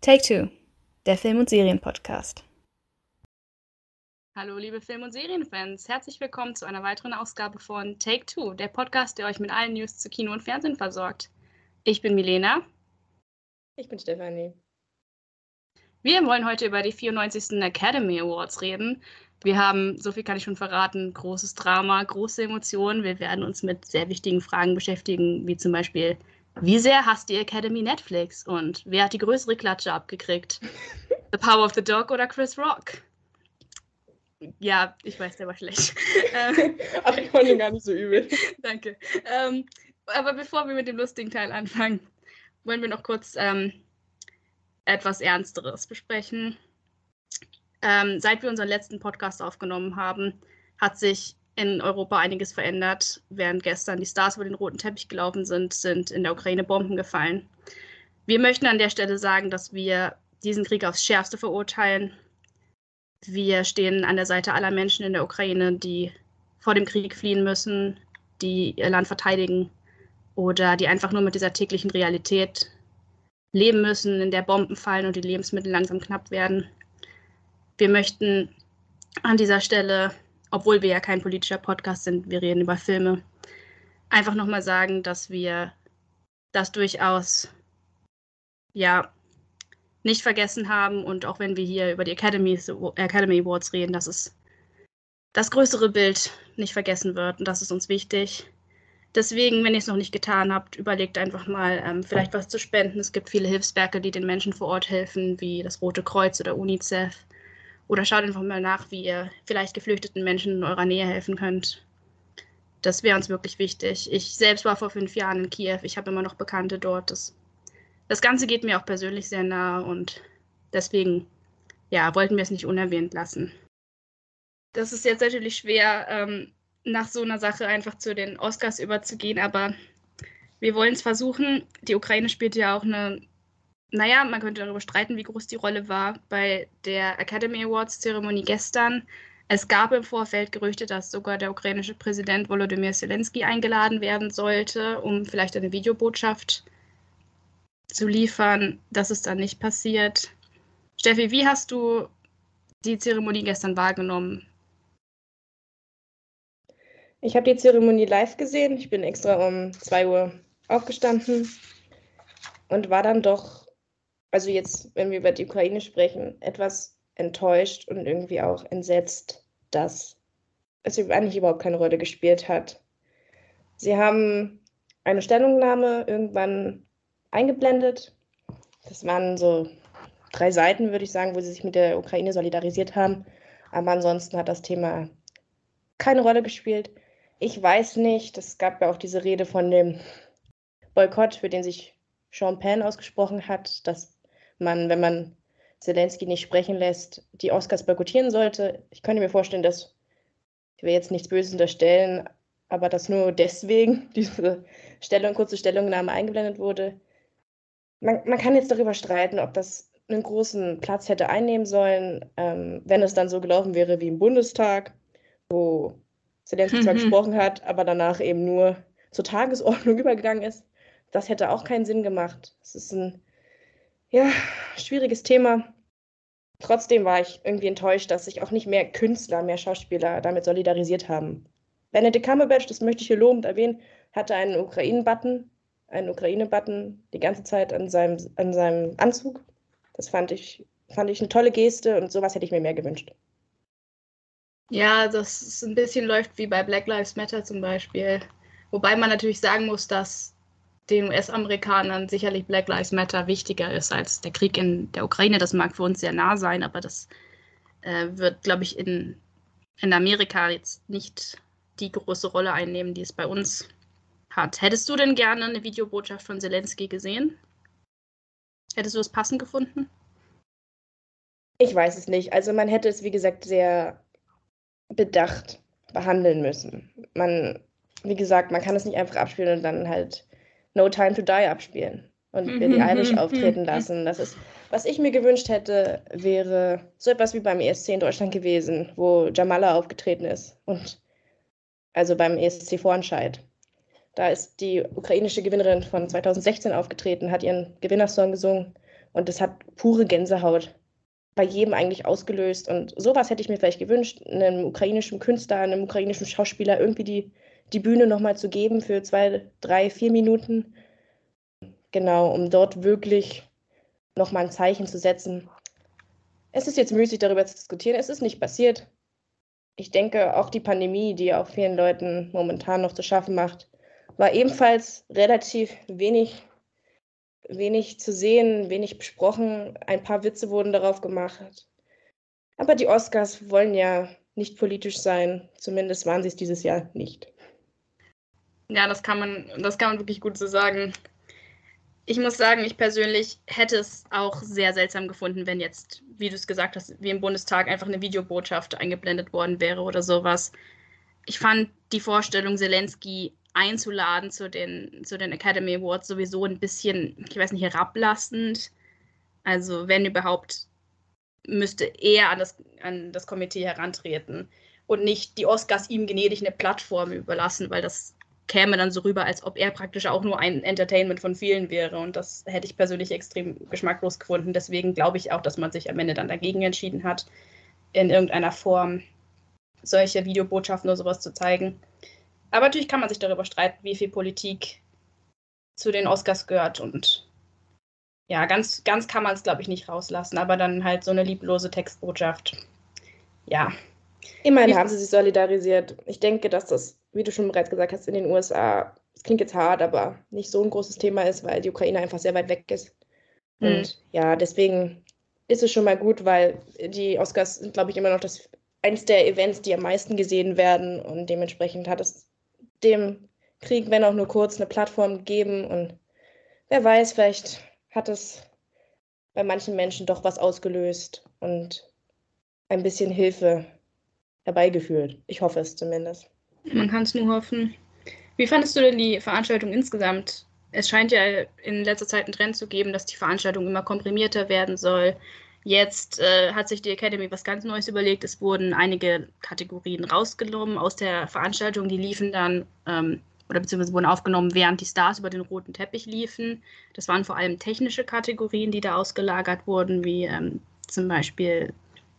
Take Two, der Film- und Serienpodcast. Hallo, liebe Film- und Serienfans. Herzlich willkommen zu einer weiteren Ausgabe von Take Two, der Podcast, der euch mit allen News zu Kino und Fernsehen versorgt. Ich bin Milena. Ich bin Stefanie. Wir wollen heute über die 94. Academy Awards reden. Wir haben, so viel kann ich schon verraten, großes Drama, große Emotionen. Wir werden uns mit sehr wichtigen Fragen beschäftigen, wie zum Beispiel, wie sehr hasst die Academy Netflix und wer hat die größere Klatsche abgekriegt? The Power of the Dog oder Chris Rock? Ja, ich weiß, der war schlecht. aber ich fand ihn gar nicht so übel. Danke. Ähm, aber bevor wir mit dem lustigen Teil anfangen, wollen wir noch kurz ähm, etwas Ernsteres besprechen. Ähm, seit wir unseren letzten Podcast aufgenommen haben, hat sich in Europa einiges verändert. Während gestern die Stars über den roten Teppich gelaufen sind, sind in der Ukraine Bomben gefallen. Wir möchten an der Stelle sagen, dass wir diesen Krieg aufs Schärfste verurteilen. Wir stehen an der Seite aller Menschen in der Ukraine, die vor dem Krieg fliehen müssen, die ihr Land verteidigen oder die einfach nur mit dieser täglichen Realität leben müssen, in der Bomben fallen und die Lebensmittel langsam knapp werden. Wir möchten an dieser Stelle obwohl wir ja kein politischer Podcast sind, wir reden über Filme, einfach nochmal sagen, dass wir das durchaus ja nicht vergessen haben und auch wenn wir hier über die Academy, Academy Awards reden, dass es das größere Bild nicht vergessen wird und das ist uns wichtig. Deswegen, wenn ihr es noch nicht getan habt, überlegt einfach mal, ähm, vielleicht was zu spenden. Es gibt viele Hilfswerke, die den Menschen vor Ort helfen, wie das Rote Kreuz oder UNICEF. Oder schaut einfach mal nach, wie ihr vielleicht geflüchteten Menschen in eurer Nähe helfen könnt. Das wäre uns wirklich wichtig. Ich selbst war vor fünf Jahren in Kiew. Ich habe immer noch Bekannte dort. Das, das Ganze geht mir auch persönlich sehr nahe und deswegen, ja, wollten wir es nicht unerwähnt lassen. Das ist jetzt natürlich schwer, ähm, nach so einer Sache einfach zu den Oscars überzugehen, aber wir wollen es versuchen. Die Ukraine spielt ja auch eine naja, man könnte darüber streiten, wie groß die Rolle war bei der Academy Awards-Zeremonie gestern. Es gab im Vorfeld Gerüchte, dass sogar der ukrainische Präsident Volodymyr Zelensky eingeladen werden sollte, um vielleicht eine Videobotschaft zu liefern. Das ist dann nicht passiert. Steffi, wie hast du die Zeremonie gestern wahrgenommen? Ich habe die Zeremonie live gesehen. Ich bin extra um 2 Uhr aufgestanden und war dann doch also jetzt, wenn wir über die Ukraine sprechen, etwas enttäuscht und irgendwie auch entsetzt, dass es eigentlich überhaupt keine Rolle gespielt hat. Sie haben eine Stellungnahme irgendwann eingeblendet. Das waren so drei Seiten, würde ich sagen, wo sie sich mit der Ukraine solidarisiert haben. Aber ansonsten hat das Thema keine Rolle gespielt. Ich weiß nicht, es gab ja auch diese Rede von dem Boykott, für den sich Sean Penn ausgesprochen hat, dass man, wenn man Zelensky nicht sprechen lässt, die Oscars boykottieren sollte. Ich könnte mir vorstellen, dass, ich will jetzt nichts Böses unterstellen, aber dass nur deswegen diese Stellung, kurze Stellungnahme eingeblendet wurde. Man, man kann jetzt darüber streiten, ob das einen großen Platz hätte einnehmen sollen, ähm, wenn es dann so gelaufen wäre wie im Bundestag, wo Zelensky mhm. zwar gesprochen hat, aber danach eben nur zur Tagesordnung übergegangen ist. Das hätte auch keinen Sinn gemacht. Es ist ein ja, schwieriges Thema. Trotzdem war ich irgendwie enttäuscht, dass sich auch nicht mehr Künstler, mehr Schauspieler damit solidarisiert haben. Benedict Cumberbatch, das möchte ich hier lobend erwähnen, hatte einen Ukraine-Button, einen Ukraine-Button die ganze Zeit an seinem, an seinem Anzug. Das fand ich, fand ich eine tolle Geste und sowas hätte ich mir mehr gewünscht. Ja, das ist ein bisschen läuft wie bei Black Lives Matter zum Beispiel. Wobei man natürlich sagen muss, dass den US-Amerikanern sicherlich Black Lives Matter wichtiger ist als der Krieg in der Ukraine. Das mag für uns sehr nah sein, aber das äh, wird, glaube ich, in, in Amerika jetzt nicht die große Rolle einnehmen, die es bei uns hat. Hättest du denn gerne eine Videobotschaft von Zelensky gesehen? Hättest du es passend gefunden? Ich weiß es nicht. Also man hätte es, wie gesagt, sehr bedacht behandeln müssen. Man, wie gesagt, man kann es nicht einfach abspielen und dann halt No Time to Die abspielen und wir die mhm, Irish mhm, auftreten mhm. lassen. Das ist, was ich mir gewünscht hätte, wäre so etwas wie beim ESC in Deutschland gewesen, wo Jamala aufgetreten ist und also beim ESC-Vorentscheid. Da ist die ukrainische Gewinnerin von 2016 aufgetreten, hat ihren Gewinnersong gesungen Und das hat pure Gänsehaut bei jedem eigentlich ausgelöst. Und sowas hätte ich mir vielleicht gewünscht, einem ukrainischen Künstler, einem ukrainischen Schauspieler irgendwie die, die Bühne nochmal zu geben für zwei, drei, vier Minuten. Genau, um dort wirklich nochmal ein Zeichen zu setzen. Es ist jetzt müßig, darüber zu diskutieren. Es ist nicht passiert. Ich denke, auch die Pandemie, die auch vielen Leuten momentan noch zu schaffen macht, war ebenfalls relativ wenig, wenig zu sehen, wenig besprochen. Ein paar Witze wurden darauf gemacht. Aber die Oscars wollen ja nicht politisch sein. Zumindest waren sie es dieses Jahr nicht. Ja, das kann man, das kann man wirklich gut so sagen. Ich muss sagen, ich persönlich hätte es auch sehr seltsam gefunden, wenn jetzt, wie du es gesagt hast, wie im Bundestag einfach eine Videobotschaft eingeblendet worden wäre oder sowas. Ich fand die Vorstellung, Zelensky einzuladen zu den, zu den Academy Awards sowieso ein bisschen, ich weiß nicht, herablassend. Also wenn überhaupt, müsste er an das, an das Komitee herantreten und nicht die Oscars ihm gnädig eine Plattform überlassen, weil das käme dann so rüber, als ob er praktisch auch nur ein Entertainment von vielen wäre. Und das hätte ich persönlich extrem geschmacklos gefunden. Deswegen glaube ich auch, dass man sich am Ende dann dagegen entschieden hat, in irgendeiner Form solche Videobotschaften oder sowas zu zeigen. Aber natürlich kann man sich darüber streiten, wie viel Politik zu den Oscars gehört und ja, ganz, ganz kann man es, glaube ich, nicht rauslassen, aber dann halt so eine lieblose Textbotschaft. Ja. Immerhin haben sie sich solidarisiert. Ich denke, dass das, wie du schon bereits gesagt hast, in den USA, es klingt jetzt hart, aber nicht so ein großes Thema ist, weil die Ukraine einfach sehr weit weg ist. Mhm. Und ja, deswegen ist es schon mal gut, weil die Oscars sind, glaube ich, immer noch das eins der Events, die am meisten gesehen werden und dementsprechend hat es dem Krieg, wenn auch nur kurz, eine Plattform geben. Und wer weiß, vielleicht hat es bei manchen Menschen doch was ausgelöst und ein bisschen Hilfe herbeigeführt. Ich hoffe es zumindest. Man kann es nur hoffen. Wie fandest du denn die Veranstaltung insgesamt? Es scheint ja in letzter Zeit einen Trend zu geben, dass die Veranstaltung immer komprimierter werden soll. Jetzt äh, hat sich die Academy was ganz Neues überlegt. Es wurden einige Kategorien rausgenommen aus der Veranstaltung. Die liefen dann ähm, oder beziehungsweise wurden aufgenommen, während die Stars über den roten Teppich liefen. Das waren vor allem technische Kategorien, die da ausgelagert wurden, wie ähm, zum Beispiel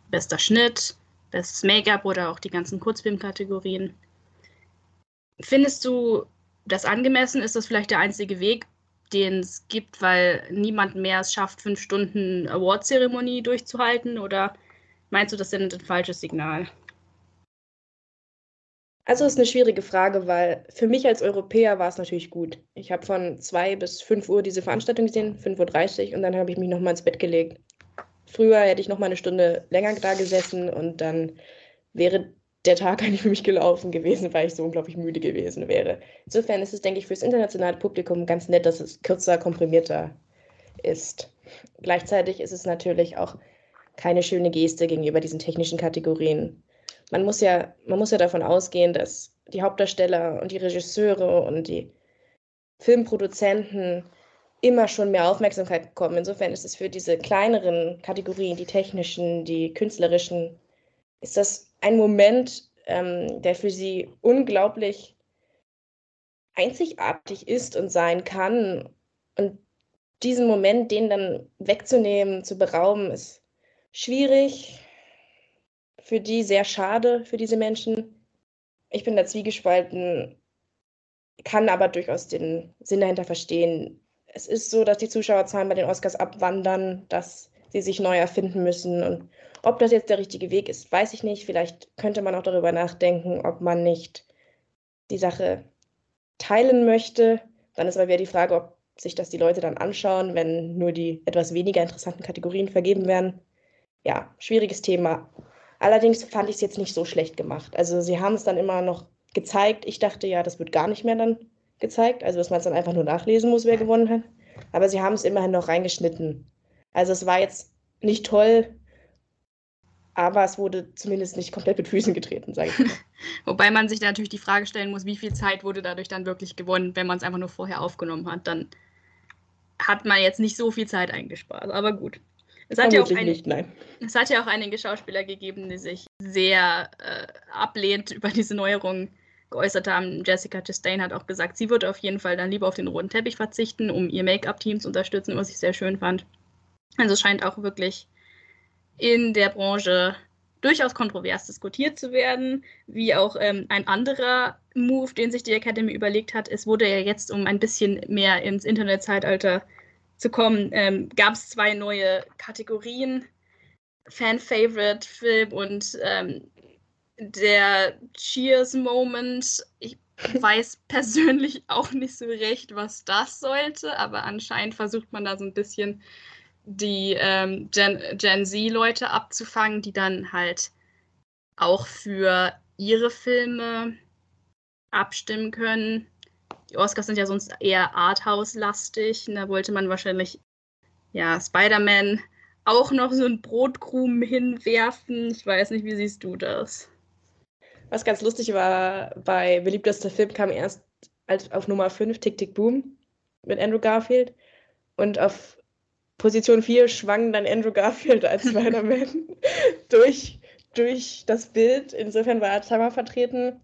bester Schnitt, bestes Make-up oder auch die ganzen Kurzfilmkategorien. Findest du das angemessen? Ist das vielleicht der einzige Weg, den es gibt, weil niemand mehr es schafft, fünf Stunden Award-Zeremonie durchzuhalten? Oder meinst du, das sendet ein falsches Signal? Also ist eine schwierige Frage, weil für mich als Europäer war es natürlich gut. Ich habe von 2 bis 5 Uhr diese Veranstaltung gesehen, 5.30 Uhr, und dann habe ich mich nochmal ins Bett gelegt. Früher hätte ich nochmal eine Stunde länger da gesessen und dann wäre der Tag eigentlich für mich gelaufen gewesen, weil ich so unglaublich müde gewesen wäre. Insofern ist es, denke ich, fürs internationale Publikum ganz nett, dass es kürzer, komprimierter ist. Gleichzeitig ist es natürlich auch keine schöne Geste gegenüber diesen technischen Kategorien. Man muss ja, man muss ja davon ausgehen, dass die Hauptdarsteller und die Regisseure und die Filmproduzenten immer schon mehr Aufmerksamkeit bekommen. Insofern ist es für diese kleineren Kategorien, die technischen, die künstlerischen, ist das ein Moment, ähm, der für sie unglaublich einzigartig ist und sein kann. Und diesen Moment, den dann wegzunehmen, zu berauben, ist schwierig. Für die sehr schade, für diese Menschen. Ich bin da zwiegespalten, kann aber durchaus den Sinn dahinter verstehen. Es ist so, dass die Zuschauerzahlen bei den Oscars abwandern, dass sie sich neu erfinden müssen und ob das jetzt der richtige Weg ist, weiß ich nicht. Vielleicht könnte man auch darüber nachdenken, ob man nicht die Sache teilen möchte. Dann ist aber wieder die Frage, ob sich das die Leute dann anschauen, wenn nur die etwas weniger interessanten Kategorien vergeben werden. Ja, schwieriges Thema. Allerdings fand ich es jetzt nicht so schlecht gemacht. Also sie haben es dann immer noch gezeigt. Ich dachte ja, das wird gar nicht mehr dann gezeigt. Also dass man es dann einfach nur nachlesen muss, wer gewonnen hat. Aber sie haben es immerhin noch reingeschnitten. Also es war jetzt nicht toll, aber es wurde zumindest nicht komplett mit Füßen getreten, sage ich mal. Wobei man sich da natürlich die Frage stellen muss, wie viel Zeit wurde dadurch dann wirklich gewonnen, wenn man es einfach nur vorher aufgenommen hat. Dann hat man jetzt nicht so viel Zeit eingespart. Aber gut. Es hat, ja auch, ein, nicht, es hat ja auch einige Schauspieler gegeben, die sich sehr äh, ablehnend über diese Neuerungen geäußert haben. Jessica Chastain hat auch gesagt, sie würde auf jeden Fall dann lieber auf den roten Teppich verzichten, um ihr Make-up-Team zu unterstützen, was ich sehr schön fand. Also es scheint auch wirklich in der Branche durchaus kontrovers diskutiert zu werden, wie auch ähm, ein anderer Move, den sich die Academy überlegt hat. Es wurde ja jetzt, um ein bisschen mehr ins Internetzeitalter zu kommen, ähm, gab es zwei neue Kategorien, Fan-Favorite Film und ähm, der Cheers-Moment. Ich weiß persönlich auch nicht so recht, was das sollte, aber anscheinend versucht man da so ein bisschen die ähm, Gen, Gen Z-Leute abzufangen, die dann halt auch für ihre Filme abstimmen können. Die Oscars sind ja sonst eher Arthouse-lastig. Da wollte man wahrscheinlich ja Spider-Man auch noch so einen Brotkrumen hinwerfen. Ich weiß nicht, wie siehst du das? Was ganz lustig war, bei beliebtester Film kam erst als auf Nummer 5 Tick Tick Boom mit Andrew Garfield und auf Position 4 schwang dann Andrew Garfield als Spider-Man durch, durch das Bild. Insofern war er zweimal vertreten.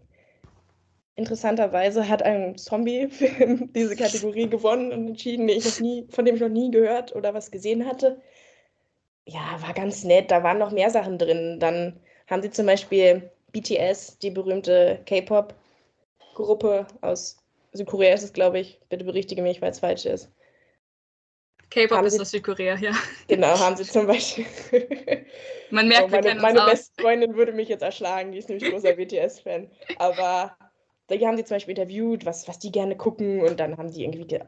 Interessanterweise hat ein Zombie-Film diese Kategorie gewonnen und entschieden, den ich nie, von dem ich noch nie gehört oder was gesehen hatte. Ja, war ganz nett. Da waren noch mehr Sachen drin. Dann haben sie zum Beispiel BTS, die berühmte K-Pop-Gruppe aus Südkorea ist es, glaube ich. Bitte berichtige mich, weil es falsch ist. K-Pop ist aus Südkorea, ja. Genau, haben sie zum Beispiel. Man merkt, oh, meine, meine beste Freundin würde mich jetzt erschlagen, die ist nämlich großer BTS-Fan. Aber die haben sie zum Beispiel interviewt, was, was die gerne gucken und dann haben die irgendwie ge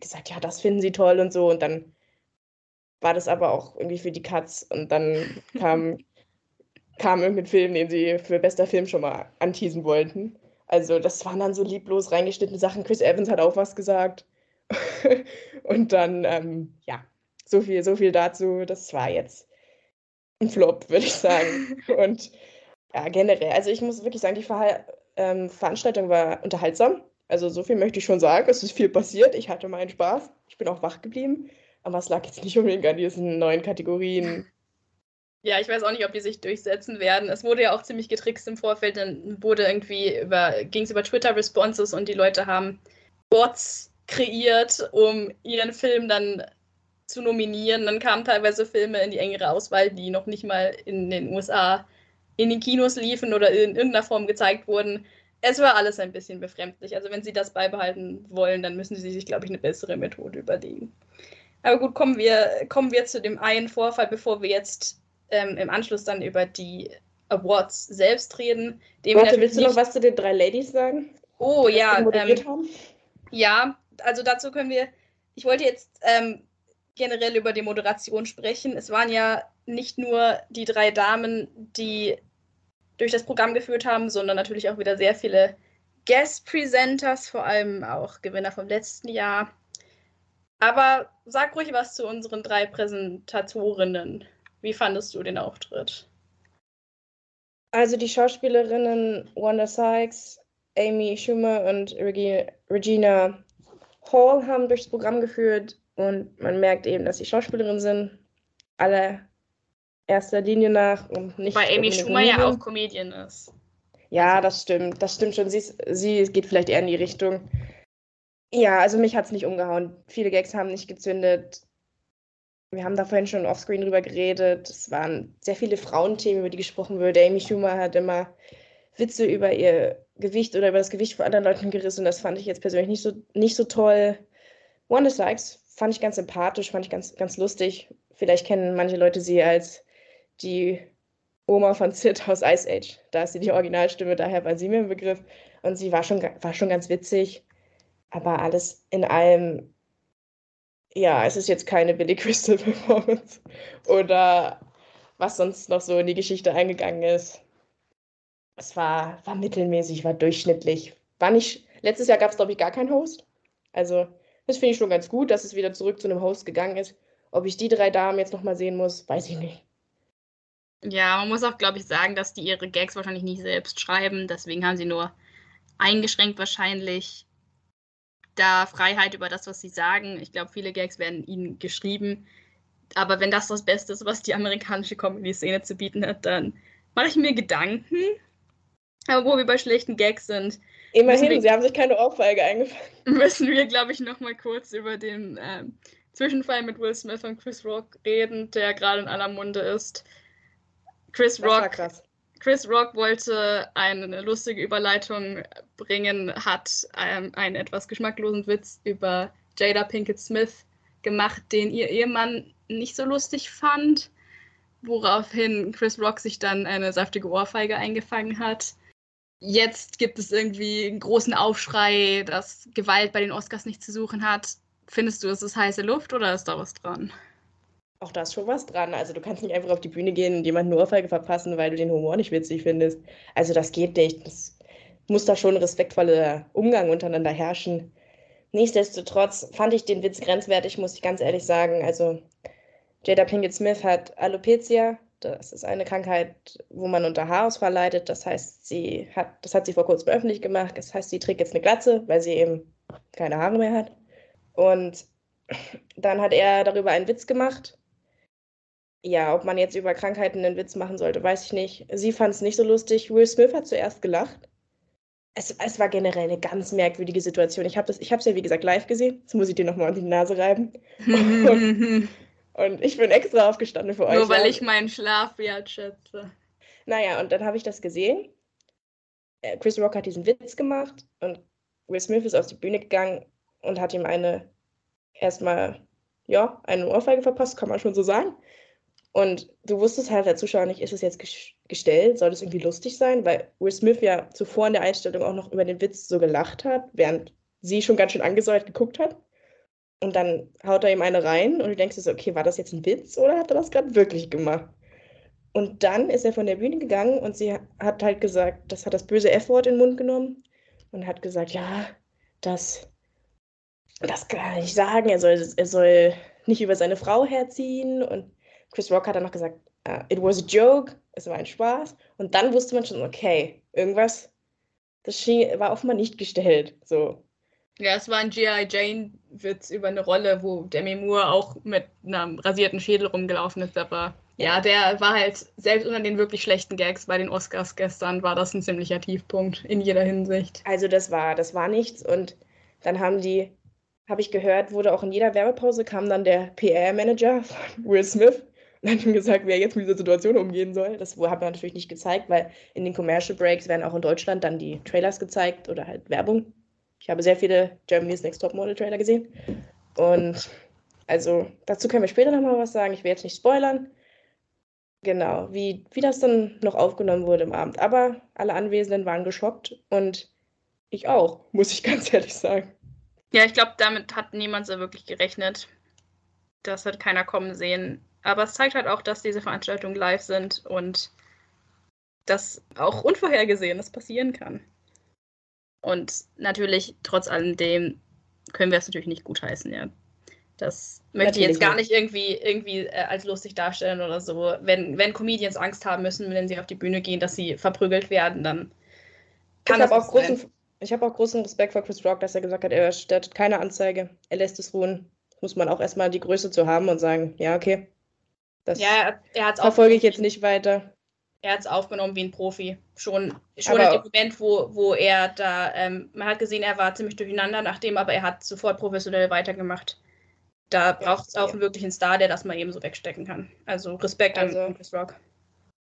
gesagt, ja, das finden sie toll und so und dann war das aber auch irgendwie für die Katz und dann kam, kam irgendein Film, den sie für bester Film schon mal anteasen wollten. Also das waren dann so lieblos reingeschnittene Sachen. Chris Evans hat auch was gesagt. und dann, ähm, ja, so viel, so viel dazu. Das war jetzt ein Flop, würde ich sagen. und ja, generell, also ich muss wirklich sagen, die Ver ähm, Veranstaltung war unterhaltsam. Also so viel möchte ich schon sagen. Es ist viel passiert. Ich hatte meinen Spaß. Ich bin auch wach geblieben. Aber es lag jetzt nicht unbedingt an diesen neuen Kategorien. Ja, ich weiß auch nicht, ob die sich durchsetzen werden. Es wurde ja auch ziemlich getrickst im Vorfeld. Dann wurde irgendwie über, ging es über Twitter-Responses und die Leute haben Bots kreiert, um ihren Film dann zu nominieren. Dann kamen teilweise Filme in die engere Auswahl, die noch nicht mal in den USA in den Kinos liefen oder in irgendeiner Form gezeigt wurden. Es war alles ein bisschen befremdlich. Also wenn sie das beibehalten wollen, dann müssen sie sich, glaube ich, eine bessere Methode überlegen. Aber gut, kommen wir, kommen wir zu dem einen Vorfall, bevor wir jetzt ähm, im Anschluss dann über die Awards selbst reden. Warte, willst du noch was zu den drei Ladies sagen? Oh ja. Ähm, ja, also dazu können wir, ich wollte jetzt ähm, generell über die Moderation sprechen. Es waren ja nicht nur die drei Damen, die durch das Programm geführt haben, sondern natürlich auch wieder sehr viele Guest-Presenters, vor allem auch Gewinner vom letzten Jahr. Aber sag ruhig was zu unseren drei Präsentatorinnen. Wie fandest du den Auftritt? Also die Schauspielerinnen Wanda Sykes, Amy Schumer und Regina Hall haben durchs Programm geführt und man merkt eben, dass sie Schauspielerinnen sind. Alle erster Linie nach und nicht. Weil Amy Schumer ja auch Comedian ist. Ja, das stimmt. Das stimmt schon. Sie, ist, sie geht vielleicht eher in die Richtung. Ja, also mich hat es nicht umgehauen. Viele Gags haben nicht gezündet. Wir haben da vorhin schon offscreen drüber geredet. Es waren sehr viele Frauenthemen, über die gesprochen wurde. Amy Schumer hat immer Witze über ihr Gewicht oder über das Gewicht von anderen Leuten gerissen. Das fand ich jetzt persönlich nicht so, nicht so toll. Wanda Sykes fand ich ganz sympathisch, fand ich ganz, ganz lustig. Vielleicht kennen manche Leute sie als die Oma von Sid aus Ice Age. Da ist sie die Originalstimme, daher war sie mir im Begriff. Und sie war schon, war schon ganz witzig. Aber alles in allem, ja, es ist jetzt keine Billy Crystal Performance. Oder was sonst noch so in die Geschichte eingegangen ist es war, war mittelmäßig, war durchschnittlich. War nicht, letztes Jahr gab es, glaube ich, gar keinen Host. Also, das finde ich schon ganz gut, dass es wieder zurück zu einem Host gegangen ist. Ob ich die drei Damen jetzt nochmal sehen muss, weiß ich nicht. Ja, man muss auch, glaube ich, sagen, dass die ihre Gags wahrscheinlich nicht selbst schreiben. Deswegen haben sie nur eingeschränkt wahrscheinlich da Freiheit über das, was sie sagen. Ich glaube, viele Gags werden ihnen geschrieben. Aber wenn das das Beste ist, was die amerikanische Comedy-Szene zu bieten hat, dann mache ich mir Gedanken. Aber wo wir bei schlechten Gags sind. Immerhin, wir, sie haben sich keine Ohrfeige eingefangen. Müssen wir, glaube ich, noch mal kurz über den ähm, Zwischenfall mit Will Smith und Chris Rock reden, der gerade in aller Munde ist. Chris Rock. Chris Rock wollte eine lustige Überleitung bringen, hat ähm, einen etwas geschmacklosen Witz über Jada Pinkett Smith gemacht, den ihr Ehemann nicht so lustig fand, woraufhin Chris Rock sich dann eine saftige Ohrfeige eingefangen hat. Jetzt gibt es irgendwie einen großen Aufschrei, dass Gewalt bei den Oscars nichts zu suchen hat. Findest du, es ist heiße Luft oder ist da was dran? Auch da ist schon was dran. Also du kannst nicht einfach auf die Bühne gehen und jemanden eine Ohrfeige verpassen, weil du den Humor nicht witzig findest. Also das geht nicht. Das muss da schon respektvoller Umgang untereinander herrschen. Nichtsdestotrotz fand ich den Witz grenzwertig, muss ich ganz ehrlich sagen. Also Jada Pinkett Smith hat Alopecia. Das ist eine Krankheit, wo man unter Haarausfall leidet. Das heißt, sie hat, das hat sie vor kurzem öffentlich gemacht. Das heißt, sie trägt jetzt eine Glatze, weil sie eben keine Haare mehr hat. Und dann hat er darüber einen Witz gemacht. Ja, ob man jetzt über Krankheiten einen Witz machen sollte, weiß ich nicht. Sie fand es nicht so lustig. Will Smith hat zuerst gelacht. Es, es war generell eine ganz merkwürdige Situation. Ich habe es ja, wie gesagt, live gesehen. Jetzt muss ich dir nochmal an die Nase reiben. Und, und ich bin extra aufgestanden für euch. Nur weil ja. ich meinen Schlaf wertschätze. Naja, und dann habe ich das gesehen. Äh, Chris Rock hat diesen Witz gemacht und Will Smith ist auf die Bühne gegangen und hat ihm eine erstmal, ja, eine Ohrfeige verpasst, kann man schon so sagen. Und du wusstest halt der Zuschauer nicht, ist es jetzt ges- gestellt, soll es irgendwie lustig sein, weil Will Smith ja zuvor in der Einstellung auch noch über den Witz so gelacht hat, während sie schon ganz schön angesäuert geguckt hat. Und dann haut er ihm eine rein und du denkst dir so, okay, war das jetzt ein Witz oder hat er das gerade wirklich gemacht? Und dann ist er von der Bühne gegangen und sie hat halt gesagt, das hat das böse F-Wort in den Mund genommen und hat gesagt, ja, das, das kann er nicht sagen, er soll, er soll nicht über seine Frau herziehen. Und Chris Rock hat dann noch gesagt, uh, it was a joke, es war ein Spaß. Und dann wusste man schon, okay, irgendwas, das schien, war offenbar nicht gestellt. So. Ja, es war ein G.I. Jane-Witz über eine Rolle, wo Demi Moore auch mit einem rasierten Schädel rumgelaufen ist, aber ja, der war halt, selbst unter den wirklich schlechten Gags bei den Oscars gestern, war das ein ziemlicher Tiefpunkt in jeder Hinsicht. Also das war, das war nichts. Und dann haben die, habe ich gehört, wurde auch in jeder Werbepause kam dann der PR-Manager von Will Smith hat ihm gesagt, wie er jetzt mit dieser Situation umgehen soll. Das haben wir natürlich nicht gezeigt, weil in den Commercial Breaks werden auch in Deutschland dann die Trailers gezeigt oder halt Werbung. Ich habe sehr viele Germany's Next Top Model Trailer gesehen. Und also dazu können wir später nochmal was sagen. Ich will jetzt nicht spoilern. Genau, wie, wie das dann noch aufgenommen wurde im Abend. Aber alle Anwesenden waren geschockt und ich auch, muss ich ganz ehrlich sagen. Ja, ich glaube, damit hat niemand so wirklich gerechnet. Das hat keiner kommen sehen. Aber es zeigt halt auch, dass diese Veranstaltungen live sind und dass auch Unvorhergesehenes passieren kann. Und natürlich, trotz alledem, können wir es natürlich nicht gutheißen, ja. Das möchte ich Natürlich jetzt gar nicht. irgendwie, irgendwie äh, als lustig darstellen oder so. Wenn, wenn Comedians Angst haben müssen, wenn sie auf die Bühne gehen, dass sie verprügelt werden, dann kann ich das habe auch, sein. großen, ich hab auch großen Respekt vor Chris Rock, dass er gesagt hat, er stellt keine Anzeige, er lässt es ruhen. Muss man auch erstmal die Größe zu haben und sagen, ja, okay. Das Ja, er hat es verfolge ich jetzt nicht weiter. Er hat es aufgenommen wie ein Profi. Schon, schon Aber- in dem Moment, wo, wo er da, ähm, man hat gesehen, er war ziemlich durcheinander, nachdem aber er hat sofort professionell weitergemacht. Da braucht es auch ja. einen wirklichen Star, der das mal eben so wegstecken kann. Also Respekt Also- an Chris Rock.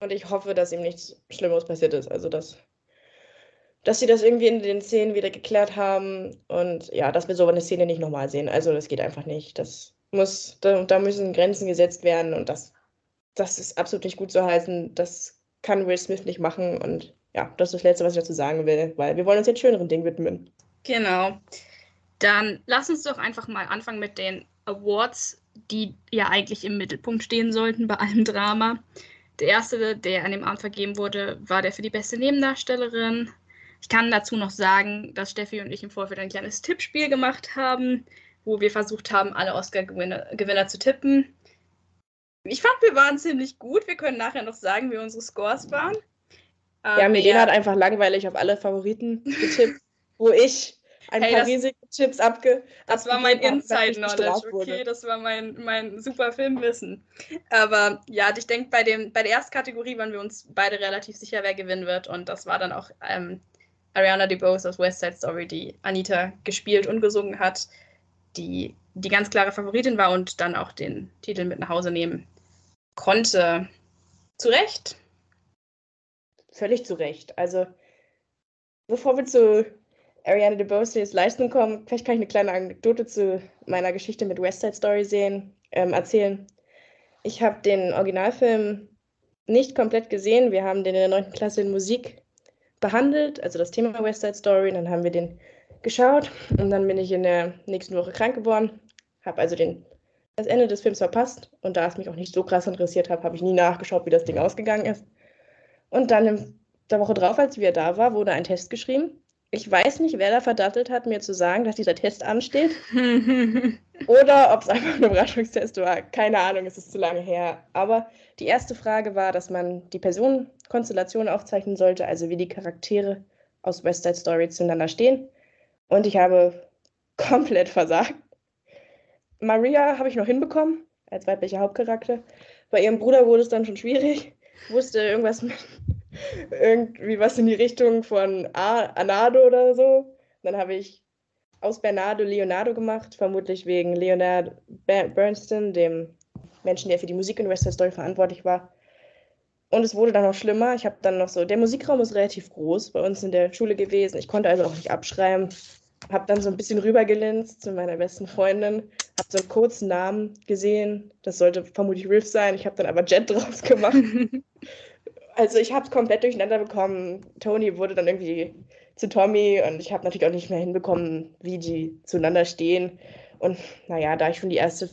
Und ich hoffe, dass ihm nichts Schlimmeres passiert ist. Also, dass, dass sie das irgendwie in den Szenen wieder geklärt haben. Und ja, dass wir so eine Szene nicht nochmal sehen. Also, das geht einfach nicht. Das muss, da, da müssen Grenzen gesetzt werden. Und das, das ist absolut nicht gut zu heißen. Das kann Will Smith nicht machen. Und ja, das ist das Letzte, was ich dazu sagen will. Weil wir wollen uns jetzt schöneren Dingen widmen. Genau. Dann lass uns doch einfach mal anfangen mit den Awards, die ja eigentlich im Mittelpunkt stehen sollten bei allem Drama. Der erste, der an dem Abend vergeben wurde, war der für die beste Nebendarstellerin. Ich kann dazu noch sagen, dass Steffi und ich im Vorfeld ein kleines Tippspiel gemacht haben, wo wir versucht haben, alle Oscar-Gewinner Gewinner zu tippen. Ich fand, wir waren ziemlich gut. Wir können nachher noch sagen, wie unsere Scores waren. Ja, Aber Medina hat einfach langweilig auf alle Favoriten getippt, wo ich ein Hey, paar das- riesige Chips abge. Das war mein Inside-Knowledge, okay? Das war mein, mein super Filmwissen. Aber ja, ich denke, bei, dem- bei der ersten Kategorie waren wir uns beide relativ sicher, wer gewinnen wird. Und das war dann auch ähm, Ariana DeBose aus West Side Story, die Anita gespielt und gesungen hat, die die ganz klare Favoritin war und dann auch den Titel mit nach Hause nehmen konnte. Zu Recht? Völlig zu Recht. Also, bevor wir zu Ariana DeBose's Leistung kommen, vielleicht kann ich eine kleine Anekdote zu meiner Geschichte mit West Side Story sehen, ähm, erzählen. Ich habe den Originalfilm nicht komplett gesehen. Wir haben den in der 9. Klasse in Musik behandelt, also das Thema West Side Story. Dann haben wir den geschaut und dann bin ich in der nächsten Woche krank geworden. Habe also den, das Ende des Films verpasst und da es mich auch nicht so krass interessiert hat, habe ich nie nachgeschaut, wie das Ding ausgegangen ist. Und dann in der Woche drauf, als wir da war, wurde ein Test geschrieben. Ich weiß nicht, wer da verdattelt hat, mir zu sagen, dass dieser Test ansteht. Oder ob es einfach ein Überraschungstest war. Keine Ahnung, es ist zu lange her. Aber die erste Frage war, dass man die Personenkonstellation aufzeichnen sollte, also wie die Charaktere aus West Side Story zueinander stehen. Und ich habe komplett versagt. Maria habe ich noch hinbekommen, als weiblicher Hauptcharakter. Bei ihrem Bruder wurde es dann schon schwierig. Wusste irgendwas mit, irgendwie was in die Richtung von Anado oder so. Dann habe ich aus Bernardo Leonardo gemacht, vermutlich wegen Leonard Bernstein, dem Menschen, der für die Musik in West Side Story verantwortlich war. Und es wurde dann noch schlimmer. Ich habe dann noch so, der Musikraum ist relativ groß bei uns in der Schule gewesen. Ich konnte also auch nicht abschreiben. Habe dann so ein bisschen rübergelinst zu meiner besten Freundin. Habe so einen kurzen Namen gesehen. Das sollte vermutlich Riff sein. Ich habe dann aber Jet draus gemacht. also ich habe es komplett durcheinander bekommen. Tony wurde dann irgendwie zu Tommy und ich habe natürlich auch nicht mehr hinbekommen, wie die zueinander stehen. Und naja, da ich schon die erste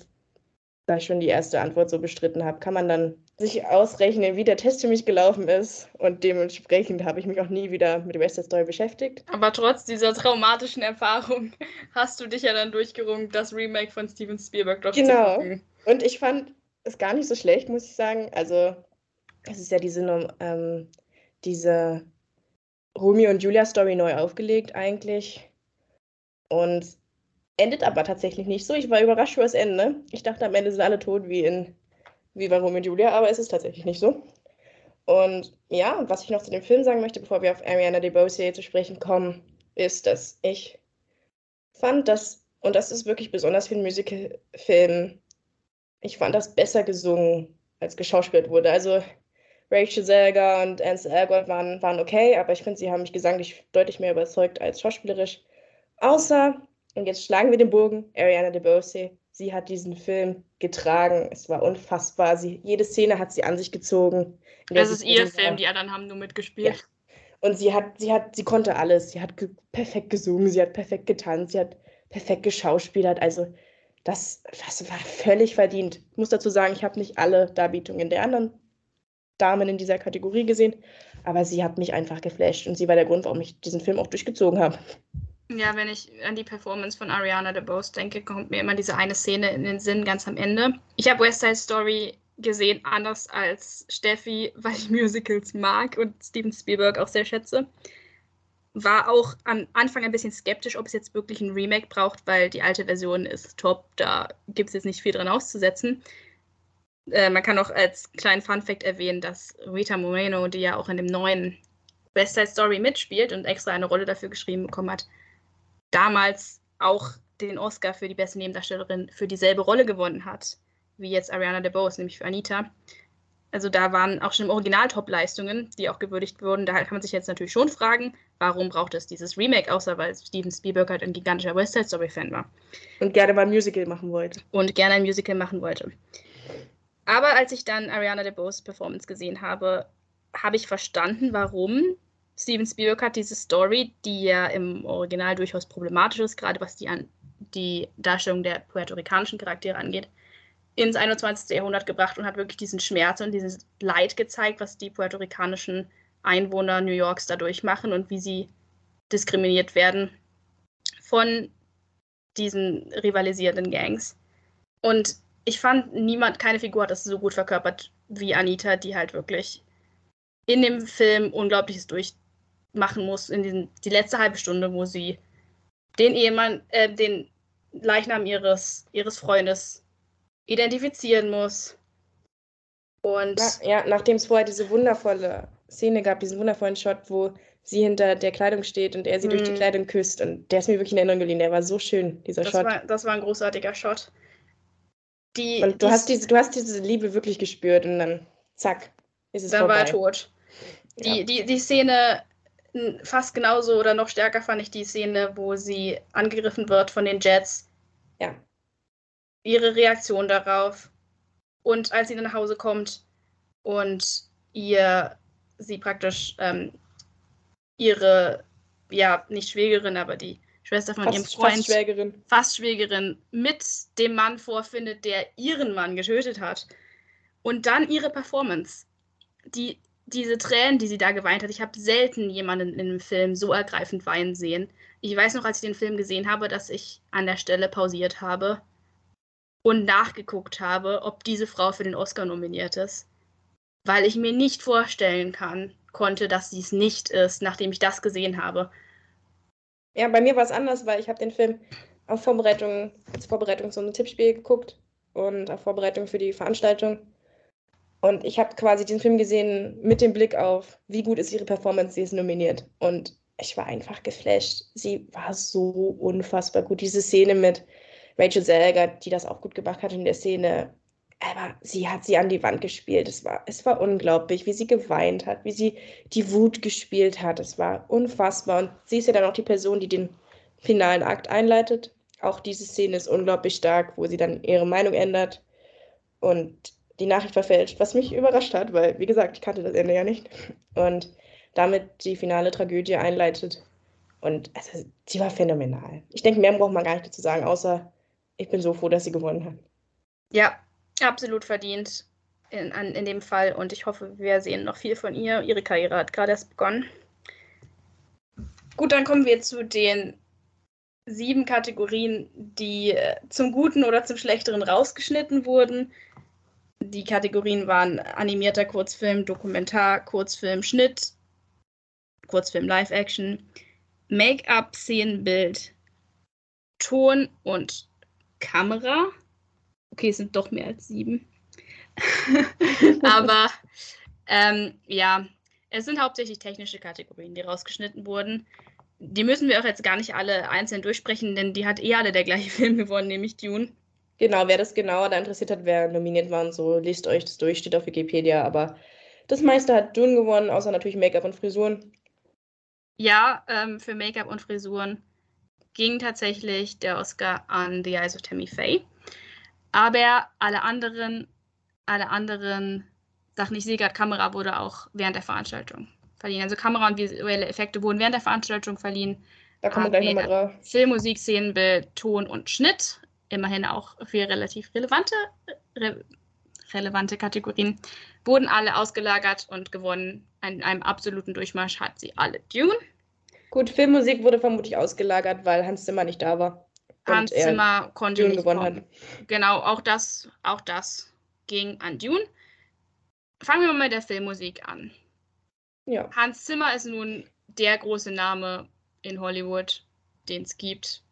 da ich schon die erste Antwort so bestritten habe, kann man dann sich ausrechnen, wie der Test für mich gelaufen ist. Und dementsprechend habe ich mich auch nie wieder mit West Side Story beschäftigt. Aber trotz dieser traumatischen Erfahrung hast du dich ja dann durchgerungen, das Remake von Steven Spielberg doch genau. zu gucken. Und ich fand es gar nicht so schlecht, muss ich sagen. Also, es ist ja diese, ähm, diese Romeo und Julia Story neu aufgelegt eigentlich. Und Endet aber tatsächlich nicht so. Ich war überrascht über das Ende. Ich dachte, am Ende sind alle tot wie in wie bei Romeo und Julia, aber es ist tatsächlich nicht so. Und ja, was ich noch zu dem Film sagen möchte, bevor wir auf Ariana DeBose zu sprechen kommen, ist, dass ich fand, dass, und das ist wirklich besonders für einen Musicalfilm, ich fand das besser gesungen, als geschauspielt wurde. Also Rachel Zelger und Ansel Elgort waren, waren okay, aber ich finde, sie haben mich gesanglich deutlich mehr überzeugt als schauspielerisch. Außer und jetzt schlagen wir den Bogen. Ariana DeBose, sie hat diesen Film getragen. Es war unfassbar. Sie, jede Szene hat sie an sich gezogen. Das ist ihr Film, war. die anderen haben nur mitgespielt. Ja. Und sie hat, sie hat, sie konnte alles. Sie hat ge perfekt gesungen, sie hat perfekt getanzt, sie hat perfekt geschauspielert. Also das, das war völlig verdient. Ich muss dazu sagen, ich habe nicht alle Darbietungen der anderen Damen in dieser Kategorie gesehen, aber sie hat mich einfach geflasht und sie war der Grund, warum ich diesen Film auch durchgezogen habe. Ja, wenn ich an die Performance von Ariana DeBose denke, kommt mir immer diese eine Szene in den Sinn ganz am Ende. Ich habe West Side Story gesehen, anders als Steffi, weil ich Musicals mag und Steven Spielberg auch sehr schätze. War auch am Anfang ein bisschen skeptisch, ob es jetzt wirklich ein Remake braucht, weil die alte Version ist top. Da gibt es jetzt nicht viel dran auszusetzen. Äh, man kann auch als kleinen Fun-Fact erwähnen, dass Rita Moreno, die ja auch in dem neuen West Side Story mitspielt und extra eine Rolle dafür geschrieben bekommen hat, damals auch den Oscar für die beste Nebendarstellerin für dieselbe Rolle gewonnen hat, wie jetzt Ariana DeBose, nämlich für Anita. Also da waren auch schon im Original Top-Leistungen, die auch gewürdigt wurden. Da kann man sich jetzt natürlich schon fragen, warum braucht es dieses Remake, außer weil Steven Spielberg halt ein gigantischer West Side Story-Fan war. Und gerne mal ein Musical machen wollte. Und gerne ein Musical machen wollte. Aber als ich dann Ariana DeBose Performance gesehen habe, habe ich verstanden, warum Steven Spielberg hat diese Story, die ja im Original durchaus problematisch ist, gerade was die, an, die Darstellung der puerto-ricanischen Charaktere angeht, ins 21. Jahrhundert gebracht und hat wirklich diesen Schmerz und dieses Leid gezeigt, was die puerto-ricanischen Einwohner New Yorks dadurch machen und wie sie diskriminiert werden von diesen rivalisierenden Gangs. Und ich fand, niemand, keine Figur hat das so gut verkörpert wie Anita, die halt wirklich in dem Film Unglaubliches durch, machen muss in diesen, die letzte halbe Stunde, wo sie den Ehemann, äh, den Leichnam ihres, ihres Freundes identifizieren muss. Und Na, ja, nachdem es vorher diese wundervolle Szene gab, diesen wundervollen Shot, wo sie hinter der Kleidung steht und er sie durch die Mhm. Kleidung küsst. Und der ist mir wirklich in Erinnerung geblieben. Der war so schön, dieser Das Shot. war, das war ein großartiger Shot. Die, und du die- hast, diese, du hast diese Liebe wirklich gespürt und dann zack, ist es dann vorbei. war er tot. Die, Ja. die, die Szene fast genauso oder noch stärker fand ich die Szene, wo sie angegriffen wird von den Jets. Ja. Ihre Reaktion darauf. Und als sie dann nach Hause kommt und ihr sie praktisch ähm, ihre, ja, nicht Schwägerin, aber die Schwester von ihrem Fast, Freund, fast Schwägerin. fast Schwägerin, mit dem Mann vorfindet, der ihren Mann getötet hat. Und dann ihre Performance. Die, diese Tränen, die sie da geweint hat, ich habe selten jemanden in einem Film so ergreifend weinen sehen. Ich weiß noch, als ich den Film gesehen habe, dass ich an der Stelle pausiert habe und nachgeguckt habe, ob diese Frau für den Oscar nominiert ist. Weil ich mir nicht vorstellen kann, konnte, dass sie es nicht ist, nachdem ich das gesehen habe. Ja, bei mir war es anders, weil ich habe den Film auf Vorbereitung, als Vorbereitung zu einem Tippspiel geguckt und auf Vorbereitung für die Veranstaltung. Und ich habe quasi diesen Film gesehen mit dem Blick auf, wie gut ist ihre Performance, sie ist nominiert. Und ich war einfach geflasht. Sie war so unfassbar gut. Diese Szene mit Rachel Selger, die das auch gut gemacht hat in der Szene, aber sie hat sie an die Wand gespielt. Es war, es war unglaublich, wie sie geweint hat, wie sie die Wut gespielt hat. Es war unfassbar. Und sie ist ja dann auch die Person, die den finalen Akt einleitet. Auch diese Szene ist unglaublich stark, wo sie dann ihre Meinung ändert und die Nachricht verfälscht, was mich überrascht hat, weil, wie gesagt, ich kannte das Ende ja nicht. Und damit die finale Tragödie einleitet. Und also, sie war phänomenal. Ich denke, mehr braucht man gar nicht dazu sagen, außer ich bin so froh, dass sie gewonnen hat. Ja, absolut verdient in, an, in dem Fall und ich hoffe, wir sehen noch viel von ihr. Ihre Karriere hat gerade erst begonnen. Gut, dann kommen wir zu den sieben Kategorien, die äh, zum Guten oder zum Schlechteren rausgeschnitten wurden. Die Kategorien waren animierter Kurzfilm, Dokumentar, Kurzfilm, Schnitt, Kurzfilm, Live-Action, Make-up, Szenenbild, Ton und Kamera. Okay, es sind doch mehr als sieben. Aber ähm, ja, es sind hauptsächlich technische Kategorien, die rausgeschnitten wurden. Die müssen wir auch jetzt gar nicht alle einzeln durchsprechen, denn die hat eh alle der gleiche Film gewonnen, nämlich Dune. Genau, wer das genauer da interessiert hat, wer nominiert war und so, lest euch das durch, steht auf Wikipedia. Aber das meiste hat Dune gewonnen, außer natürlich Make-up und Frisuren. Ja, ähm, für Make-up und Frisuren ging tatsächlich der Oscar an The Eyes of Tammy Faye. Aber alle anderen, alle anderen Sachen, ich sehe gerade, Kamera wurde auch während der Veranstaltung verliehen. Also Kamera und visuelle Effekte wurden während der Veranstaltung verliehen. Da kommen wir Ah, gleich nochmal ja. drauf. Film, Musik, Szenenbild, Ton und Schnitt. Immerhin auch für relativ relevante, re relevante Kategorien. Wurden alle ausgelagert und gewonnen. In einem absoluten Durchmarsch hat sie alle Dune. Gut, Filmmusik wurde vermutlich ausgelagert, weil Hans Zimmer nicht da war. Hans er Zimmer konnte Dune nicht gewonnen kommen. hat. Genau, auch das, auch das ging an Dune. Fangen wir mal mit der Filmmusik an. Ja, Hans Zimmer ist nun der große Name in Hollywood, den es gibt.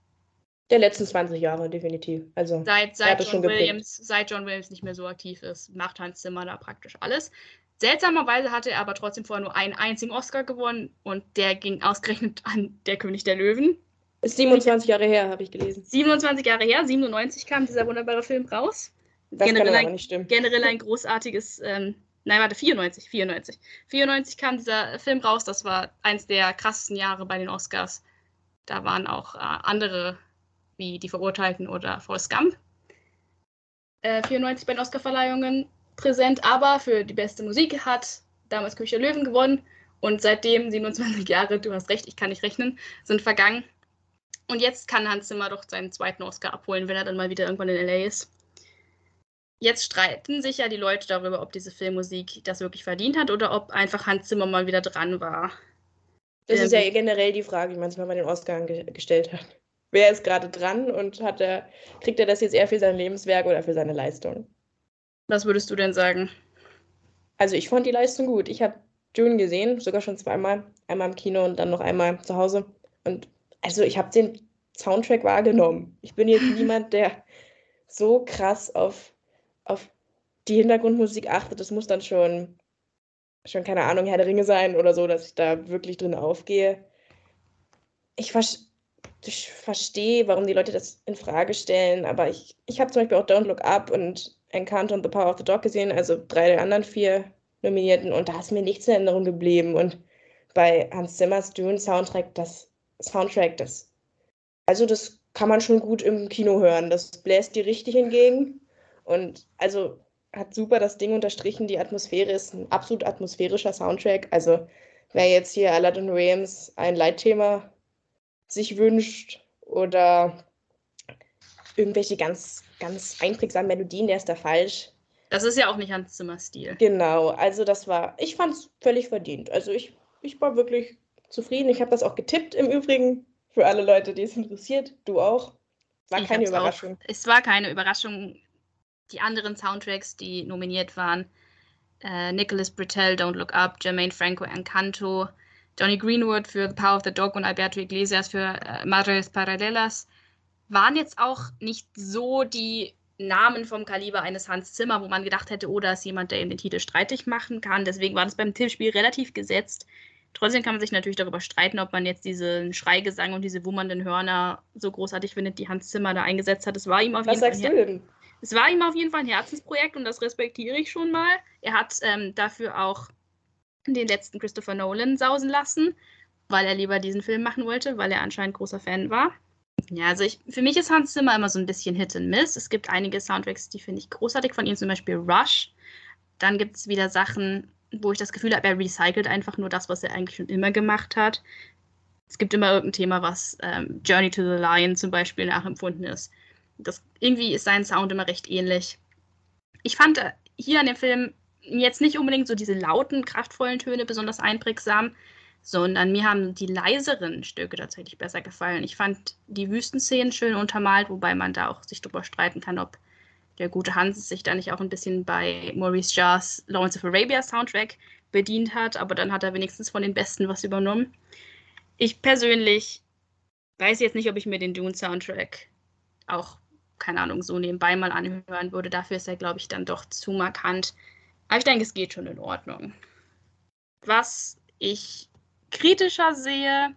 Der letzten 20 Jahre, definitiv. Also, Seit, seit, John geprägt. Williams, seit John Williams nicht mehr so aktiv ist, macht Hans Zimmer da praktisch alles. Seltsamerweise hatte er aber trotzdem vorher nur einen einzigen Oscar gewonnen und der ging ausgerechnet an Der König der Löwen. ist 27 Jahre her, habe ich gelesen. 27 Jahre her, 97 kam dieser wunderbare Film raus. Das Generell kann ein- aber nicht stimmen. generell ein großartiges, ähm, nein, warte, 94, 94. 94 kam dieser Film raus, das war eins der krassesten Jahre bei den Oscars. Da waren auch äh, andere, wie Die Verurteilten oder Forrest Gump, äh, 94 bei den Oscarverleihungen präsent, aber für die beste Musik hat damals der Löwen gewonnen und seitdem 27 Jahre, du hast recht, ich kann nicht rechnen, sind vergangen. Und jetzt kann Hans Zimmer doch seinen zweiten Oscar abholen, wenn er dann mal wieder irgendwann in LA ist. Jetzt streiten sich ja die Leute darüber, ob diese Filmmusik das wirklich verdient hat oder ob einfach Hans Zimmer mal wieder dran war. Das ist ja Ähm, generell die Frage, die man sich mal bei den Oscars ge gestellt hat. Wer ist gerade dran und hat er, kriegt er das jetzt eher für sein Lebenswerk oder für seine Leistung? Was würdest du denn sagen? Also ich fand die Leistung gut. Ich habe Dune gesehen, sogar schon zweimal. Einmal im Kino und dann noch einmal zu Hause. Und also ich habe den Soundtrack wahrgenommen. Ich bin jetzt niemand, der so krass auf, auf die Hintergrundmusik achtet. Das muss dann schon schon keine Ahnung, Herr der Ringe sein oder so, dass ich da wirklich drin aufgehe. Ich, ver ich verstehe, warum die Leute das in Frage stellen, aber ich, ich habe zum Beispiel auch Don't Look Up und Encanto und The Power of the Dog gesehen, also drei der anderen vier Nominierten und da ist mir nichts in Erinnerung geblieben und bei Hans Zimmers Dune Soundtrack, das Soundtrack, das also das kann man schon gut im Kino hören. Das bläst dir richtig entgegen. Und also hat super das Ding unterstrichen. Die Atmosphäre ist ein absolut atmosphärischer Soundtrack. Also wer jetzt hier Aladdin Williams ein Leitthema sich wünscht oder irgendwelche ganz, ganz einprägsamen Melodien, der ist da falsch. Das ist ja auch nicht Hans Zimmer Stil. Genau, also das war, ich fand es völlig verdient. Also ich, ich war wirklich zufrieden. Ich habe das auch getippt im Übrigen. Für alle Leute, die es interessiert. Du auch. War ich keine Überraschung. Auch, es war keine Überraschung. Die anderen Soundtracks, die nominiert waren, äh, Nicholas Britell, Don't Look Up, Jermaine Franco, Encanto, Johnny Greenwood für The Power of the Dog und Alberto Iglesias für äh, Madres Paralelas, waren jetzt auch nicht so die Namen vom Kaliber eines Hans Zimmer, wo man gedacht hätte, oh, da ist jemand, der ihm den Titel streitig machen kann. Deswegen war das beim Tippspiel relativ gesetzt. Trotzdem kann man sich natürlich darüber streiten, ob man jetzt diesen Schreigesang und diese wummernden Hörner so großartig findet, die Hans Zimmer da eingesetzt hat. Es war ihm auf Was jeden sagst Fall. Du denn? Es war ihm auf jeden Fall ein Herzensprojekt und das respektiere ich schon mal. Er hat ähm, dafür auch den letzten Christopher Nolan sausen lassen, weil er lieber diesen Film machen wollte, weil er anscheinend großer Fan war. Ja, also ich, für mich ist Hans Zimmer immer so ein bisschen Hit and Miss. Es gibt einige Soundtracks, die finde ich großartig, von ihm zum Beispiel Rush. Dann gibt es wieder Sachen, wo ich das Gefühl habe, er recycelt einfach nur das, was er eigentlich schon immer gemacht hat. Es gibt immer irgendein Thema, was ähm, Journey to the Lion zum Beispiel nachempfunden ist. Das, irgendwie ist sein Sound immer recht ähnlich. Ich fand äh, hier an dem Film jetzt nicht unbedingt so diese lauten, kraftvollen Töne besonders einprägsam, sondern mir haben die leiseren Stücke tatsächlich besser gefallen. Ich fand die Wüstenszenen schön untermalt, wobei man da auch sich drüber streiten kann, ob der gute Hans sich da nicht auch ein bisschen bei Maurice Jarre's Lawrence of Arabia Soundtrack bedient hat, aber dann hat er wenigstens von den Besten was übernommen. Ich persönlich weiß jetzt nicht, ob ich mir den Dune Soundtrack auch, keine Ahnung, so nebenbei mal anhören würde. Dafür ist er, glaube ich, dann doch zu markant. Aber ich denke, es geht schon in Ordnung. Was ich kritischer sehe,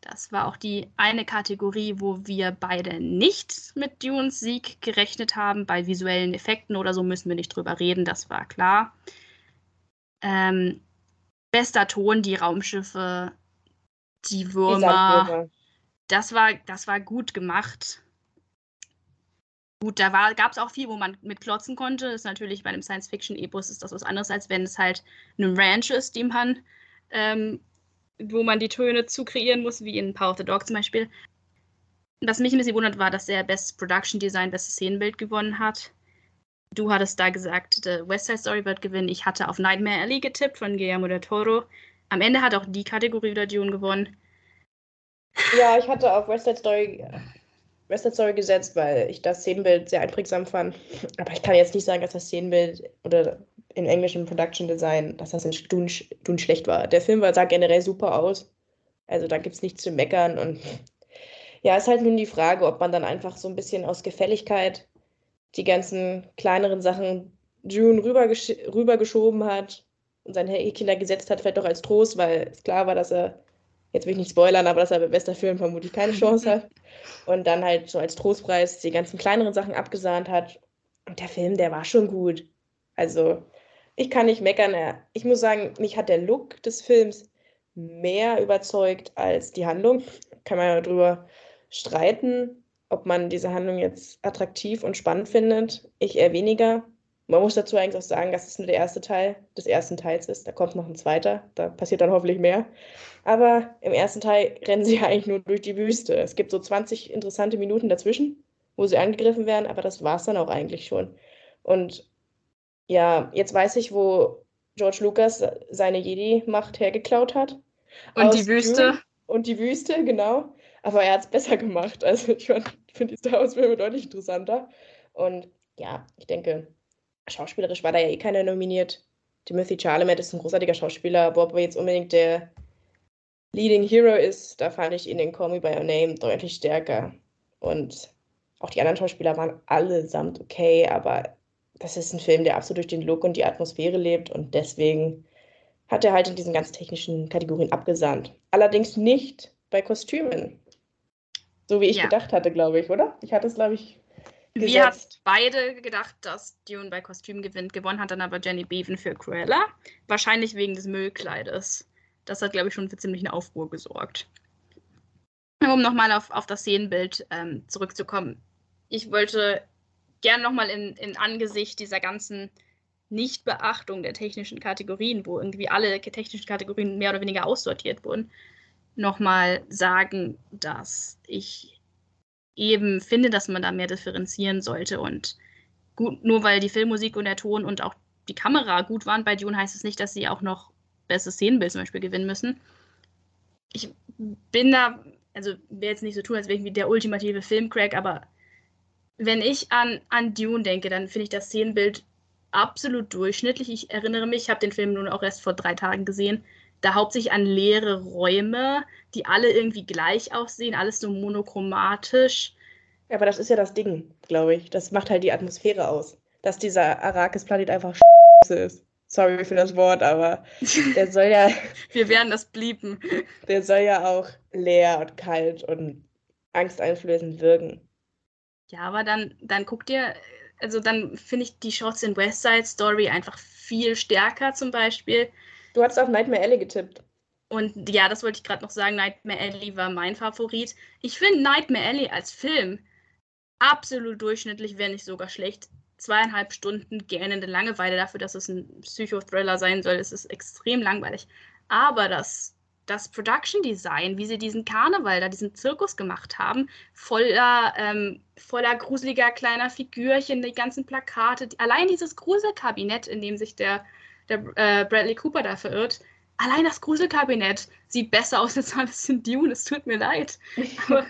das war auch die eine Kategorie, wo wir beide nicht mit Dunes Sieg gerechnet haben. Bei visuellen Effekten oder so müssen wir nicht drüber reden, das war klar. Ähm, bester Ton, die Raumschiffe, die Würmer. Das war, das war gut gemacht. Gut, da gab es auch viel, wo man mit klotzen konnte. Das ist natürlich bei einem Science-Fiction-Epos ist das was anderes, als wenn es halt eine Ranch ist, die man ähm, wo man die Töne zu kreieren muss, wie in Power of the Dog zum Beispiel. Was mich ein bisschen wundert, war, dass er Best Production Design, bestes Szenenbild gewonnen hat. Du hattest da gesagt, The West Side Story wird gewinnen. Ich hatte auf Nightmare Alley getippt von Guillermo del Toro. Am Ende hat auch die Kategorie wieder Dune gewonnen. Ja, ich hatte auf West Side Story, West Side Story gesetzt, weil ich das Szenenbild sehr einprägsam fand. Aber ich kann jetzt nicht sagen, dass das Szenenbild oder in englischem Production Design, dass das in Dune schlecht war. Der Film sah generell super aus. Also da gibt es nichts zu meckern. Und ja, ist halt nun die Frage, ob man dann einfach so ein bisschen aus Gefälligkeit die ganzen kleineren Sachen Dune rübergesch rübergeschoben hat und seine Kinder gesetzt hat, vielleicht doch als Trost, weil es klar war, dass er, jetzt will ich nicht spoilern, aber dass er beim bester Film vermutlich keine Chance hat. Und dann halt so als Trostpreis die ganzen kleineren Sachen abgesahnt hat. Und der Film, der war schon gut. Also ich kann nicht meckern. Ich muss sagen, mich hat der Look des Films mehr überzeugt als die Handlung. Kann man ja darüber streiten, ob man diese Handlung jetzt attraktiv und spannend findet. Ich eher weniger. Man muss dazu eigentlich auch sagen, dass es nur der erste Teil des ersten Teils ist. Da kommt noch ein zweiter. Da passiert dann hoffentlich mehr. Aber im ersten Teil rennen sie eigentlich nur durch die Wüste. Es gibt so 20 interessante Minuten dazwischen, wo sie angegriffen werden, aber das war es dann auch eigentlich schon. Und ja, jetzt weiß ich, wo George Lucas seine Jedi-Macht hergeklaut hat. Und die Wüste. Dune und die Wüste, genau. Aber er hat es besser gemacht. Also ich finde die Star Wars-Filme deutlich interessanter. Und ja, ich denke, schauspielerisch war da ja eh keiner nominiert. Timothy Chalamet ist ein großartiger Schauspieler, aber ob er jetzt unbedingt der Leading Hero ist, da fand ich ihn in Call Me By Your Name deutlich stärker. Und auch die anderen Schauspieler waren allesamt okay, aber das ist ein Film, der absolut durch den Look und die Atmosphäre lebt und deswegen hat er halt in diesen ganz technischen Kategorien abgesahnt. Allerdings nicht bei Kostümen. So wie ich Ja. gedacht hatte, glaube ich, oder? Ich hatte es, glaube ich, Wir hatten beide gedacht, dass Dune bei Kostüm gewinnt. Gewonnen hat dann aber Jenny Beaven für Cruella. Wahrscheinlich wegen des Müllkleides. Das hat, glaube ich, schon für ziemlichen Aufruhr gesorgt. Um nochmal auf, auf das Szenenbild ähm, zurückzukommen. Ich wollte gern nochmal in, in Angesicht dieser ganzen Nichtbeachtung der technischen Kategorien, wo irgendwie alle technischen Kategorien mehr oder weniger aussortiert wurden, nochmal sagen, dass ich eben finde, dass man da mehr differenzieren sollte. Und gut, nur weil die Filmmusik und der Ton und auch die Kamera gut waren bei Dune, heißt es nicht, dass sie auch noch besseres Szenenbild zum Beispiel gewinnen müssen. Ich bin da, also will jetzt nicht so tun, als wäre ich wie der ultimative Filmcrack, aber wenn ich an, an Dune denke, dann finde ich das Szenenbild absolut durchschnittlich. Ich erinnere mich, ich habe den Film nun auch erst vor drei Tagen gesehen, da hauptsächlich an leere Räume, die alle irgendwie gleich aussehen, alles so monochromatisch. Ja, aber das ist ja das Ding, glaube ich. Das macht halt die Atmosphäre aus. Dass dieser Arrakis-Planet einfach ist. Sorry für das Wort, aber der soll ja, Wir werden das blieben. der soll ja auch leer und kalt und angsteinflößend wirken. Ja, aber dann, dann guck dir, also dann finde ich die Shots in West Side Story einfach viel stärker zum Beispiel. Du hattest auf Nightmare Alley getippt. Und ja, das wollte ich gerade noch sagen, Nightmare Alley war mein Favorit. Ich finde Nightmare Alley als Film absolut durchschnittlich, wenn nicht sogar schlecht. Zweieinhalb Stunden gähnende Langeweile dafür, dass es ein Psychothriller sein soll. Es ist extrem langweilig. Aber das, das Production Design, wie sie diesen Karneval da, diesen Zirkus gemacht haben, voller, ähm, voller gruseliger kleiner Figürchen, die ganzen Plakate, allein dieses Gruselkabinett, in dem sich der, der äh, Bradley Cooper da verirrt, allein das Gruselkabinett sieht besser aus als alles in Dune. Es tut mir leid. Aber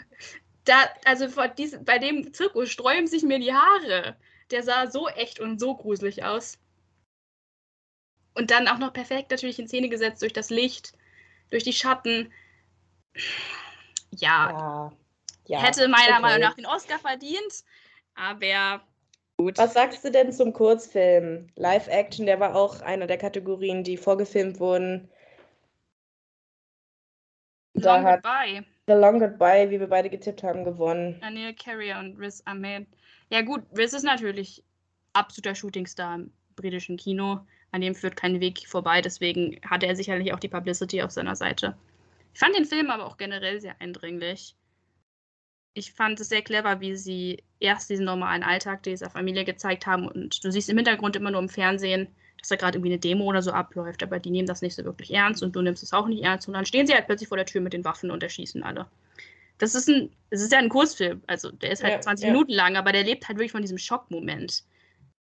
da, also diesem, bei dem Zirkus sträuben sich mir die Haare. Der sah so echt und so gruselig aus. Und dann auch noch perfekt natürlich in Szene gesetzt durch das Licht, durch die Schatten. Ja, Ja. ja hätte meiner okay. Meinung nach den Oscar verdient, aber gut. Was sagst du denn zum Kurzfilm? Live-Action, der war auch einer der Kategorien, die vorgefilmt wurden. Da Long hat Goodbye. The Long Goodbye, wie wir beide getippt haben, gewonnen. Anil Carrier und Riz Ahmed. Ja gut, Riz ist natürlich absoluter Shootingstar im britischen Kino. An dem führt kein Weg vorbei, deswegen hatte er sicherlich auch die Publicity auf seiner Seite. Ich fand den Film aber auch generell sehr eindringlich. Ich fand es sehr clever, wie sie erst diesen normalen Alltag dieser Familie gezeigt haben und du siehst im Hintergrund immer nur im Fernsehen, dass da gerade irgendwie eine Demo oder so abläuft, aber die nehmen das nicht so wirklich ernst und du nimmst es auch nicht ernst und dann stehen sie halt plötzlich vor der Tür mit den Waffen und erschießen alle. Das ist ein, es ist ja ein Kurzfilm, also der ist halt Ja, 20 ja. Minuten lang, aber der lebt halt wirklich von diesem Schockmoment.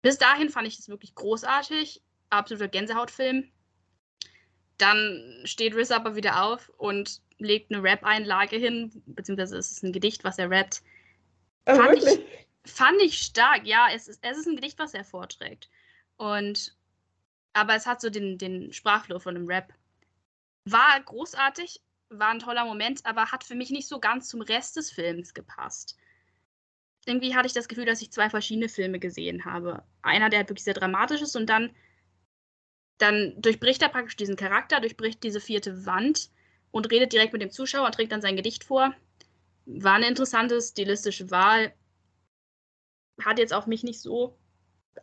Bis dahin fand ich es wirklich großartig, absoluter Gänsehautfilm. Dann steht Riz aber wieder auf und legt eine Rap-Einlage hin, beziehungsweise es ist ein Gedicht, was er rappt. Oh, Fand ich- wirklich? Fand ich stark, ja, es ist, es ist ein Gedicht, was er vorträgt. Und aber es hat so den, den Sprachflow von einem Rap. War großartig, war ein toller Moment, aber hat für mich nicht so ganz zum Rest des Films gepasst. Irgendwie hatte ich das Gefühl, dass ich zwei verschiedene Filme gesehen habe. Einer, der halt wirklich sehr dramatisch ist und dann, dann durchbricht er praktisch diesen Charakter, durchbricht diese vierte Wand und redet direkt mit dem Zuschauer und trägt dann sein Gedicht vor. War eine interessante stilistische Wahl. Hat jetzt auf mich nicht so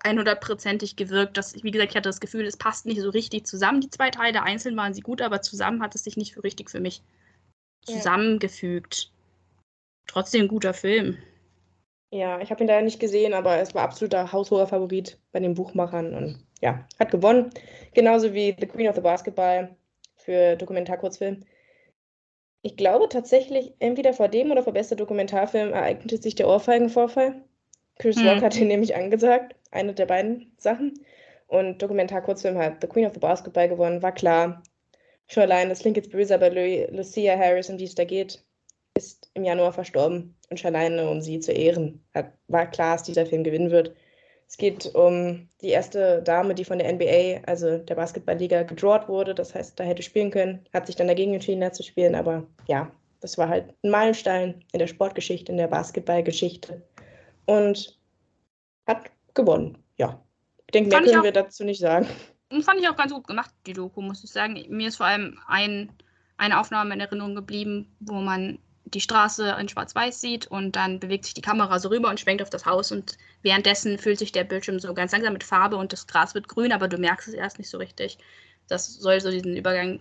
100%ig gewirkt. Dass, wie gesagt, ich hatte das Gefühl, es passt nicht so richtig zusammen, die zwei Teile. Einzeln waren sie gut, aber zusammen hat es sich nicht so richtig für mich zusammengefügt. Trotzdem ein guter Film. Ja, ich habe ihn leider nicht gesehen, aber es war absoluter haushoher Favorit bei den Buchmachern und ja, hat gewonnen. Genauso wie The Queen of the Basketball für Dokumentarkurzfilm. Ich glaube tatsächlich, entweder vor dem oder vor bester Dokumentarfilm ereignete sich der Ohrfeigenvorfall. Chris Hm. Rock hat ihn nämlich angesagt, eine der beiden Sachen. Und Dokumentarkurzfilm hat The Queen of the Basketball gewonnen, war klar. Schon allein, das klingt jetzt böse, aber Lu Lucia Harris, um die es da geht, ist im Januar verstorben. Und schon alleine, um sie zu ehren, hat, war klar, dass dieser Film gewinnen wird. Es geht um die erste Dame, die von der NBA, also der Basketballliga, gedrawt wurde. Das heißt, da hätte spielen können, hat sich dann dagegen entschieden, da zu spielen. Aber ja, das war halt ein Meilenstein in der Sportgeschichte, in der Basketballgeschichte. Und hat gewonnen, ja. Ich denke, mehr können wir dazu nicht sagen. Fand ich auch ganz gut gemacht, die Doku, muss ich sagen. Mir ist vor allem ein, eine Aufnahme in Erinnerung geblieben, wo man die Straße in Schwarz-Weiß sieht und dann bewegt sich die Kamera so rüber und schwenkt auf das Haus und währenddessen fühlt sich der Bildschirm so ganz langsam mit Farbe und das Gras wird grün, aber du merkst es erst nicht so richtig. Das soll so diesen Übergang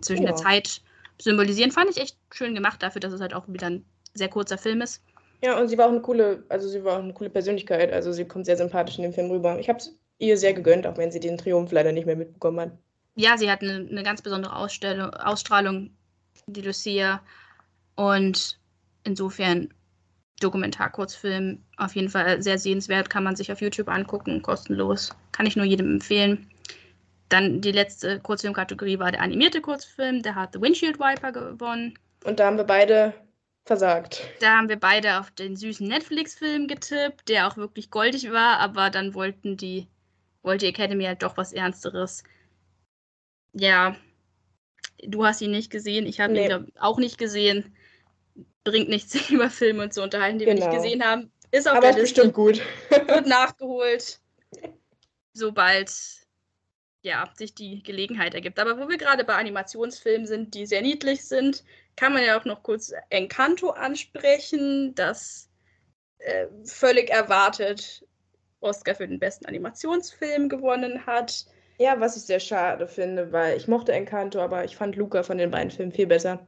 zwischen ja. der Zeit symbolisieren. Fand ich echt schön gemacht dafür, dass es halt auch wieder ein sehr kurzer Film ist. Ja, und sie war auch eine coole, also sie war auch eine coole Persönlichkeit. Also sie kommt sehr sympathisch in dem Film rüber. Ich habe es ihr sehr gegönnt, auch wenn sie den Triumph leider nicht mehr mitbekommen hat. Ja, sie hat eine, eine ganz besondere Ausstellung, Ausstrahlung, die Lucia. Und insofern Dokumentar-Kurzfilm auf jeden Fall sehr sehenswert, kann man sich auf YouTube angucken, kostenlos. Kann ich nur jedem empfehlen. Dann die letzte Kurzfilmkategorie war der animierte Kurzfilm, der hat The Windshield Wiper gewonnen. Und da haben wir beide versagt. Da haben wir beide auf den süßen Netflix-Film getippt, der auch wirklich goldig war, aber dann wollten die, wollte die Academy halt doch was Ernsteres. Ja, du hast ihn nicht gesehen, ich habe nee. ihn glaub, auch nicht gesehen. Bringt nichts, über Filme zu unterhalten, die genau. wir nicht genau. gesehen haben. Ist auch aber ist bestimmt gut. wird nachgeholt, sobald ja, sich die Gelegenheit ergibt. Aber wo wir gerade bei Animationsfilmen sind, die sehr niedlich sind, kann man ja auch noch kurz Encanto ansprechen, das äh, völlig erwartet Oscar für den besten Animationsfilm gewonnen hat. Ja, was ich sehr schade finde, weil ich mochte Encanto, aber ich fand Luca von den beiden Filmen viel besser.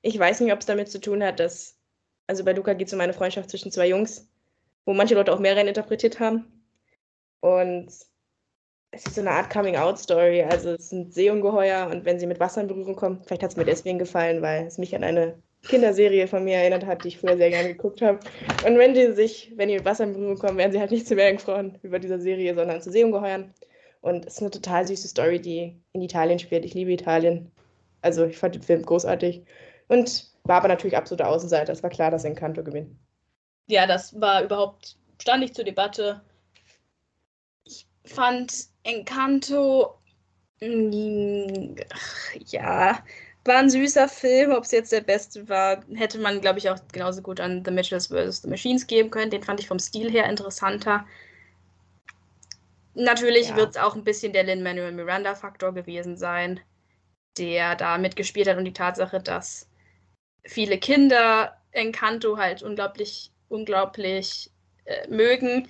Ich weiß nicht, ob es damit zu tun hat, dass, also bei Luca geht es um eine Freundschaft zwischen zwei Jungs, wo manche Leute auch mehr rein interpretiert haben. Und es ist so eine Art Coming-out-Story. Also es sind Seeungeheuer und wenn sie mit Wasser in Berührung kommen, vielleicht hat es mir deswegen gefallen, weil es mich an eine Kinderserie von mir erinnert hat, die ich früher sehr gerne geguckt habe. Und wenn die sich, wenn die mit Wasser in Berührung kommen, werden sie halt nicht zu Meerjungfrauen über dieser Serie, sondern zu Seeungeheuern. Und es ist eine total süße Story, die in Italien spielt. Ich liebe Italien. Also ich fand den Film großartig. Und war aber natürlich absoluter Außenseiter. Es war klar, dass Encanto gewinnt. Ja, das war überhaupt, stand nicht zur Debatte. Ich fand Encanto, mm, ja, war ein süßer Film. Ob es jetzt der beste war, hätte man, glaube ich, auch genauso gut an The Mitchells vs. The Machines geben können. Den fand ich vom Stil her interessanter. Natürlich ja. wird es auch ein bisschen der Lin-Manuel Miranda-Faktor gewesen sein, der da mitgespielt hat und die Tatsache, dass viele Kinder Encanto halt unglaublich, unglaublich äh, mögen.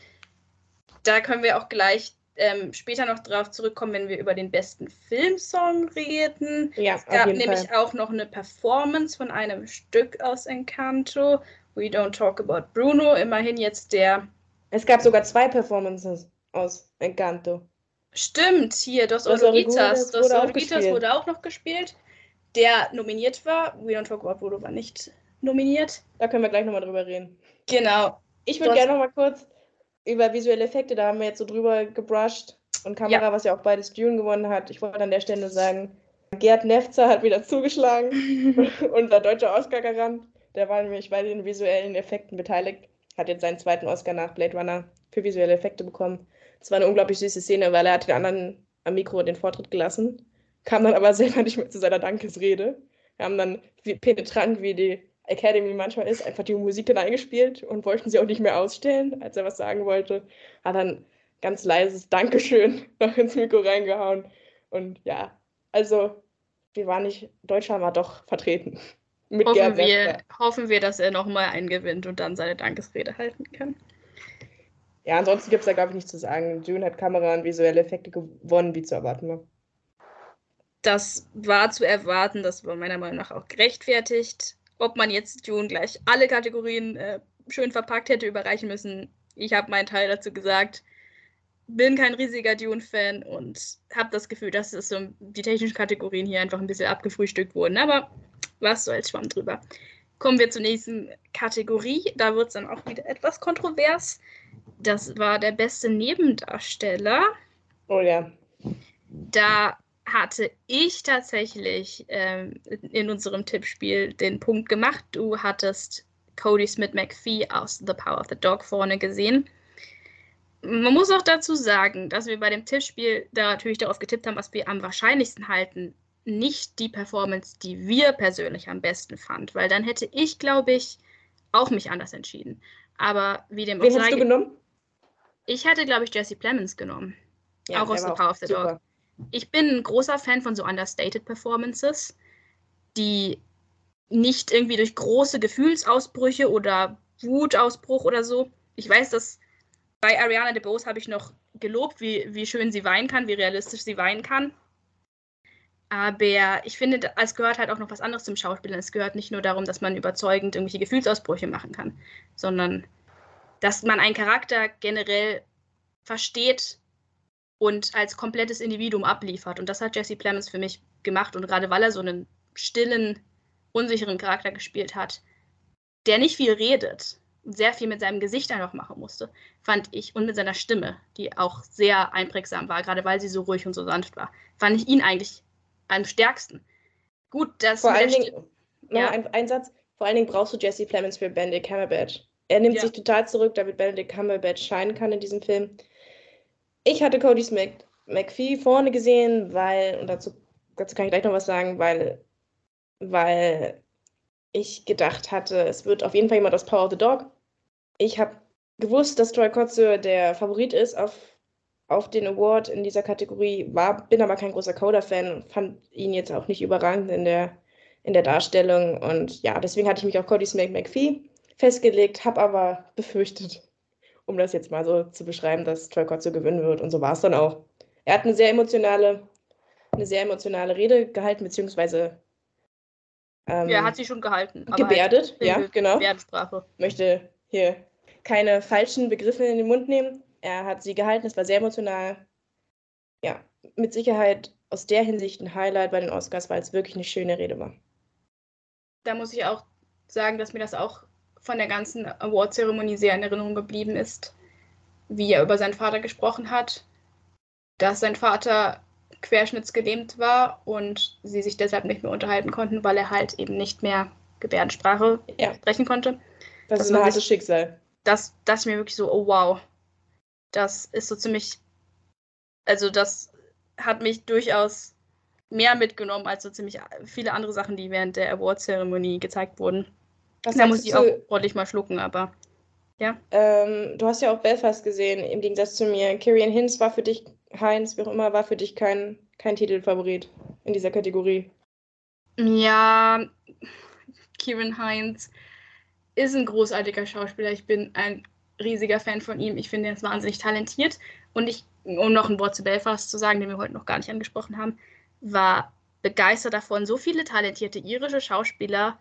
Da können wir auch gleich ähm, später noch darauf zurückkommen, wenn wir über den besten Filmsong reden. Ja, es gab nämlich Fall. auch noch eine Performance von einem Stück aus Encanto. We Don't Talk About Bruno, immerhin jetzt der. Es gab sogar zwei Performances aus Encanto. Stimmt, hier, Dos, Oruguitas. Dos Oruguitas wurde auch noch gespielt. Der nominiert war. We Don't Talk About Bruno war nicht nominiert. Da können wir gleich nochmal drüber reden. Genau. Ich würde gerne nochmal kurz über visuelle Effekte, da haben wir jetzt so drüber gebrusht. Und Kamera, ja. was ja auch beides Dune gewonnen hat. Ich wollte an der Stelle sagen, Gerd Nefzer hat wieder zugeschlagen. unser deutscher Oscar-Garant. Der war nämlich bei den visuellen Effekten beteiligt. Hat jetzt seinen zweiten Oscar nach Blade Runner für visuelle Effekte bekommen. Es war eine unglaublich süße Szene, weil er hat den anderen am Mikro den Vortritt gelassen, kam dann aber selber nicht mehr zu seiner Dankesrede. Wir haben dann wie penetrant, wie die Academy manchmal ist, einfach die Musik dann eingespielt und wollten sie auch nicht mehr ausstellen, als er was sagen wollte. Hat dann ganz leises Dankeschön noch ins Mikro reingehauen. Und ja, also wir waren nicht, Deutschland war doch vertreten. Mit hoffen, wir, hoffen wir, dass er nochmal einen gewinnt und dann seine Dankesrede halten kann. Ja, ansonsten gibt es da, glaube ich, nichts zu sagen. June hat Kamera und visuelle Effekte gewonnen, wie zu erwarten war. Das war zu erwarten, das war meiner Meinung nach auch gerechtfertigt ob man jetzt Dune gleich alle Kategorien äh, schön verpackt hätte überreichen müssen. Ich habe meinen Teil dazu gesagt. Bin kein riesiger Dune-Fan und habe das Gefühl, dass es so die technischen Kategorien hier einfach ein bisschen abgefrühstückt wurden. Aber was soll's, schwamm drüber. Kommen wir zur nächsten Kategorie. Da wird es dann auch wieder etwas kontrovers. Das war der beste Nebendarsteller. Oh ja. Da hatte ich tatsächlich ähm, in unserem Tippspiel den Punkt gemacht. Du hattest Cody Smith McPhee aus The Power of the Dog vorne gesehen. Man muss auch dazu sagen, dass wir bei dem Tippspiel da natürlich darauf getippt haben, was wir am wahrscheinlichsten halten, nicht die Performance, die wir persönlich am besten fand, weil dann hätte ich, glaube ich, auch mich anders entschieden. Aber wie dem Wen auch sei, hast du genommen? Ich hätte, glaube ich, Jesse Plemons genommen. Ja, auch aus The Power of the super. Dog. Ich bin ein großer Fan von so understated Performances, die nicht irgendwie durch große Gefühlsausbrüche oder Wutausbruch oder so. Ich weiß, dass bei Ariana DeBose habe ich noch gelobt, wie, wie schön sie weinen kann, wie realistisch sie weinen kann. Aber ich finde, es gehört halt auch noch was anderes zum Schauspielern. Es gehört nicht nur darum, dass man überzeugend irgendwelche Gefühlsausbrüche machen kann, sondern dass man einen Charakter generell versteht und als komplettes Individuum abliefert. Und das hat Jesse Plemons für mich gemacht. Und gerade weil er so einen stillen, unsicheren Charakter gespielt hat, der nicht viel redet und sehr viel mit seinem Gesicht einfach machen musste, fand ich, und mit seiner Stimme, die auch sehr einprägsam war, gerade weil sie so ruhig und so sanft war, fand ich ihn eigentlich am stärksten. Gut, dass Vor allen Dingen, Ja. ein, ein Satz, vor allen Dingen brauchst du Jesse Plemons für Benedict Cumberbatch. Er nimmt Ja. sich total zurück, damit Benedict Cumberbatch scheinen kann in diesem Film. Ich hatte Cody Smith McPhee vorne gesehen, weil, und dazu, dazu kann ich gleich noch was sagen, weil, weil ich gedacht hatte, es wird auf jeden Fall jemand aus Power of the Dog. Ich habe gewusst, dass Troy Kotsur der Favorit ist auf, auf den Award in dieser Kategorie, war, bin aber kein großer Coda-Fan und fand ihn jetzt auch nicht überragend in der, in der Darstellung. Und ja, deswegen hatte ich mich auf Cody Smith McPhee festgelegt, habe aber befürchtet, um das jetzt mal so zu beschreiben, dass Troy Kotsur gewinnen wird. Und so war es dann auch. Er hat eine sehr emotionale, eine sehr emotionale Rede gehalten, beziehungsweise ähm, ja, hat sie schon gehalten. gebärdet, Halt ja, Ge- genau. Gebärdensprache. Möchte hier keine falschen Begriffe in den Mund nehmen. Er hat sie gehalten, es war sehr emotional. Ja, mit Sicherheit aus der Hinsicht ein Highlight bei den Oscars, weil es wirklich eine schöne Rede war. da muss ich auch sagen, dass mir das auch von der ganzen Award-Zeremonie sehr in Erinnerung geblieben ist, wie er über seinen Vater gesprochen hat, dass sein Vater querschnittsgelähmt war und sie sich deshalb nicht mehr unterhalten konnten, weil er halt eben nicht mehr Gebärdensprache Ja. sprechen konnte. Das ist ein hartes Schicksal. Das dachte ich mir wirklich so, oh wow, das ist so ziemlich, also das hat mich durchaus mehr mitgenommen als so ziemlich viele andere Sachen, die während der Award-Zeremonie gezeigt wurden. Was Da muss ich auch ordentlich mal schlucken, aber Ähm, du hast ja auch Belfast gesehen, im Gegensatz zu mir. Kirian Hinz war für dich, Heinz, wie auch immer, war für dich kein, kein Titelfavorit in dieser Kategorie. ja, Kieran Hines ist ein großartiger Schauspieler. Ich bin ein riesiger Fan von ihm. Ich finde, er ist wahnsinnig talentiert. Und ich, um noch ein Wort zu Belfast zu sagen, den wir heute noch gar nicht angesprochen haben, war begeistert davon, so viele talentierte irische Schauspieler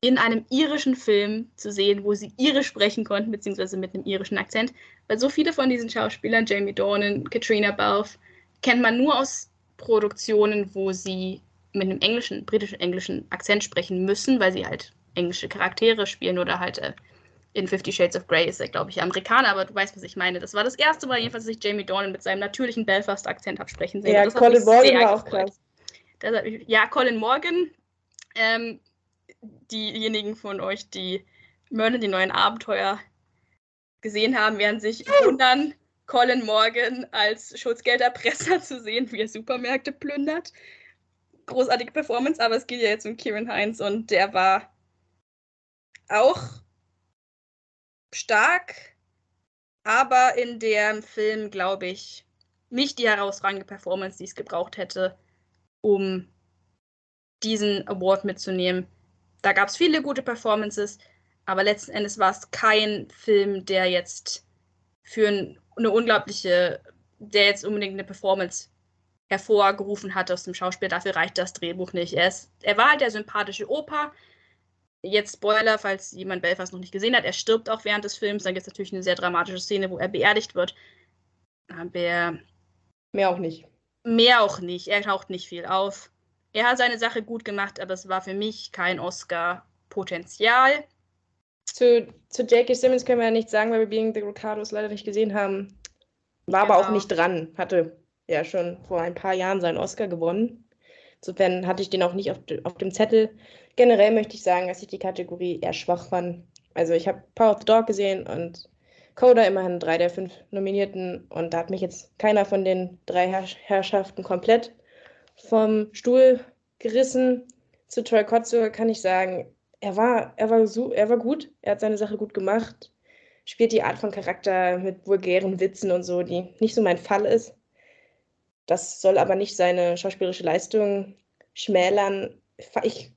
in einem irischen Film zu sehen, wo sie irisch sprechen konnten, beziehungsweise mit einem irischen Akzent. Weil so viele von diesen Schauspielern, Jamie Dornan, Katrina Balfe, kennt man nur aus Produktionen, wo sie mit einem englischen, britischen englischen Akzent sprechen müssen, weil sie halt englische Charaktere spielen oder halt äh, in Fifty Shades of Grey ist er, glaube ich, Amerikaner, aber du weißt, was ich meine. Das war das erste Mal jedenfalls, dass ich Jamie Dornan mit seinem natürlichen Belfast-Akzent habe sprechen sehen. Ja, Colin Morgan war auch gefreut. krass. Mich, ja, Colin Morgan. Ähm, diejenigen von euch, die Merlin, die neuen Abenteuer gesehen haben, werden sich wundern, Colin Morgan als Schutzgelderpresser zu sehen, wie er Supermärkte plündert. Großartige Performance, aber es geht ja jetzt um Kieran Heinz und der war auch stark, aber in dem Film, glaube ich, nicht die herausragende Performance, die es gebraucht hätte, um diesen Award mitzunehmen. Da gab es viele gute Performances, aber letzten Endes war es kein Film, der jetzt für ein, eine unglaubliche, der jetzt unbedingt eine Performance hervorgerufen hat aus dem Schauspiel. Dafür reicht das Drehbuch nicht. Er, ist, er war halt der sympathische Opa. Jetzt Spoiler, falls jemand Belfast noch nicht gesehen hat. Er stirbt auch während des Films. Dann gibt es natürlich eine sehr dramatische Szene, wo er beerdigt wird. Aber Mehr auch nicht. mehr auch nicht. Er taucht nicht viel auf. Er hat seine Sache gut gemacht, aber es war für mich kein Oscar-Potenzial. Zu, zu J.K. Simmons können wir ja nichts sagen, weil wir Being the Ricardos leider nicht gesehen haben. War aber auch Genau. nicht dran. Hatte ja schon vor ein paar Jahren seinen Oscar gewonnen. Insofern hatte ich den auch nicht auf, auf dem Zettel. Generell möchte ich sagen, dass ich die Kategorie eher schwach fand. Also ich habe Power of the Dog gesehen und Coda immerhin drei der fünf Nominierten und da hat mich jetzt keiner von den drei Herrsch Herrschaften komplett vom Stuhl gerissen. Zu Troy Kotsur kann ich sagen, er war, er, war so, er war gut, er hat seine Sache gut gemacht, spielt die Art von Charakter mit vulgären Witzen und so, die nicht so mein Fall ist. Das soll aber nicht seine schauspielerische Leistung schmälern. Ich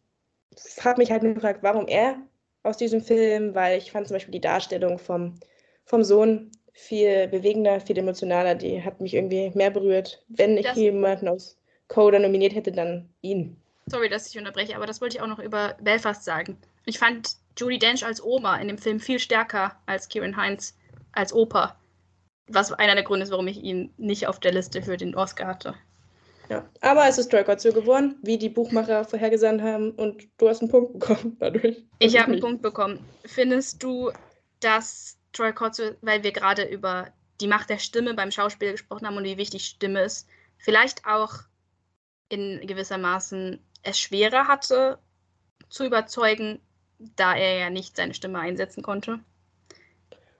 habe mich halt nur gefragt, warum er aus diesem Film, weil ich fand zum Beispiel die Darstellung vom, vom Sohn viel bewegender, viel emotionaler. Die hat mich irgendwie mehr berührt. Wenn ich das jemanden aus Coda nominiert hätte, dann ihn. Sorry, dass ich unterbreche, aber das wollte ich auch noch über Belfast sagen. Ich fand Judy Dench als Oma in dem Film viel stärker als Kieran Heinz als Opa. Was einer der Gründe ist, warum ich ihn nicht auf der Liste für den Oscar hatte. Ja, aber es ist Troy Kotzio geworden, wie die Buchmacher vorhergesandt haben, und du hast einen Punkt bekommen dadurch. Ich habe einen Punkt bekommen. Findest du, dass Troy Kotzio, weil wir gerade über die Macht der Stimme beim Schauspiel gesprochen haben und wie wichtig Stimme ist, vielleicht auch in gewisser Maßen es schwerer hatte zu überzeugen, da er ja nicht seine Stimme einsetzen konnte?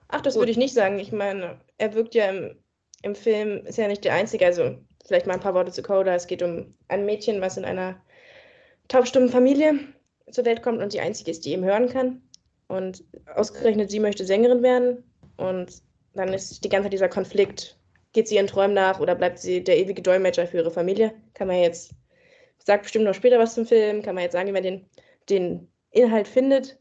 Ach, das würde ich nicht sagen. Ich meine, er wirkt ja im, im Film, ist ja nicht der Einzige. Also vielleicht mal ein paar Worte zu Coda. Es geht um ein Mädchen, was in einer taubstummen Familie zur Welt kommt und die einzige ist, die ihm hören kann. Und ausgerechnet sie möchte Sängerin werden. Und dann ist die ganze Zeit dieser Konflikt. Geht sie ihren Träumen nach oder bleibt sie der ewige Dolmetscher für ihre Familie? Kann man jetzt, sagt bestimmt noch später was zum Film, kann man jetzt sagen, wie man den, den Inhalt findet.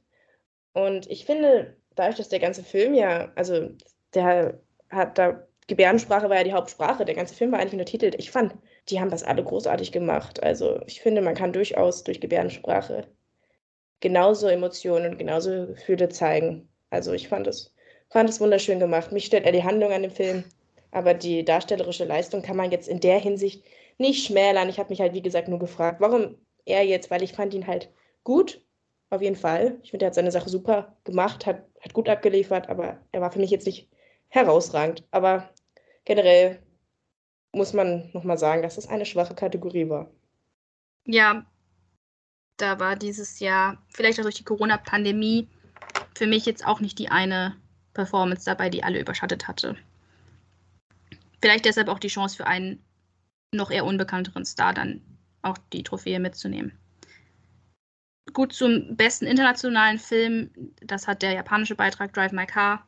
Und ich finde, dadurch, dass der ganze Film ja, also der hat da, Gebärdensprache war ja die Hauptsprache, der ganze Film war eigentlich untertitelt. Ich fand, die haben das alle großartig gemacht. Also ich finde, man kann durchaus durch Gebärdensprache genauso Emotionen und genauso Gefühle zeigen. Also ich fand es, fand wunderschön gemacht. Mich stört eher die Handlung an dem Film, aber die darstellerische Leistung kann man jetzt in der Hinsicht nicht schmälern. Ich habe mich halt, wie gesagt, nur gefragt, warum er jetzt, weil ich fand ihn halt gut, auf jeden Fall. Ich finde, er hat seine Sache super gemacht, hat, hat gut abgeliefert, aber er war für mich jetzt nicht herausragend. Aber generell muss man nochmal sagen, dass das eine schwache Kategorie war. Ja, da war dieses Jahr, vielleicht auch durch die Corona-Pandemie, für mich jetzt auch nicht die eine Performance dabei, die alle überschattet hatte. Vielleicht deshalb auch die Chance für einen noch eher unbekannteren Star dann auch die Trophäe mitzunehmen. Gut, zum besten internationalen Film, das hat der japanische Beitrag Drive My Car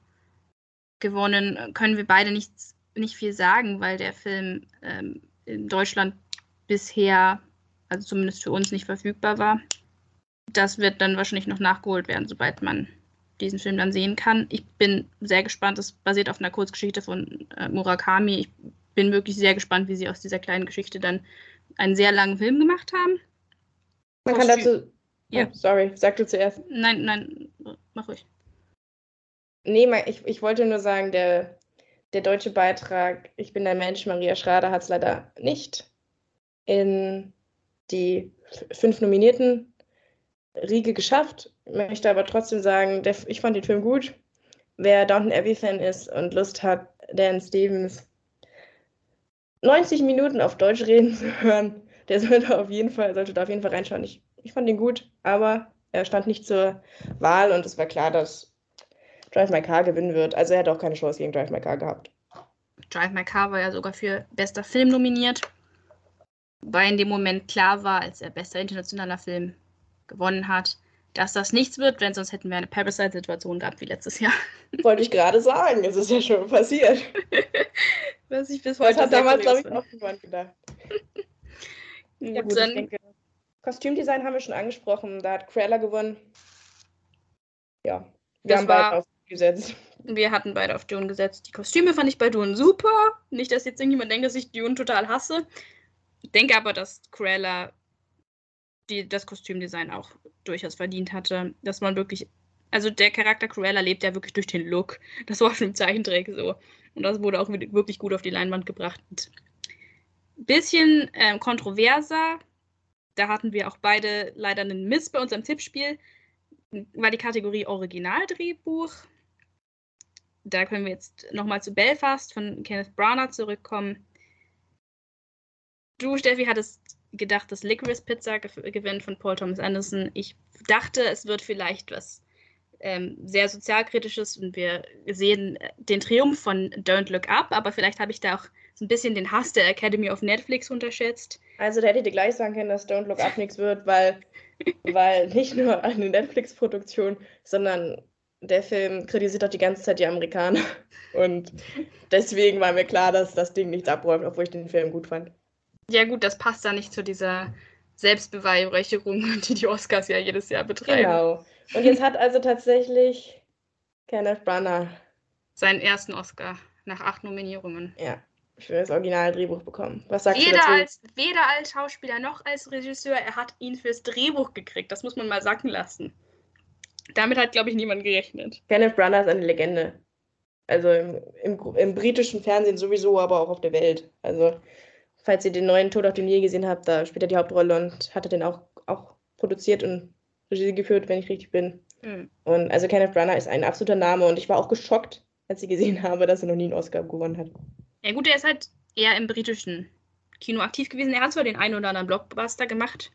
gewonnen, können wir beide nicht, nicht viel sagen, weil der Film ähm, in Deutschland bisher, also zumindest für uns, nicht verfügbar war. Das wird dann wahrscheinlich noch nachgeholt werden, sobald man diesen Film dann sehen kann. Ich bin sehr gespannt. Es basiert auf einer Kurzgeschichte von äh, Murakami. Ich bin wirklich sehr gespannt, wie sie aus dieser kleinen Geschichte dann einen sehr langen Film gemacht haben. Man kann dazu ja. Oh, sorry, sag du zuerst. Nein, nein, mach ruhig. Nee, ich, ich wollte nur sagen, der, der deutsche Beitrag Ich bin der Mensch, Maria Schrader, hat es leider nicht in die fünf Nominierten Riege geschafft. Ich möchte aber trotzdem sagen, der, ich fand den Film gut. Wer Downton Abbey-Fan ist und Lust hat, Dan Stevens 90 Minuten auf Deutsch reden zu hören, der sollte auf jeden Fall, sollte da auf jeden Fall reinschauen. Ich ich fand ihn gut, aber er stand nicht zur Wahl und es war klar, dass Drive My Car gewinnen wird. Also er hat auch keine Chance gegen Drive My Car gehabt. Drive My Car war ja sogar für bester Film nominiert, weil in dem Moment klar war, als er bester internationaler Film gewonnen hat, dass das nichts wird, denn sonst hätten wir eine Parasite-Situation gehabt wie letztes Jahr. Wollte ich gerade sagen, es ist ja schon passiert. Was ich bis heute das hat damals, glaube ich, auch niemand gedacht. ja, gut, dann, denke, Kostümdesign haben wir schon angesprochen. Da hat Cruella gewonnen. Ja, wir das haben beide auf Dune gesetzt. Wir hatten beide auf Dune gesetzt. Die Kostüme fand ich bei Dune super. Nicht, dass jetzt irgendjemand denkt, dass ich Dune total hasse. Ich denke aber, dass Cruella die, das Kostümdesign auch durchaus verdient hatte. Dass man wirklich. Also der Charakter Cruella lebt ja wirklich durch den Look. Das war schon im Zeichentrick so. Und das wurde auch wirklich gut auf die Leinwand gebracht. Bisschen äh, kontroverser da hatten wir auch beide leider einen Miss bei unserem Tippspiel. War die Kategorie Originaldrehbuch. Da können wir jetzt nochmal zu Belfast von Kenneth Branagh zurückkommen. Du, Steffi, hattest gedacht, dass Licorice Pizza gewinnt von Paul Thomas Anderson. Ich dachte, es wird vielleicht was ähm, sehr sozialkritisches und wir sehen den Triumph von Don't Look Up, aber vielleicht habe ich da auch so ein bisschen den Hass der Academy of Netflix unterschätzt. Also da hätte ich dir gleich sagen können, dass Don't Look Up nichts wird, weil, weil nicht nur eine Netflix-Produktion, sondern der Film kritisiert doch die ganze Zeit die Amerikaner. Und deswegen war mir klar, dass das Ding nichts abräumt, obwohl ich den Film gut fand. Ja, gut, das passt da nicht zu dieser Selbstbeweihräucherung, die die Oscars ja jedes Jahr betreiben. Genau. Und jetzt hat also tatsächlich Kenneth Branagh seinen ersten Oscar nach acht Nominierungen. Ja, für das Originaldrehbuch bekommen. Was sagst weder du dazu? Als, weder als Schauspieler noch als Regisseur. Er hat ihn fürs Drehbuch gekriegt. Das muss man mal sacken lassen. Damit hat, glaube ich, niemand gerechnet. Kenneth Branagh ist eine Legende. Also im, im, im, britischen Fernsehen sowieso, aber auch auf der Welt. Also, falls ihr den neuen Tod auf dem Nil gesehen habt, da spielt er die Hauptrolle und hat er den auch, auch produziert und Regie geführt, wenn ich richtig bin. Mhm. Und also Kenneth Branagh ist ein absoluter Name und ich war auch geschockt, als ich gesehen habe, dass er noch nie einen Oscar gewonnen hat. Ja gut, er ist halt eher im britischen Kino aktiv gewesen. Er hat zwar den einen oder anderen Blockbuster gemacht,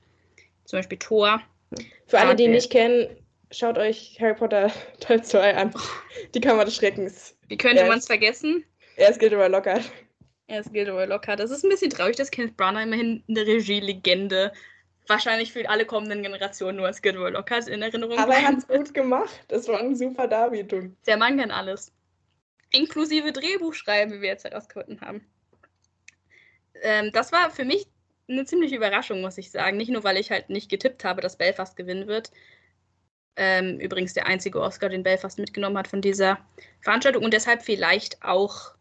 zum Beispiel Thor. Für alle, die ihn nicht kennen, schaut euch Harry Potter Teil 2 an. Die Kammer des Schreckens. Wie könnte man es vergessen? Er ist Gilderoy Lockhart. Er ist Gilderoy Lockhart. Das ist ein bisschen traurig, dass Kenneth Branagh immerhin eine Regie-Legende wahrscheinlich für alle kommenden Generationen nur als Gilderoy Lockhart in Erinnerung Aber er hat es gut gemacht. Das war eine super Darbietung. Der Mann kann alles. Inklusive Drehbuch schreiben, wie wir jetzt herausgefunden haben. Ähm, das war für mich eine ziemliche Überraschung, muss ich sagen. Nicht nur, weil ich halt nicht getippt habe, dass Belfast gewinnen wird, ähm, übrigens der einzige Oscar, den Belfast mitgenommen hat von dieser Veranstaltung und deshalb vielleicht auch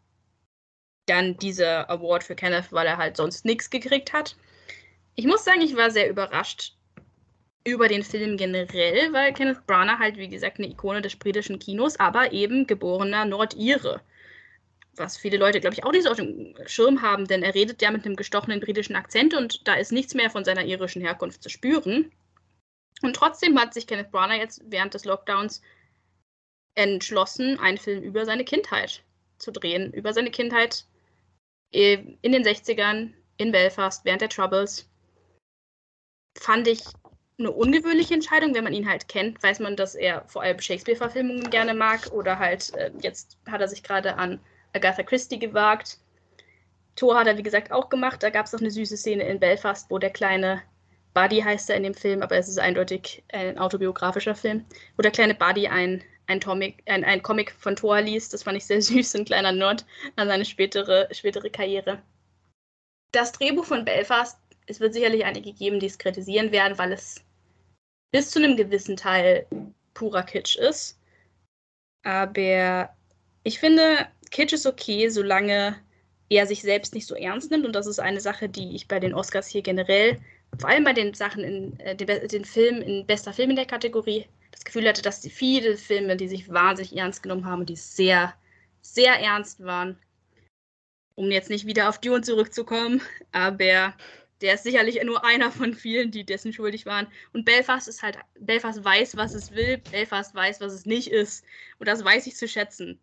dann dieser Award für Kenneth, weil er halt sonst nichts gekriegt hat. Ich muss sagen, ich war sehr überrascht über den Film generell, weil Kenneth Branagh halt, wie gesagt, eine Ikone des britischen Kinos, aber eben geborener Nordire. Was viele Leute, glaube ich, auch nicht so auf dem Schirm haben, denn er redet ja mit einem gestochenen britischen Akzent und da ist nichts mehr von seiner irischen Herkunft zu spüren. Und trotzdem hat sich Kenneth Branagh jetzt während des Lockdowns entschlossen, einen Film über seine Kindheit zu drehen. Über seine Kindheit in den 60ern in Belfast während der Troubles. Fand ich eine ungewöhnliche Entscheidung. Wenn man ihn halt kennt, weiß man, dass er vor allem Shakespeare-Verfilmungen gerne mag oder halt äh, jetzt hat er sich gerade an Agatha Christie gewagt. Thor hat er, wie gesagt, auch gemacht. Da gab es noch eine süße Szene in Belfast, wo der kleine Buddy heißt er in dem Film, aber es ist eindeutig ein autobiografischer Film, wo der kleine Buddy ein, ein, Comic, ein, ein Comic von Thor liest. Das fand ich sehr süß, ein kleiner Nord an seine spätere, spätere Karriere. Das Drehbuch von Belfast, es wird sicherlich einige geben, die es kritisieren werden, weil es bis zu einem gewissen Teil purer Kitsch ist. Aber ich finde, Kitsch ist okay, solange er sich selbst nicht so ernst nimmt. Und das ist eine Sache, die ich bei den Oscars hier generell vor allem bei den Sachen in äh, den, den Film in bester Film in der Kategorie das Gefühl hatte, dass viele Filme, die sich wahnsinnig ernst genommen haben die sehr, sehr ernst waren, um jetzt nicht wieder auf Dune zurückzukommen, aber der ist sicherlich nur einer von vielen, die dessen schuldig waren. Und Belfast ist halt, Belfast weiß, was es will, Belfast weiß, was es nicht ist. Und das weiß ich zu schätzen.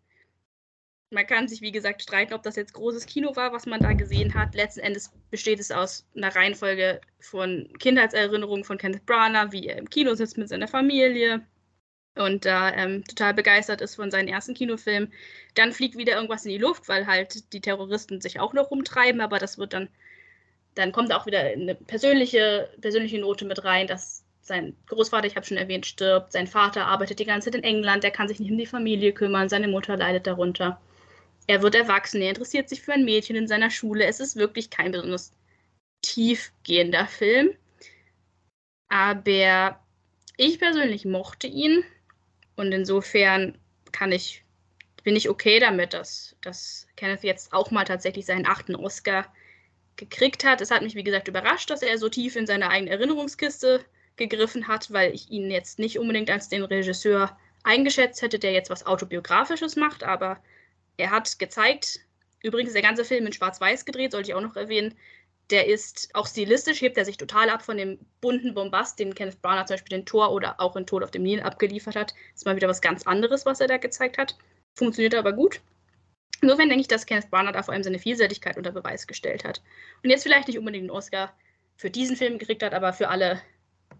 Man kann sich, wie gesagt, streiten, ob das jetzt großes Kino war, was man da gesehen hat. Letzten Endes besteht es aus einer Reihenfolge von Kindheitserinnerungen von Kenneth Branagh, wie er im Kino sitzt mit seiner Familie und da ähm, total begeistert ist von seinen ersten Kinofilmen. Dann fliegt wieder irgendwas in die Luft, weil halt die Terroristen sich auch noch rumtreiben, aber das wird dann, dann kommt auch wieder eine persönliche, persönliche Note mit rein, dass sein Großvater, ich habe schon erwähnt, stirbt, sein Vater arbeitet die ganze Zeit in England, der kann sich nicht um die Familie kümmern, seine Mutter leidet darunter. Er wird erwachsen, er interessiert sich für ein Mädchen in seiner Schule. Es ist wirklich kein besonders tiefgehender Film. Aber ich persönlich mochte ihn. Und insofern kann ich, bin ich okay damit, dass, dass Kenneth jetzt auch mal tatsächlich seinen achten Oscar gekriegt hat. Es hat mich, wie gesagt, überrascht, dass er so tief in seine eigene Erinnerungskiste gegriffen hat, weil ich ihn jetzt nicht unbedingt als den Regisseur eingeschätzt hätte, der jetzt was Autobiografisches macht, aber er hat gezeigt, übrigens der ganze Film in Schwarz-Weiß gedreht, sollte ich auch noch erwähnen. Der ist auch stilistisch, hebt er sich total ab von dem bunten Bombast, den Kenneth Branagh zum Beispiel den Tor oder auch in Tod auf dem Nil abgeliefert hat. Ist mal wieder was ganz anderes, was er da gezeigt hat. Funktioniert aber gut. Insofern denke ich, dass Kenneth Branagh da vor allem seine Vielseitigkeit unter Beweis gestellt hat. Und jetzt vielleicht nicht unbedingt einen Oscar für diesen Film gekriegt hat, aber für alle,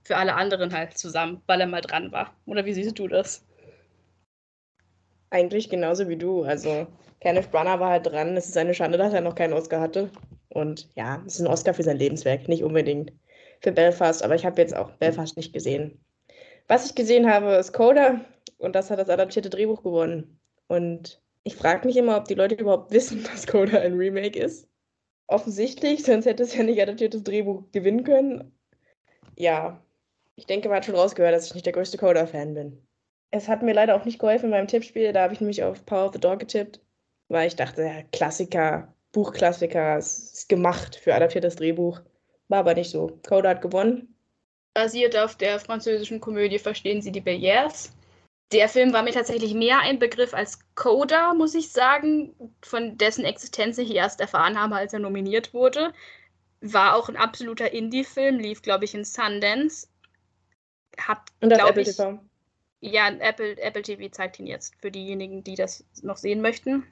für alle anderen halt zusammen, weil er mal dran war. Oder wie siehst du das? Eigentlich genauso wie du. Also Kenneth Branagh war halt dran. Es ist eine Schande, dass er noch keinen Oscar hatte. Und ja, es ist ein Oscar für sein Lebenswerk, nicht unbedingt für Belfast. Aber ich habe jetzt auch Belfast nicht gesehen. Was ich gesehen habe, ist Coda. und das hat das adaptierte Drehbuch gewonnen. Und ich frage mich immer, ob die Leute überhaupt wissen, dass Coda ein Remake ist. Offensichtlich, sonst hätte es ja nicht adaptiertes Drehbuch gewinnen können. Ja, ich denke, man hat schon rausgehört, dass ich nicht der größte Coda-Fan bin. Es hat mir leider auch nicht geholfen in meinem Tippspiel. Da habe ich nämlich auf Power of the Dog getippt, weil ich dachte, ja, Klassiker, Buchklassiker, ist gemacht für adaptiertes Drehbuch. War aber nicht so. Coda hat gewonnen. Basiert auf der französischen Komödie Verstehen Sie die Belliers. Der Film war mir tatsächlich mehr ein Begriff als Coda, muss ich sagen, von dessen Existenz ich erst erfahren habe, als er nominiert wurde. War auch ein absoluter Indie-Film, lief, glaube ich, in Sundance. Hat, Und auf Apple ich, TV. Ja, Apple, Apple TV zeigt ihn jetzt für diejenigen, die das noch sehen möchten.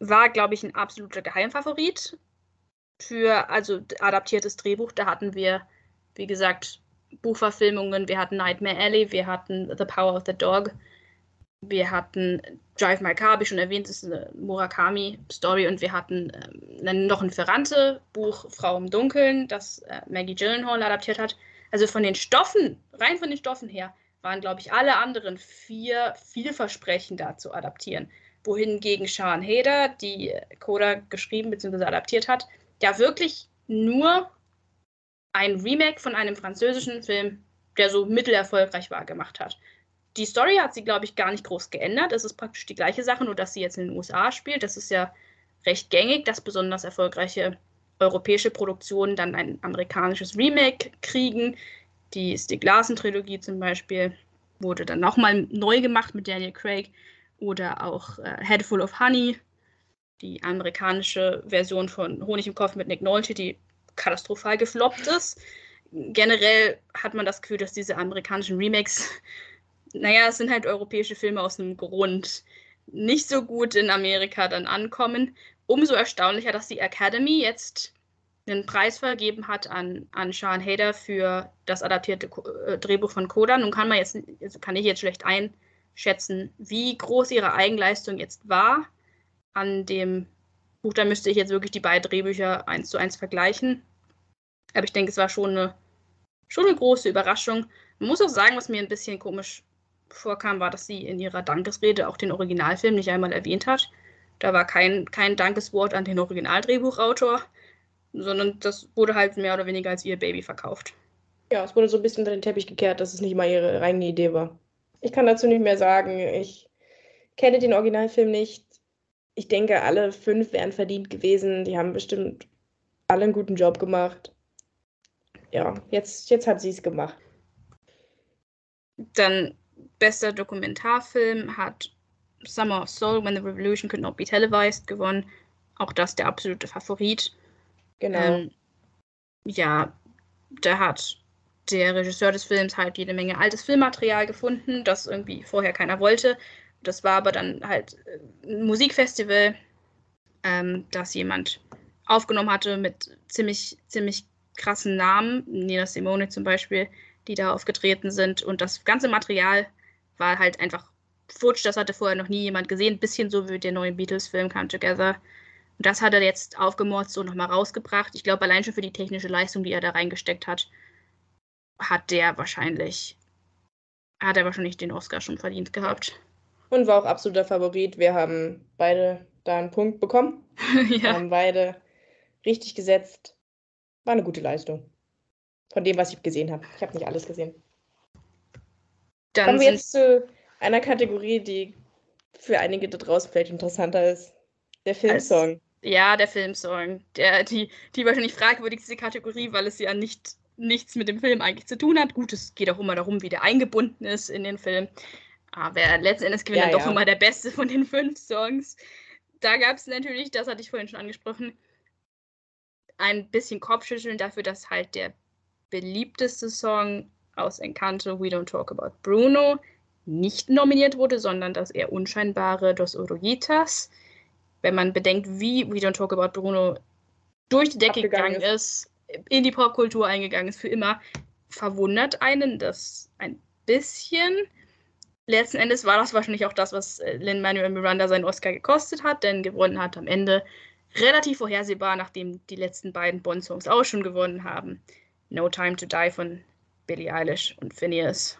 War, glaube ich, ein absoluter Geheimfavorit für also adaptiertes Drehbuch. Da hatten wir, wie gesagt, Buchverfilmungen. Wir hatten Nightmare Alley, wir hatten The Power of the Dog, wir hatten Drive My Car, habe ich schon erwähnt, das ist eine Murakami-Story und wir hatten ähm, noch ein Ferrante-Buch, Frau im Dunkeln, das äh, Maggie Gyllenhaal adaptiert hat. Also von den Stoffen, rein von den Stoffen her, waren, glaube ich, alle anderen vier vielversprechender zu adaptieren. Wohingegen Sean Heder, die Coda geschrieben bzw. adaptiert hat, ja wirklich nur ein Remake von einem französischen Film, der so mittelerfolgreich war, gemacht hat. Die Story hat sie, glaube ich, gar nicht groß geändert. Es ist praktisch die gleiche Sache, nur dass sie jetzt in den USA spielt. Das ist ja recht gängig, dass besonders erfolgreiche europäische Produktionen dann ein amerikanisches Remake kriegen. Die Stieg Larsen-Trilogie zum Beispiel wurde dann nochmal neu gemacht mit Daniel Craig. Oder auch äh, Head Full of Honey, die amerikanische Version von Honig im Kopf mit Nick Nolte, die katastrophal gefloppt ist. Generell hat man das Gefühl, dass diese amerikanischen Remakes, naja, es sind halt europäische Filme aus einem Grund, nicht so gut in Amerika dann ankommen. Umso erstaunlicher, dass die Academy jetzt einen Preis vergeben hat an, an Sean Hader für das adaptierte äh, Drehbuch von Coda. Nun kann man jetzt, also kann ich jetzt schlecht einschätzen, wie groß ihre Eigenleistung jetzt war an dem Buch. Da müsste ich jetzt wirklich die beiden Drehbücher eins zu eins vergleichen. Aber ich denke, es war schon eine, schon eine große Überraschung. Man muss auch sagen, was mir ein bisschen komisch vorkam, war, dass sie in ihrer Dankesrede auch den Originalfilm nicht einmal erwähnt hat. Da war kein, kein Dankeswort an den Originaldrehbuchautor, sondern das wurde halt mehr oder weniger als ihr Baby verkauft. Ja, es wurde so ein bisschen unter den Teppich gekehrt, dass es nicht mal ihre eigene Idee war. Ich kann dazu nicht mehr sagen. Ich kenne den Originalfilm nicht. Ich denke, alle fünf wären verdient gewesen. Die haben bestimmt alle einen guten Job gemacht. Ja, jetzt, jetzt hat sie es gemacht. Dann bester Dokumentarfilm hat Summer of Soul, When the Revolution Could Not Be Televised gewonnen. Auch das der absolute Favorit. Genau. Ähm, ja, da hat der Regisseur des Films halt jede Menge altes Filmmaterial gefunden, das irgendwie vorher keiner wollte. Das war aber dann halt ein Musikfestival, ähm, das jemand aufgenommen hatte mit ziemlich, ziemlich krassen Namen, Nina Simone zum Beispiel, die da aufgetreten sind. Und das ganze Material war halt einfach futsch, das hatte vorher noch nie jemand gesehen. Bisschen so wie der neue Beatles-Film Come Together. Und das hat er jetzt aufgemorzt und nochmal rausgebracht. Ich glaube, allein schon für die technische Leistung, die er da reingesteckt hat, hat der wahrscheinlich, hat er wahrscheinlich den Oscar schon verdient gehabt. Und war auch absoluter Favorit. Wir haben beide da einen Punkt bekommen. Wir ja. haben beide richtig gesetzt. War eine gute Leistung. Von dem, was ich gesehen habe. Ich habe nicht alles gesehen. Dann Kommen wir jetzt zu einer Kategorie, die für einige da draußen vielleicht interessanter ist. Der Filmsong. ja, der Filmsong. Der, die, die wahrscheinlich fragwürdigste Kategorie, weil es ja nicht, nichts mit dem Film eigentlich zu tun hat. Gut, es geht auch immer darum, wie der eingebunden ist in den Film. Aber letzten Endes gewinnt Ja, dann doch ja. immer der beste von den fünf Songs. Da gab es natürlich, das hatte ich vorhin schon angesprochen, ein bisschen Kopfschütteln dafür, dass halt der beliebteste Song aus Encanto, We Don't Talk About Bruno, nicht nominiert wurde, sondern das eher unscheinbare Dos Oruguitas. Wenn man bedenkt, wie We Don't Talk About Bruno durch die Decke Abgegangen gegangen ist, in die Popkultur eingegangen ist für immer, verwundert einen das ein bisschen. Letzten Endes war das wahrscheinlich auch das, was äh, Lin-Manuel Miranda seinen Oscar gekostet hat, denn gewonnen hat am Ende relativ vorhersehbar, nachdem die letzten beiden Bond-Songs auch schon gewonnen haben. No Time to Die von Billie Eilish und Phineas.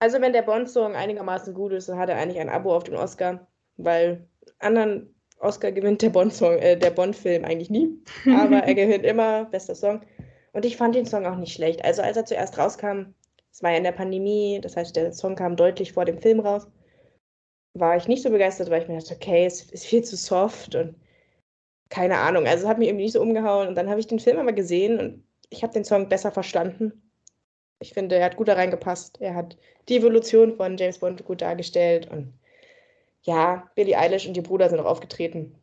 Also wenn der Bond-Song einigermaßen gut ist, dann hat er eigentlich ein Abo auf den Oscar, weil anderen Oscar gewinnt der Bond-Song, äh, der Bond-Film eigentlich nie, aber er gewinnt immer bester Song. Und ich fand den Song auch nicht schlecht. Also als er zuerst rauskam, es war ja in der Pandemie, das heißt, der Song kam deutlich vor dem Film raus, war ich nicht so begeistert, weil ich mir dachte, okay, es ist viel zu soft und keine Ahnung. Also es hat mich irgendwie nicht so umgehauen. Und dann habe ich den Film aber gesehen und ich habe den Song besser verstanden. Ich finde, er hat gut da reingepasst. Er hat die Evolution von James Bond gut dargestellt. Und ja, Billie Eilish und ihr Bruder sind auch aufgetreten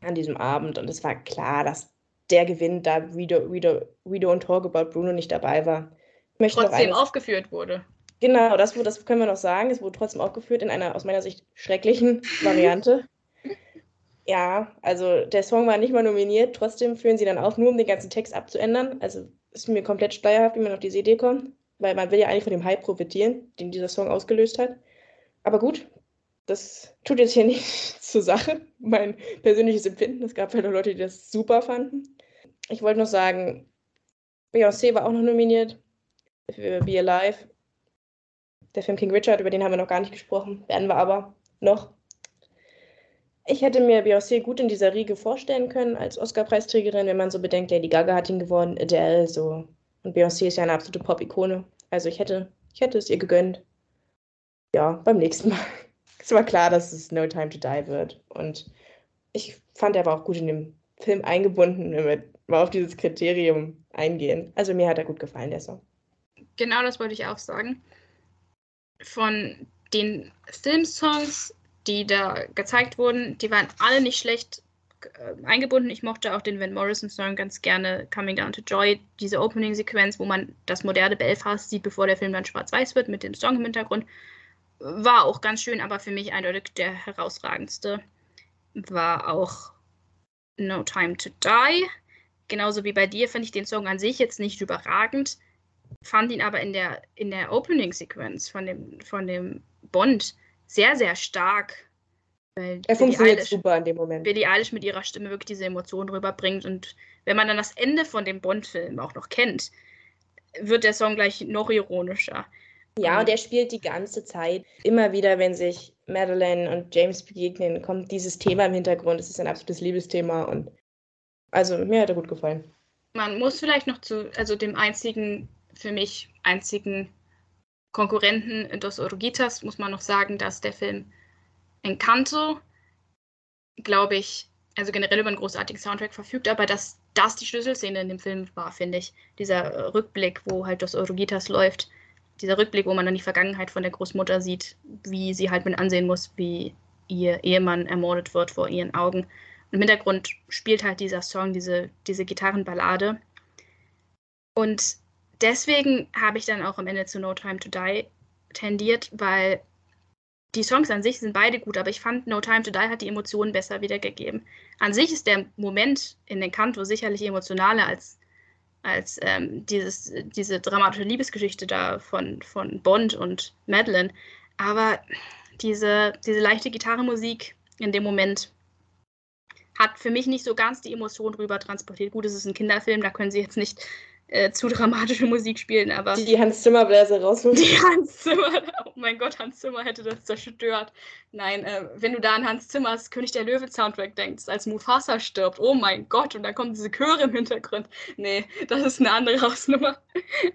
an diesem Abend. Und es war klar, dass der gewinnt, da We, do, we, do, we Don't Talk About Bruno nicht dabei war. Trotzdem aufgeführt wurde. Genau, das, das können wir noch sagen. Es wurde trotzdem aufgeführt in einer aus meiner Sicht schrecklichen Variante. ja, also der Song war nicht mal nominiert, trotzdem führen sie dann auf, nur um den ganzen Text abzuändern. Also ist mir komplett steuerhaft, wie man auf diese Idee kommt, weil man will ja eigentlich von dem Hype profitieren, den dieser Song ausgelöst hat. Aber gut, das tut jetzt hier nicht zur Sache, mein persönliches Empfinden. Es gab halt auch Leute, die das super fanden. Ich wollte noch sagen, Beyoncé war auch noch nominiert für Be Alive. Der Film King Richard, über den haben wir noch gar nicht gesprochen, werden wir aber noch. Ich hätte mir Beyoncé gut in dieser Riege vorstellen können als Oscar-Preisträgerin, wenn man so bedenkt, Lady Gaga hat ihn gewonnen, Adele, so. Und Beyoncé ist ja eine absolute Pop-Ikone. Also ich hätte, ich hätte es ihr gegönnt. Ja, beim nächsten Mal. es war klar, dass es No Time to Die wird. Und ich fand, er war auch gut in dem Film eingebunden, wenn wir mal auf dieses Kriterium eingehen. Also mir hat er gut gefallen, der Song. Genau das wollte ich auch sagen von den Filmsongs, die da gezeigt wurden, die waren alle nicht schlecht äh, eingebunden. Ich mochte auch den Van Morrison-Song ganz gerne, Coming Down to Joy, diese Opening-Sequenz, wo man das moderne Belfast sieht, bevor der Film dann schwarz-weiß wird, mit dem Song im Hintergrund. War auch ganz schön, aber für mich eindeutig der herausragendste war auch No Time to Die. Genauso wie bei dir fand ich den Song an sich jetzt nicht überragend fand ihn aber in der, in der Opening-Sequenz von dem, von dem Bond sehr, sehr stark. er Billie funktioniert Eilish, super in dem Moment. Billie Eilish mit ihrer Stimme wirklich diese Emotionen rüberbringt. Und wenn man dann das Ende von dem Bond-Film auch noch kennt, wird der Song gleich noch ironischer. Ja, und er spielt die ganze Zeit. Immer wieder, wenn sich Madeleine und James begegnen, kommt dieses Thema im Hintergrund. Es ist ein absolutes Liebesthema und also mir hat er gut gefallen. Man muss vielleicht noch zu, also dem einzigen für mich einzigen Konkurrenten Dos Oruguitas muss man noch sagen, dass der Film Encanto, glaube ich, also generell über einen großartigen Soundtrack verfügt, aber dass das die Schlüsselszene in dem Film war, finde ich. Dieser Rückblick, wo halt Dos Oruguitas läuft, dieser Rückblick, wo man dann die Vergangenheit von der Großmutter sieht, wie sie halt mit ansehen muss, wie ihr Ehemann ermordet wird vor ihren Augen. Und im Hintergrund spielt halt dieser Song, diese, diese Gitarrenballade. Und deswegen habe ich dann auch am Ende zu No Time to Die tendiert, weil die Songs an sich sind beide gut, aber ich fand No Time to Die hat die Emotionen besser wiedergegeben. An sich ist der Moment in den Kanto sicherlich emotionaler als, als ähm, dieses, diese dramatische Liebesgeschichte da von, von Bond und Madeline. Aber diese, diese leichte Gitarrenmusik in dem Moment hat für mich nicht so ganz die Emotionen rüber transportiert. Gut, es ist ein Kinderfilm, da können sie jetzt nicht äh, zu dramatische Musik spielen, aber. Die Hans Zimmer Bläser rausholen. Die Hans Zimmer, oh mein Gott, Hans Zimmer hätte das zerstört. Nein, äh, wenn du da an Hans Zimmers König der Löwe Soundtrack denkst, als Mufasa stirbt, oh mein Gott, und da kommen diese Chöre im Hintergrund. Nee, das ist eine andere Hausnummer.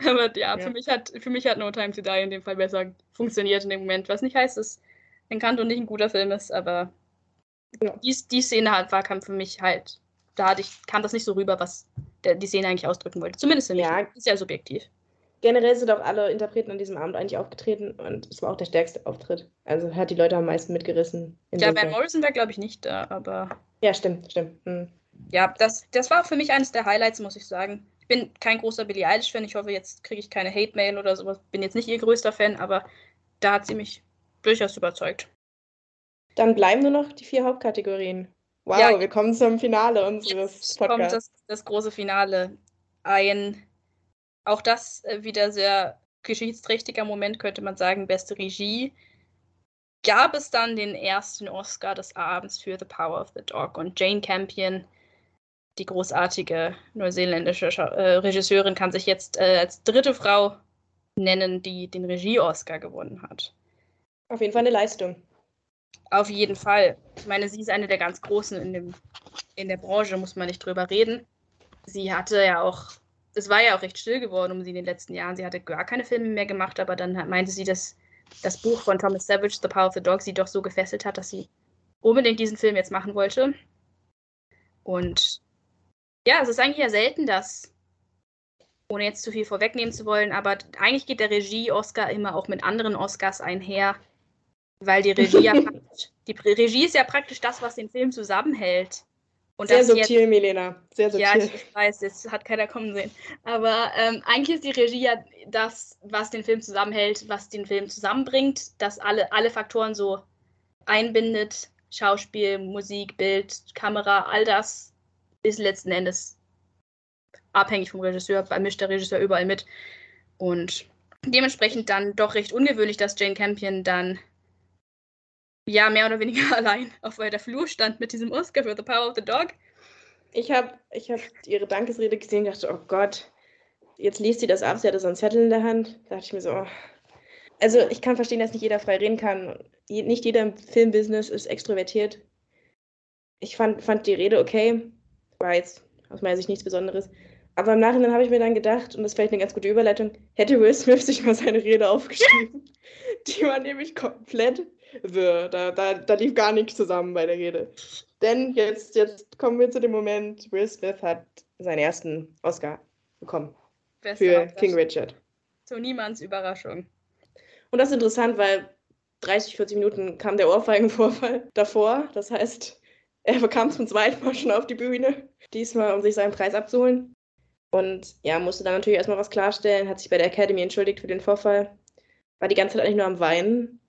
aber ja, ja, Für, mich hat, für mich hat No Time to Die in dem Fall besser funktioniert in dem Moment. Was nicht heißt, dass Encanto nicht ein guter Film ist, aber ja. die, die Szene war kam für mich halt, da hatte ich, kam das nicht so rüber, was die Szene eigentlich ausdrücken wollte. Zumindest für mich. Ja. Ja subjektiv. Generell sind auch alle Interpreten an diesem Abend eigentlich aufgetreten und es war auch der stärkste Auftritt. Also hat die Leute am meisten mitgerissen. Ja, Van Morrison war, glaube ich, nicht da, aber. Ja, stimmt, stimmt. Hm. Ja, das, das war für mich eines der Highlights, muss ich sagen. Ich bin kein großer Billie Eilish-Fan. Ich hoffe, jetzt kriege ich keine Hate-Mail oder sowas. Bin jetzt nicht ihr größter Fan, aber da hat sie mich durchaus überzeugt. Dann bleiben nur noch die vier Hauptkategorien. Wow, ja, wir kommen zum Finale unseres Podcasts. Kommt das, das große Finale. Ein, auch das äh, wieder sehr geschichtsträchtiger Moment, könnte man sagen, beste Regie. Gab es dann den ersten Oscar des Abends für The Power of the Dog und Jane Campion, die großartige neuseeländische äh, Regisseurin, kann sich jetzt äh, als dritte Frau nennen, die den Regie-Oscar gewonnen hat. Auf jeden Fall eine Leistung. Auf jeden Fall. Ich meine, sie ist eine der ganz Großen in, dem, in der Branche, muss man nicht drüber reden. Sie hatte ja auch, es war ja auch recht still geworden um sie in den letzten Jahren. Sie hatte gar keine Filme mehr gemacht, aber dann meinte sie, dass das Buch von Thomas Savage, The Power of the Dog, sie doch so gefesselt hat, dass sie unbedingt diesen Film jetzt machen wollte. Und ja, es ist eigentlich ja selten, dass, ohne jetzt zu viel vorwegnehmen zu wollen, aber eigentlich geht der Regie-Oscar immer auch mit anderen Oscars einher, weil die Regie ja die Regie ist ja praktisch das, was den Film zusammenhält. Und Sehr subtil, jetzt, Milena. Sehr subtil. Ja, ich weiß, jetzt hat keiner kommen sehen. Aber ähm, eigentlich ist die Regie ja das, was den Film zusammenhält, was den Film zusammenbringt, dass alle, alle Faktoren so einbindet. Schauspiel, Musik, Bild, Kamera, all das ist letzten Endes abhängig vom Regisseur, mischt der Regisseur überall mit. Und dementsprechend dann doch recht ungewöhnlich, dass Jane Campion dann ja mehr oder weniger allein auf weiter Flur stand mit diesem Oscar für The Power of the Dog. Ich habe ich hab ihre Dankesrede gesehen und dachte, oh Gott, jetzt liest sie das ab, sie hatte so einen Zettel in der Hand. Da dachte ich mir so, oh. also ich kann verstehen, dass nicht jeder frei reden kann. Nicht jeder im Filmbusiness ist extrovertiert. Ich fand, fand die Rede okay. War jetzt aus meiner Sicht nichts Besonderes. Aber im Nachhinein habe ich mir dann gedacht, und das ist vielleicht eine ganz gute Überleitung, hätte Will Smith sich mal seine Rede aufgeschrieben. die war nämlich komplett wirr. Da, da, da lief gar nichts zusammen bei der Rede. Denn jetzt, jetzt kommen wir zu dem Moment, Will Smith hat seinen ersten Oscar bekommen. Beste für King Richard. Zu niemands Überraschung. Und das ist interessant, weil 30, 40 Minuten kam der Ohrfeigenvorfall davor. Das heißt, er bekam zum zweiten Mal schon auf die Bühne. Diesmal, um sich seinen Preis abzuholen. Und ja, musste dann natürlich erstmal was klarstellen, hat sich bei der Academy entschuldigt für den Vorfall. War die ganze Zeit eigentlich nur am Weinen,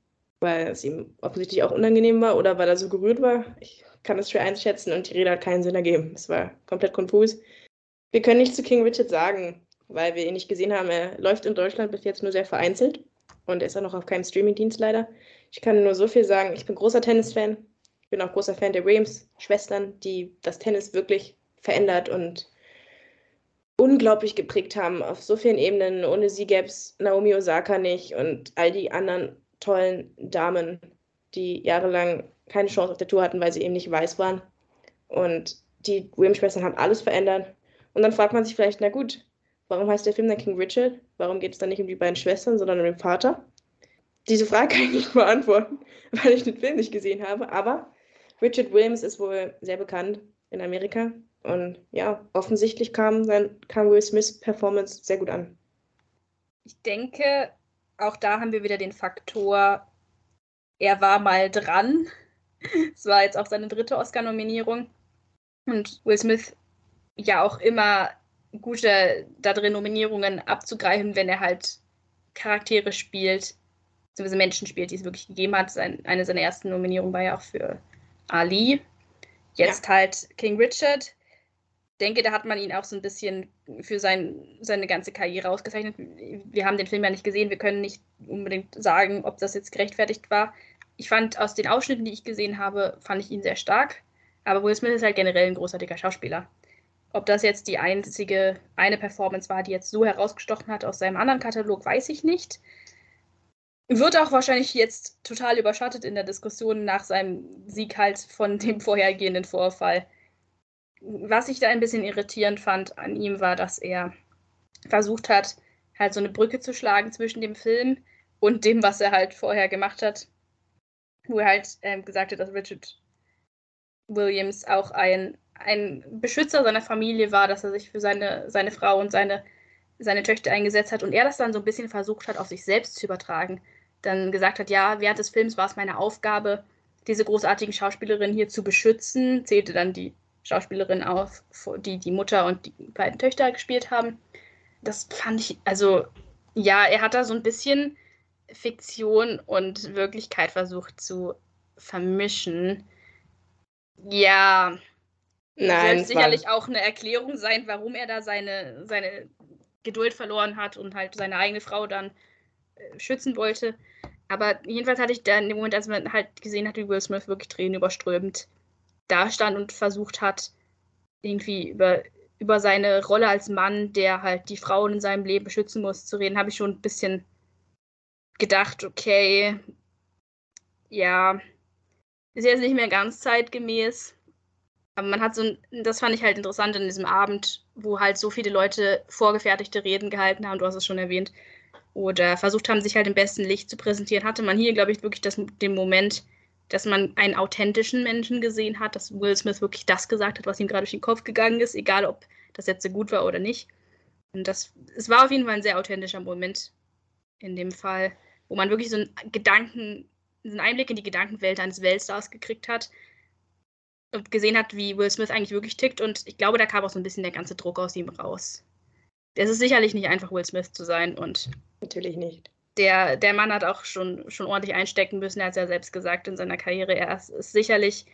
weil es ihm offensichtlich auch unangenehm war oder weil er so gerührt war. Ich kann das schwer einschätzen und die Rede hat keinen Sinn ergeben. Es war komplett konfus. Wir können nichts zu King Richard sagen, weil wir ihn nicht gesehen haben. Er läuft in Deutschland bis jetzt nur sehr vereinzelt und er ist auch noch auf keinem Streamingdienst leider. Ich kann nur so viel sagen. Ich bin großer Tennisfan. Ich bin auch großer Fan der Williams-Schwestern, die das Tennis wirklich verändert und unglaublich geprägt haben auf so vielen Ebenen. Ohne sie gäbe es Naomi Osaka nicht und all die anderen tollen Damen, die jahrelang keine Chance auf der Tour hatten, weil sie eben nicht weiß waren. Und die Williams-Schwestern haben alles verändert. Und dann fragt man sich vielleicht, na gut, warum heißt der Film dann King Richard? Warum geht es dann nicht um die beiden Schwestern, sondern um den Vater? Diese Frage kann ich nicht beantworten, weil ich den Film nicht gesehen habe. Aber Richard Williams ist wohl sehr bekannt in Amerika und ja, offensichtlich kam, sein, kam Will Smiths Performance sehr gut an. Ich denke, auch da haben wir wieder den Faktor, er war mal dran. Es war jetzt auch seine dritte Oscar-Nominierung. Und Will Smith ja auch immer gute da drin, Nominierungen abzugreifen, wenn er halt Charaktere spielt, beziehungsweise Menschen spielt, die es wirklich gegeben hat. Sein, eine seiner ersten Nominierungen war ja auch für Ali. Jetzt ja. halt King Richard denke, da hat man ihn auch so ein bisschen für sein, seine ganze Karriere ausgezeichnet. Wir haben den Film ja nicht gesehen, wir können nicht unbedingt sagen, ob das jetzt gerechtfertigt war. Ich fand aus den Ausschnitten, die ich gesehen habe, fand ich ihn sehr stark. Aber Will Smith ist halt generell ein großartiger Schauspieler. Ob das jetzt die einzige eine Performance war, die jetzt so herausgestochen hat aus seinem anderen Katalog, weiß ich nicht. Wird auch wahrscheinlich jetzt total überschattet in der Diskussion nach seinem Sieg halt von dem vorhergehenden Vorfall was ich da ein bisschen irritierend fand an ihm, war, dass er versucht hat, halt so eine Brücke zu schlagen zwischen dem Film und dem, was er halt vorher gemacht hat. Wo er halt ähm, gesagt hat, dass Richard Williams auch ein, ein Beschützer seiner Familie war, dass er sich für seine, seine Frau und seine, seine Töchter eingesetzt hat und er das dann so ein bisschen versucht hat, auf sich selbst zu übertragen. Dann gesagt hat, ja, während des Films war es meine Aufgabe, diese großartigen Schauspielerin hier zu beschützen, zählte dann die Schauspielerin auf, die die Mutter und die beiden Töchter gespielt haben. Das fand ich, also ja, er hat da so ein bisschen Fiktion und Wirklichkeit versucht zu vermischen. Ja, Nein, wird sicherlich auch eine Erklärung sein, warum er da seine, seine Geduld verloren hat und halt seine eigene Frau dann äh, schützen wollte. Aber jedenfalls hatte ich da in dem Moment, als man halt gesehen hat, wie Will Smith wirklich Tränen überströmt, dastand und versucht hat, irgendwie über, über seine Rolle als Mann, der halt die Frauen in seinem Leben beschützen muss, zu reden, habe ich schon ein bisschen gedacht, okay, ja, ist jetzt nicht mehr ganz zeitgemäß. Aber man hat so ein, das fand ich halt interessant in diesem Abend, wo halt so viele Leute vorgefertigte Reden gehalten haben, du hast es schon erwähnt, oder versucht haben, sich halt im besten Licht zu präsentieren, hatte man hier, glaube ich, wirklich das, den Moment, dass man einen authentischen Menschen gesehen hat, dass Will Smith wirklich das gesagt hat, was ihm gerade durch den Kopf gegangen ist, egal ob das jetzt so gut war oder nicht. Und das, es war auf jeden Fall ein sehr authentischer Moment in dem Fall, wo man wirklich so einen Gedanken, einen Einblick in die Gedankenwelt eines Weltstars gekriegt hat und gesehen hat, wie Will Smith eigentlich wirklich tickt. Und ich glaube, da kam auch so ein bisschen der ganze Druck aus ihm raus. Es ist sicherlich nicht einfach, Will Smith zu sein und Natürlich nicht. Der, der Mann hat auch schon, schon ordentlich einstecken müssen. Er hat es ja selbst gesagt in seiner Karriere. Er ist, ist sicherlich,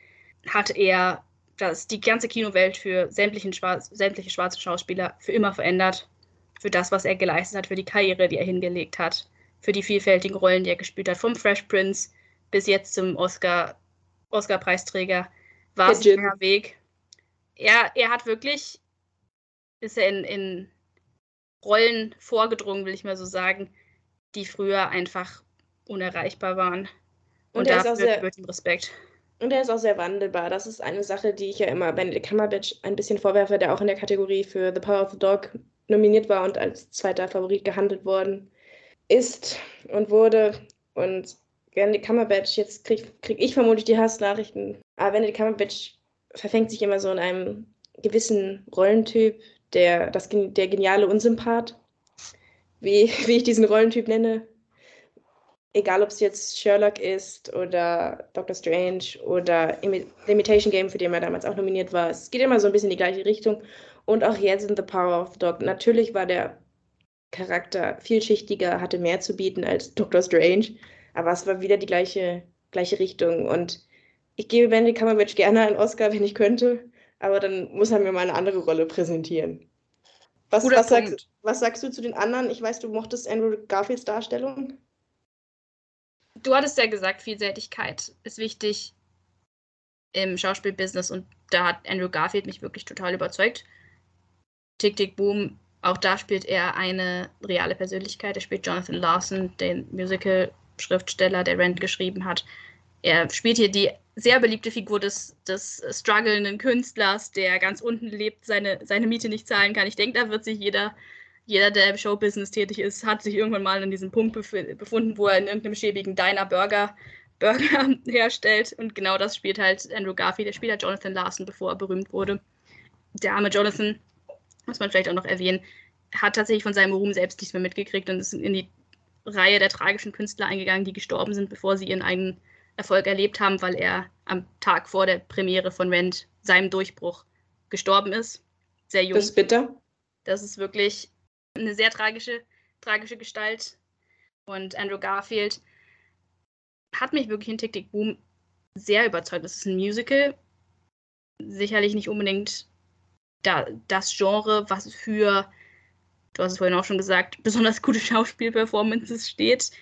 hat er das, die ganze Kinowelt für sämtlichen Schwarz, sämtliche schwarze Schauspieler für immer verändert. Für das, was er geleistet hat, für die Karriere, die er hingelegt hat, für die vielfältigen Rollen, die er gespielt hat, vom Fresh Prince bis jetzt zum Oscar, Oscar-Preisträger, war es ein langer Weg. Er, er hat wirklich, ist er in, in Rollen vorgedrungen, will ich mal so sagen, die früher einfach unerreichbar waren. Und, und dafür sehr, gebührt ihm Respekt. Und er ist auch sehr wandelbar. Das ist eine Sache, die ich ja immer Benedict Cumberbatch ein bisschen vorwerfe, der auch in der Kategorie für The Power of the Dog nominiert war und als zweiter Favorit gehandelt worden ist und wurde. Und Benedict Cumberbatch, jetzt kriege krieg ich vermutlich die Hassnachrichten, aber Benedict Cumberbatch verfängt sich immer so in einem gewissen Rollentyp, der, das, der geniale Unsympath, wie, wie ich diesen Rollentyp nenne. Egal, ob es jetzt Sherlock ist oder Doctor Strange oder The Imitation Game, für den er damals auch nominiert war. Es geht immer so ein bisschen in die gleiche Richtung. Und auch jetzt in The Power of the Dog. Natürlich war der Charakter vielschichtiger, hatte mehr zu bieten als Doctor Strange, aber es war wieder die gleiche, gleiche Richtung. Und ich gebe Benedict Cumberbatch gerne einen Oscar, wenn ich könnte aber dann muss er mir mal eine andere Rolle präsentieren. Was, was, sagst, was sagst du zu den anderen? Ich weiß, du mochtest Andrew Garfields Darstellung. Du hattest ja gesagt, Vielseitigkeit ist wichtig im Schauspielbusiness und da hat Andrew Garfield mich wirklich total überzeugt. Tick, Tick, Boom, auch da spielt er eine reale Persönlichkeit. Er spielt Jonathan Larson, den Musical-Schriftsteller, der Rent geschrieben hat. Er spielt hier die sehr beliebte Figur des, des strugglenden Künstlers, der ganz unten lebt, seine, seine Miete nicht zahlen kann. Ich denke, da wird sich jeder, jeder, der im Showbusiness tätig ist, hat sich irgendwann mal an diesem Punkt bef befunden, wo er in irgendeinem schäbigen Diner Burger, Burger herstellt. Und genau das spielt halt Andrew Garfield. Der spielt halt Jonathan Larson, bevor er berühmt wurde. Der arme Jonathan, muss man vielleicht auch noch erwähnen, hat tatsächlich von seinem Ruhm selbst nichts mehr mitgekriegt und ist in die Reihe der tragischen Künstler eingegangen, die gestorben sind, bevor sie ihren eigenen Erfolg erlebt haben, weil er am Tag vor der Premiere von Rent, seinem Durchbruch, gestorben ist. Sehr jung. Das ist bitter. Das ist wirklich eine sehr tragische, tragische Gestalt. Und Andrew Garfield hat mich wirklich in Tick Tick Boom sehr überzeugt. Das ist ein Musical. Sicherlich nicht unbedingt da, das Genre, was für, du hast es vorhin auch schon gesagt, besonders gute Schauspielperformances steht.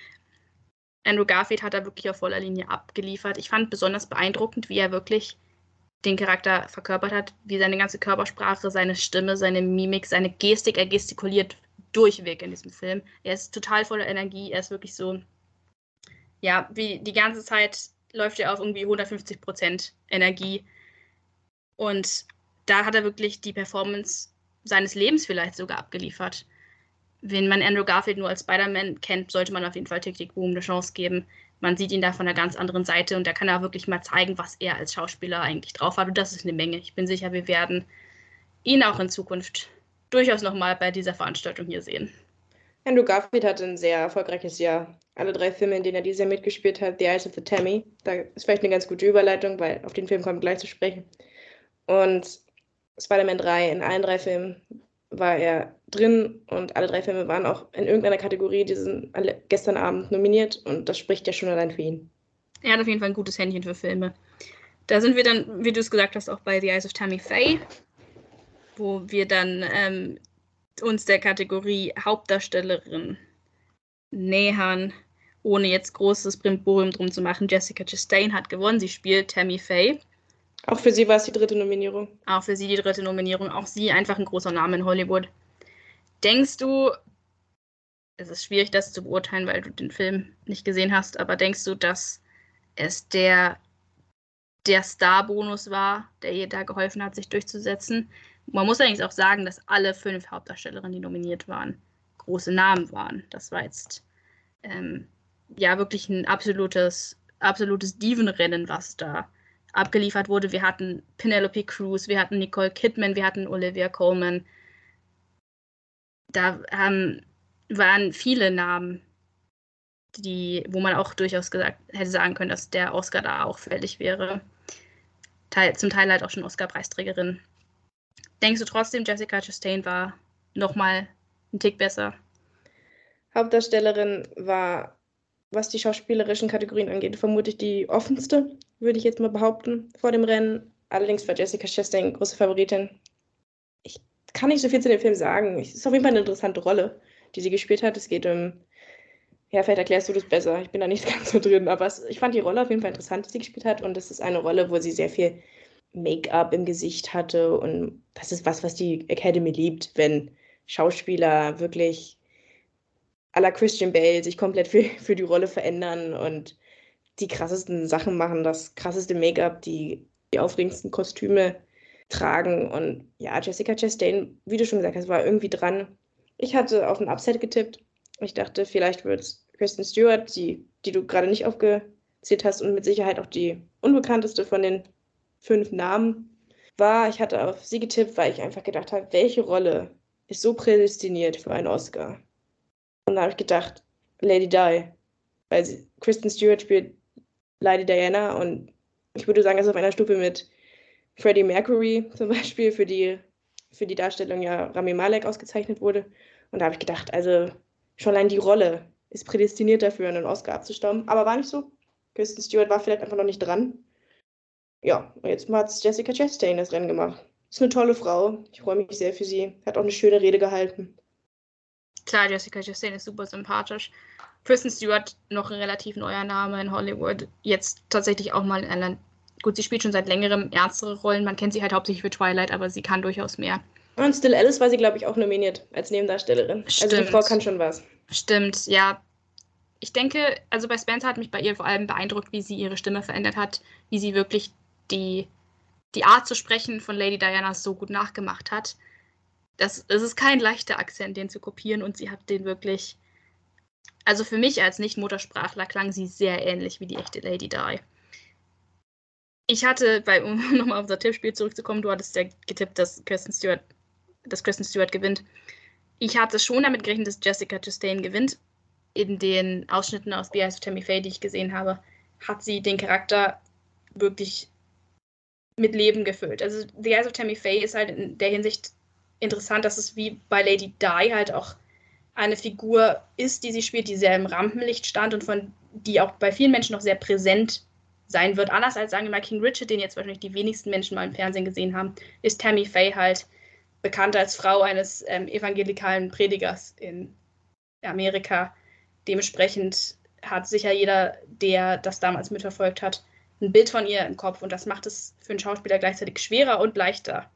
Andrew Garfield hat da wirklich auf voller Linie abgeliefert. Ich fand besonders beeindruckend, wie er wirklich den Charakter verkörpert hat, wie seine ganze Körpersprache, seine Stimme, seine Mimik, seine Gestik, er gestikuliert durchweg in diesem Film. Er ist total voller Energie, er ist wirklich so, ja, wie die ganze Zeit läuft er auf irgendwie 150 Prozent Energie. Und da hat er wirklich die Performance seines Lebens vielleicht sogar abgeliefert wenn man Andrew Garfield nur als Spider-Man kennt, sollte man auf jeden Fall Tick Tick Boom eine Chance geben. Man sieht ihn da von einer ganz anderen Seite und da kann er wirklich mal zeigen, was er als Schauspieler eigentlich drauf hat. Und das ist eine Menge. Ich bin sicher, wir werden ihn auch in Zukunft durchaus nochmal bei dieser Veranstaltung hier sehen. Andrew Garfield hatte ein sehr erfolgreiches Jahr. Alle drei Filme, in denen er dieses Jahr mitgespielt hat, The Eyes of the Tammy, da ist vielleicht eine ganz gute Überleitung, weil auf den Film kommen wir gleich zu sprechen. Und Spider-Man 3, in allen drei Filmen war er drin und alle drei Filme waren auch in irgendeiner Kategorie diesen gestern Abend nominiert und das spricht ja schon allein für ihn. Er hat auf jeden Fall ein gutes Händchen für Filme. Da sind wir dann, wie du es gesagt hast, auch bei The Eyes of Tammy Faye, wo wir dann ähm, uns der Kategorie Hauptdarstellerin nähern, ohne jetzt großes Brimborium drum zu machen. Jessica Chastain hat gewonnen, sie spielt Tammy Faye. Auch für sie war es die dritte Nominierung. Auch für sie die dritte Nominierung. Auch sie einfach ein großer Name in Hollywood. Denkst du, es ist schwierig, das zu beurteilen, weil du den Film nicht gesehen hast, aber denkst du, dass es der, der Star-Bonus war, der ihr da geholfen hat, sich durchzusetzen? Man muss allerdings auch sagen, dass alle fünf Hauptdarstellerinnen, die nominiert waren, große Namen waren. Das war jetzt ähm, ja wirklich ein absolutes, absolutes Divenrennen, was da abgeliefert wurde. Wir hatten Penelope Cruz, wir hatten Nicole Kidman, wir hatten Olivia Colman. Da ähm, waren viele Namen, die, wo man auch durchaus gesagt hätte sagen können, dass der Oscar da auch fällig wäre. Teil, zum Teil halt auch schon Oscar-Preisträgerin. Denkst du trotzdem, Jessica Chastain war nochmal ein Tick besser? Hauptdarstellerin war, was die schauspielerischen Kategorien angeht, vermutlich die offenste, würde ich jetzt mal behaupten, vor dem Rennen. Allerdings war Jessica Chastain große Favoritin. Kann nicht so viel zu dem Film sagen. Es ist auf jeden Fall eine interessante Rolle, die sie gespielt hat. Es geht um, ja, vielleicht erklärst du das besser. Ich bin da nicht ganz so drin, aber es, ich fand die Rolle auf jeden Fall interessant, die sie gespielt hat. Und es ist eine Rolle, wo sie sehr viel Make-up im Gesicht hatte. Und das ist was, was die Academy liebt, wenn Schauspieler wirklich à la Christian Bale sich komplett für, für die Rolle verändern und die krassesten Sachen machen, das krasseste Make-up, die, die aufregendsten Kostüme tragen. Und ja, Jessica Chastain, wie du schon gesagt hast, war irgendwie dran. Ich hatte auf ein Upset getippt. Ich dachte, vielleicht wird es Kristen Stewart, die, die du gerade nicht aufgezählt hast und mit Sicherheit auch die unbekannteste von den fünf Namen war. Ich hatte auf sie getippt, weil ich einfach gedacht habe, welche Rolle ist so prädestiniert für einen Oscar? Und da habe ich gedacht, Lady Di. Weil sie, Kristen Stewart spielt Lady Diana und ich würde sagen, er ist auf einer Stufe mit Freddie Mercury zum Beispiel, für die, für die Darstellung ja Rami Malek ausgezeichnet wurde. Und da habe ich gedacht, also schon allein die Rolle ist prädestiniert dafür, einen Oscar abzustauben. Aber war nicht so. Kristen Stewart war vielleicht einfach noch nicht dran. Ja, und jetzt hat Jessica Chastain das Rennen gemacht. Ist eine tolle Frau. Ich freue mich sehr für sie. Hat auch eine schöne Rede gehalten. Klar, Jessica Chastain ist super sympathisch. Kristen Stewart, noch ein relativ neuer Name in Hollywood. Jetzt tatsächlich auch mal in einer. Gut, sie spielt schon seit längerem ernstere Rollen. Man kennt sie halt hauptsächlich für Twilight, aber sie kann durchaus mehr. Und Still Alice war sie, glaube ich, auch nominiert als Nebendarstellerin. Stimmt. Also die Frau kann schon was. Stimmt, ja. Ich denke, also bei Spencer hat mich bei ihr vor allem beeindruckt, wie sie ihre Stimme verändert hat, wie sie wirklich die, die Art zu sprechen von Lady Diana so gut nachgemacht hat. Das, das ist kein leichter Akzent, den zu kopieren und sie hat den wirklich. Also für mich als Nicht-Muttersprachler klang sie sehr ähnlich wie die echte Lady Di. Ich hatte, bei, um nochmal auf unser Tippspiel zurückzukommen, du hattest ja getippt, dass Kirsten Stewart, dass Kristen Stewart gewinnt. Ich hatte schon damit gerechnet, dass Jessica Chastain gewinnt. In den Ausschnitten aus The Eyes of Tammy Faye, die ich gesehen habe, hat sie den Charakter wirklich mit Leben gefüllt. Also The Eyes of Tammy Faye ist halt in der Hinsicht interessant, dass es wie bei Lady Di halt auch eine Figur ist, die sie spielt, die sehr im Rampenlicht stand und von die auch bei vielen Menschen noch sehr präsent sein wird. Anders als sagen wir mal King Richard, den jetzt wahrscheinlich die wenigsten Menschen mal im Fernsehen gesehen haben, ist Tammy Faye halt bekannt als Frau eines ähm, evangelikalen Predigers in Amerika. Dementsprechend hat sicher jeder, der das damals mitverfolgt hat, ein Bild von ihr im Kopf und das macht es für einen Schauspieler gleichzeitig schwerer und leichter,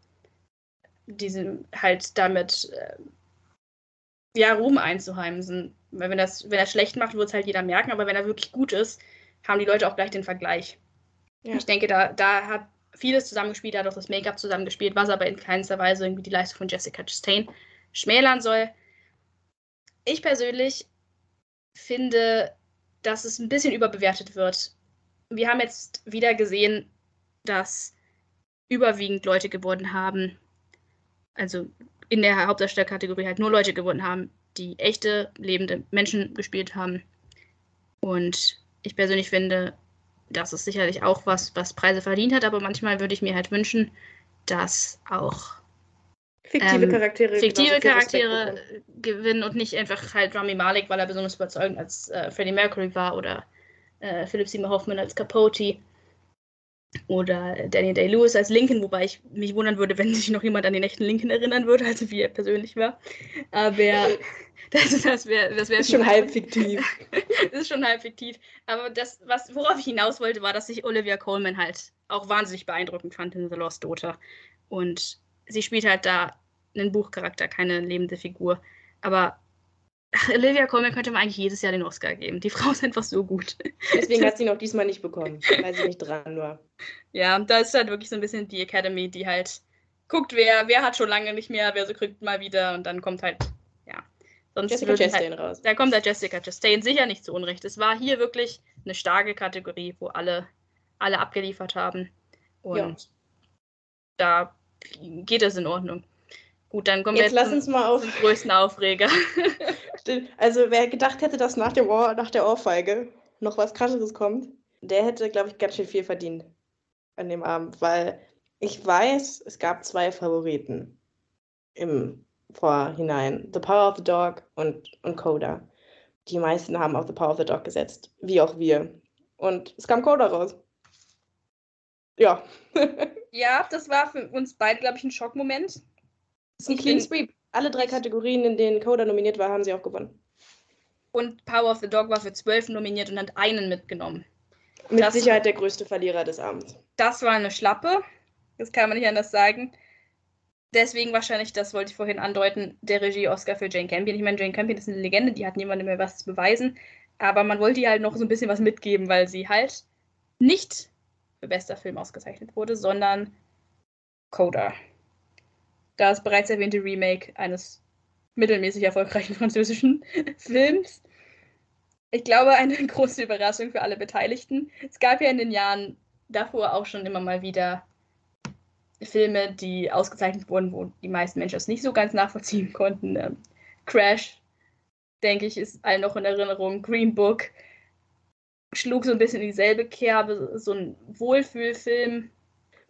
diesen halt damit äh, ja Ruhm einzuheimsen. Weil wenn das, wenn er schlecht macht, wird es halt jeder merken, aber wenn er wirklich gut ist, haben die Leute auch gleich den Vergleich. Ja. Ich denke, da, da hat vieles zusammengespielt, da hat auch das Make-up zusammengespielt, was aber in keinster Weise irgendwie die Leistung von Jessica Chastain schmälern soll. Ich persönlich finde, dass es ein bisschen überbewertet wird. Wir haben jetzt wieder gesehen, dass überwiegend Leute gewonnen haben, also in der Hauptdarstellerkategorie halt nur Leute gewonnen haben, die echte, lebende Menschen gespielt haben. Und ich persönlich finde, das ist sicherlich auch was, was Preise verdient hat, aber manchmal würde ich mir halt wünschen, dass auch fiktive ähm, Charaktere, fiktive Charaktere gewinnen und nicht einfach halt Rami Malek, weil er besonders überzeugend als äh, Freddie Mercury war oder äh, Philip Seymour Hoffman als Capote. Oder Danny Day-Lewis als Lincoln, wobei ich mich wundern würde, wenn sich noch jemand an den echten Lincoln erinnern würde, also wie er persönlich war. Aber das, das wäre das wär ist schon halb fiktiv. das ist schon halb fiktiv. Aber das, was, worauf ich hinaus wollte, war, dass ich Olivia Coleman halt auch wahnsinnig beeindruckend fand in The Lost Daughter. Und sie spielt halt da einen Buchcharakter, keine lebende Figur. Aber ach, Olivia Colman könnte man eigentlich jedes Jahr den Oscar geben. Die Frau ist einfach so gut. Deswegen hat sie noch diesmal nicht bekommen, weil sie nicht dran war. Ja, da ist halt wirklich so ein bisschen die Academy, die halt guckt, wer, wer hat schon lange nicht mehr, wer so kriegt mal wieder und dann kommt halt. Sonst Jessica Chastain halt, raus. Da kommt halt Jessica Chastain sicher nicht zu Unrecht. Es war hier wirklich eine starke Kategorie, wo alle, alle abgeliefert haben. Und Ja. da geht es in Ordnung. Gut, dann kommen Jetzt wir lass uns mal auf. zum größten Aufreger. Also, wer gedacht hätte, dass nach, dem Ohr, nach der Ohrfeige noch was Krasseres kommt, der hätte, glaube ich, ganz schön viel verdient an dem Abend, weil ich weiß, es gab zwei Favoriten im Vorhinein: The Power of the Dog und, und Coda. Die meisten haben auf The Power of the Dog gesetzt, wie auch wir. Und es kam Coda raus. Ja, ja, das war für uns beide, glaube ich, ein Schockmoment. es ist ein Clean Sweep. Alle drei Kategorien, in denen Coda nominiert war, haben sie auch gewonnen. Und Power of the Dog war für zwölf nominiert und hat einen mitgenommen. Mit Das- Sicherheit der größte Verlierer des Abends. Das war eine Schlappe. Das kann man nicht anders sagen. Deswegen wahrscheinlich, das wollte ich vorhin andeuten, der Regie-Oscar für Jane Campion. Ich meine, Jane Campion ist eine Legende, die hat niemandem mehr was zu beweisen. Aber man wollte ihr halt noch so ein bisschen was mitgeben, weil sie halt nicht für bester Film ausgezeichnet wurde, sondern Coda. Das bereits erwähnte Remake eines mittelmäßig erfolgreichen französischen Films. Ich glaube, eine große Überraschung für alle Beteiligten. Es gab ja in den Jahren davor auch schon immer mal wieder Filme, die ausgezeichnet wurden, wo die meisten Menschen es nicht so ganz nachvollziehen konnten. Ähm, Crash, denke ich, ist allen noch in Erinnerung. Green Book schlug so ein bisschen in dieselbe Kerbe, so ein Wohlfühlfilm.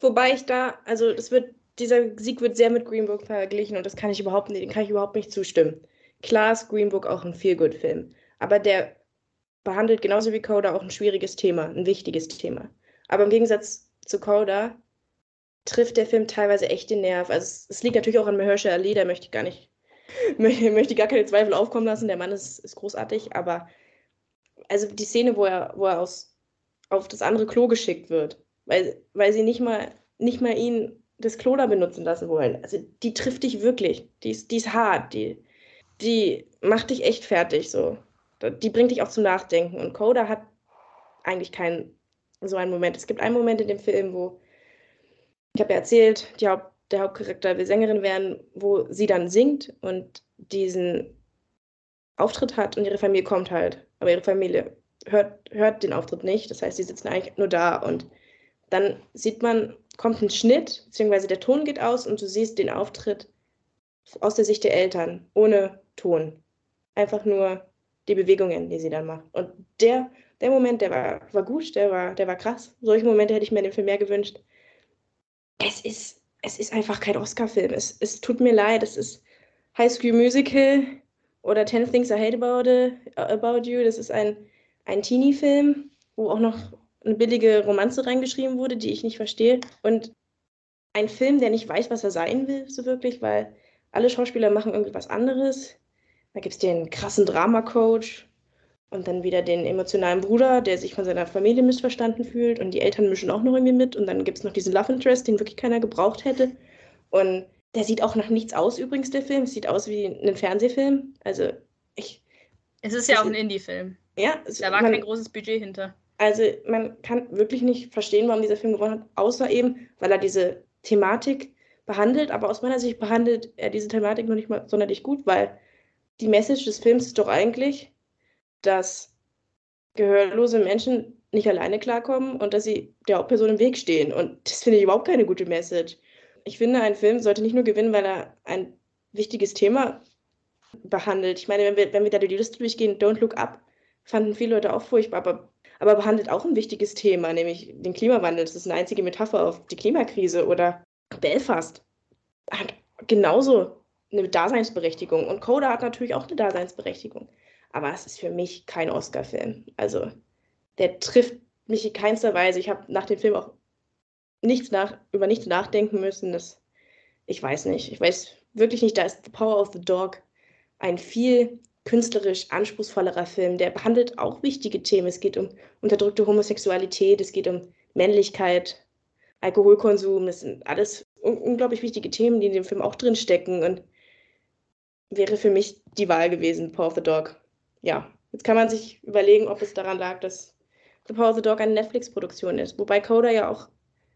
Wobei ich da, also das wird, dieser Sieg wird sehr mit Green Book verglichen und das kann ich überhaupt nicht, kann ich überhaupt nicht zustimmen. Klar ist Green Book auch ein Feel-Good-Film, aber der behandelt genauso wie Coda auch ein schwieriges Thema, ein wichtiges Thema. Aber im Gegensatz zu Coda trifft der Film teilweise echt den Nerv. Also es, es liegt natürlich auch an Mahershala Ali, da möchte ich gar nicht, möchte, gar keine Zweifel aufkommen lassen. Der Mann ist, ist großartig, aber also die Szene, wo er, wo er aus, auf das andere Klo geschickt wird, weil, weil sie nicht mal, nicht mal ihn das Klo da benutzen lassen wollen. Also die trifft dich wirklich. Die ist, die ist hart. Die, die macht dich echt fertig. So. Die bringt dich auch zum Nachdenken. Und Coda hat eigentlich keinen so einen Moment. Es gibt einen Moment in dem Film, wo, ich habe ja erzählt, Haupt, der Hauptcharakter will Sängerin werden, wo sie dann singt und diesen Auftritt hat und ihre Familie kommt halt. Aber ihre Familie hört, hört den Auftritt nicht. Das heißt, sie sitzen eigentlich nur da und dann sieht man, kommt ein Schnitt, beziehungsweise der Ton geht aus und du siehst den Auftritt aus der Sicht der Eltern, ohne Ton. Einfach nur die Bewegungen, die sie dann macht. Und der, der Moment, der war, war gut, der war, der war krass. Solche Momente hätte ich mir in dem Film mehr gewünscht. Es ist, es ist einfach kein Oscar-Film. Es, es tut mir leid, es ist High School Musical oder Ten Things I Hate About, it, about You. Das ist ein, ein Teenie-Film, wo auch noch eine billige Romanze reingeschrieben wurde, die ich nicht verstehe. Und ein Film, der nicht weiß, was er sein will, so wirklich, weil alle Schauspieler machen irgendwie was anderes. Da gibt es den krassen Drama-Coach und dann wieder den emotionalen Bruder, der sich von seiner Familie missverstanden fühlt und die Eltern mischen auch noch irgendwie mit. Und dann gibt es noch diesen Love Interest, den wirklich keiner gebraucht hätte. Und der sieht auch nach nichts aus, übrigens, der Film. Es sieht aus wie ein Fernsehfilm. Also, ich. Es ist ja auch ein Indie-Film. Ja, es, Da war man, kein großes Budget hinter. also man kann wirklich nicht verstehen, warum dieser Film gewonnen hat, außer eben, weil er diese Thematik behandelt. Aber aus meiner Sicht behandelt er diese Thematik noch nicht mal sonderlich gut, weil die Message des Films ist doch eigentlich, dass gehörlose Menschen nicht alleine klarkommen und dass sie der Hauptperson im Weg stehen. Und das finde ich überhaupt keine gute Message. Ich finde, ein Film sollte nicht nur gewinnen, weil er ein wichtiges Thema behandelt. Ich meine, wenn wir, wenn wir da die Liste durchgehen, Don't Look Up, fanden viele Leute auch furchtbar, aber, aber behandelt auch ein wichtiges Thema, nämlich den Klimawandel. Das ist eine einzige Metapher auf die Klimakrise. Oder Belfast hat genauso eine Daseinsberechtigung. Und Coda hat natürlich auch eine Daseinsberechtigung. Aber es ist für mich kein Oscar-Film. Also, der trifft mich in keinster Weise. Ich habe nach dem Film auch nichts nach, über nichts nachdenken müssen. Das, ich weiß nicht. Ich weiß wirklich nicht, da ist The Power of the Dog ein viel künstlerisch anspruchsvollerer Film. Der behandelt auch wichtige Themen. Es geht um unterdrückte Homosexualität, es geht um Männlichkeit, Alkoholkonsum. Das sind alles un unglaublich wichtige Themen, die in dem Film auch drin stecken. Und wäre für mich die Wahl gewesen, Power of the Dog. Ja, jetzt kann man sich überlegen, ob es daran lag, dass The Power of the Dog eine Netflix-Produktion ist. Wobei Coda ja auch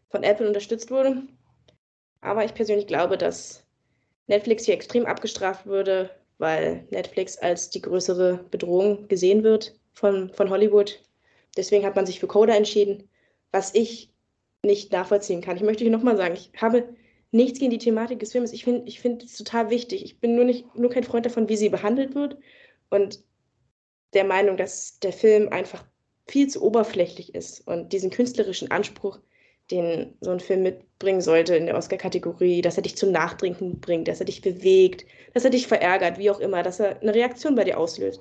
von Apple unterstützt wurde. Aber ich persönlich glaube, dass Netflix hier extrem abgestraft würde, weil Netflix als die größere Bedrohung gesehen wird von, von Hollywood. Deswegen hat man sich für Coda entschieden, was ich nicht nachvollziehen kann. Ich möchte hier nochmal sagen, ich habe nichts gegen die Thematik des Films. Ich finde ich find es total wichtig. Ich bin nur, nicht, nur kein Freund davon, wie sie behandelt wird und der Meinung, dass der Film einfach viel zu oberflächlich ist und diesen künstlerischen Anspruch, den so ein Film mitbringen sollte in der Oscar-Kategorie, dass er dich zum Nachdenken bringt, dass er dich bewegt, dass er dich verärgert, wie auch immer, dass er eine Reaktion bei dir auslöst.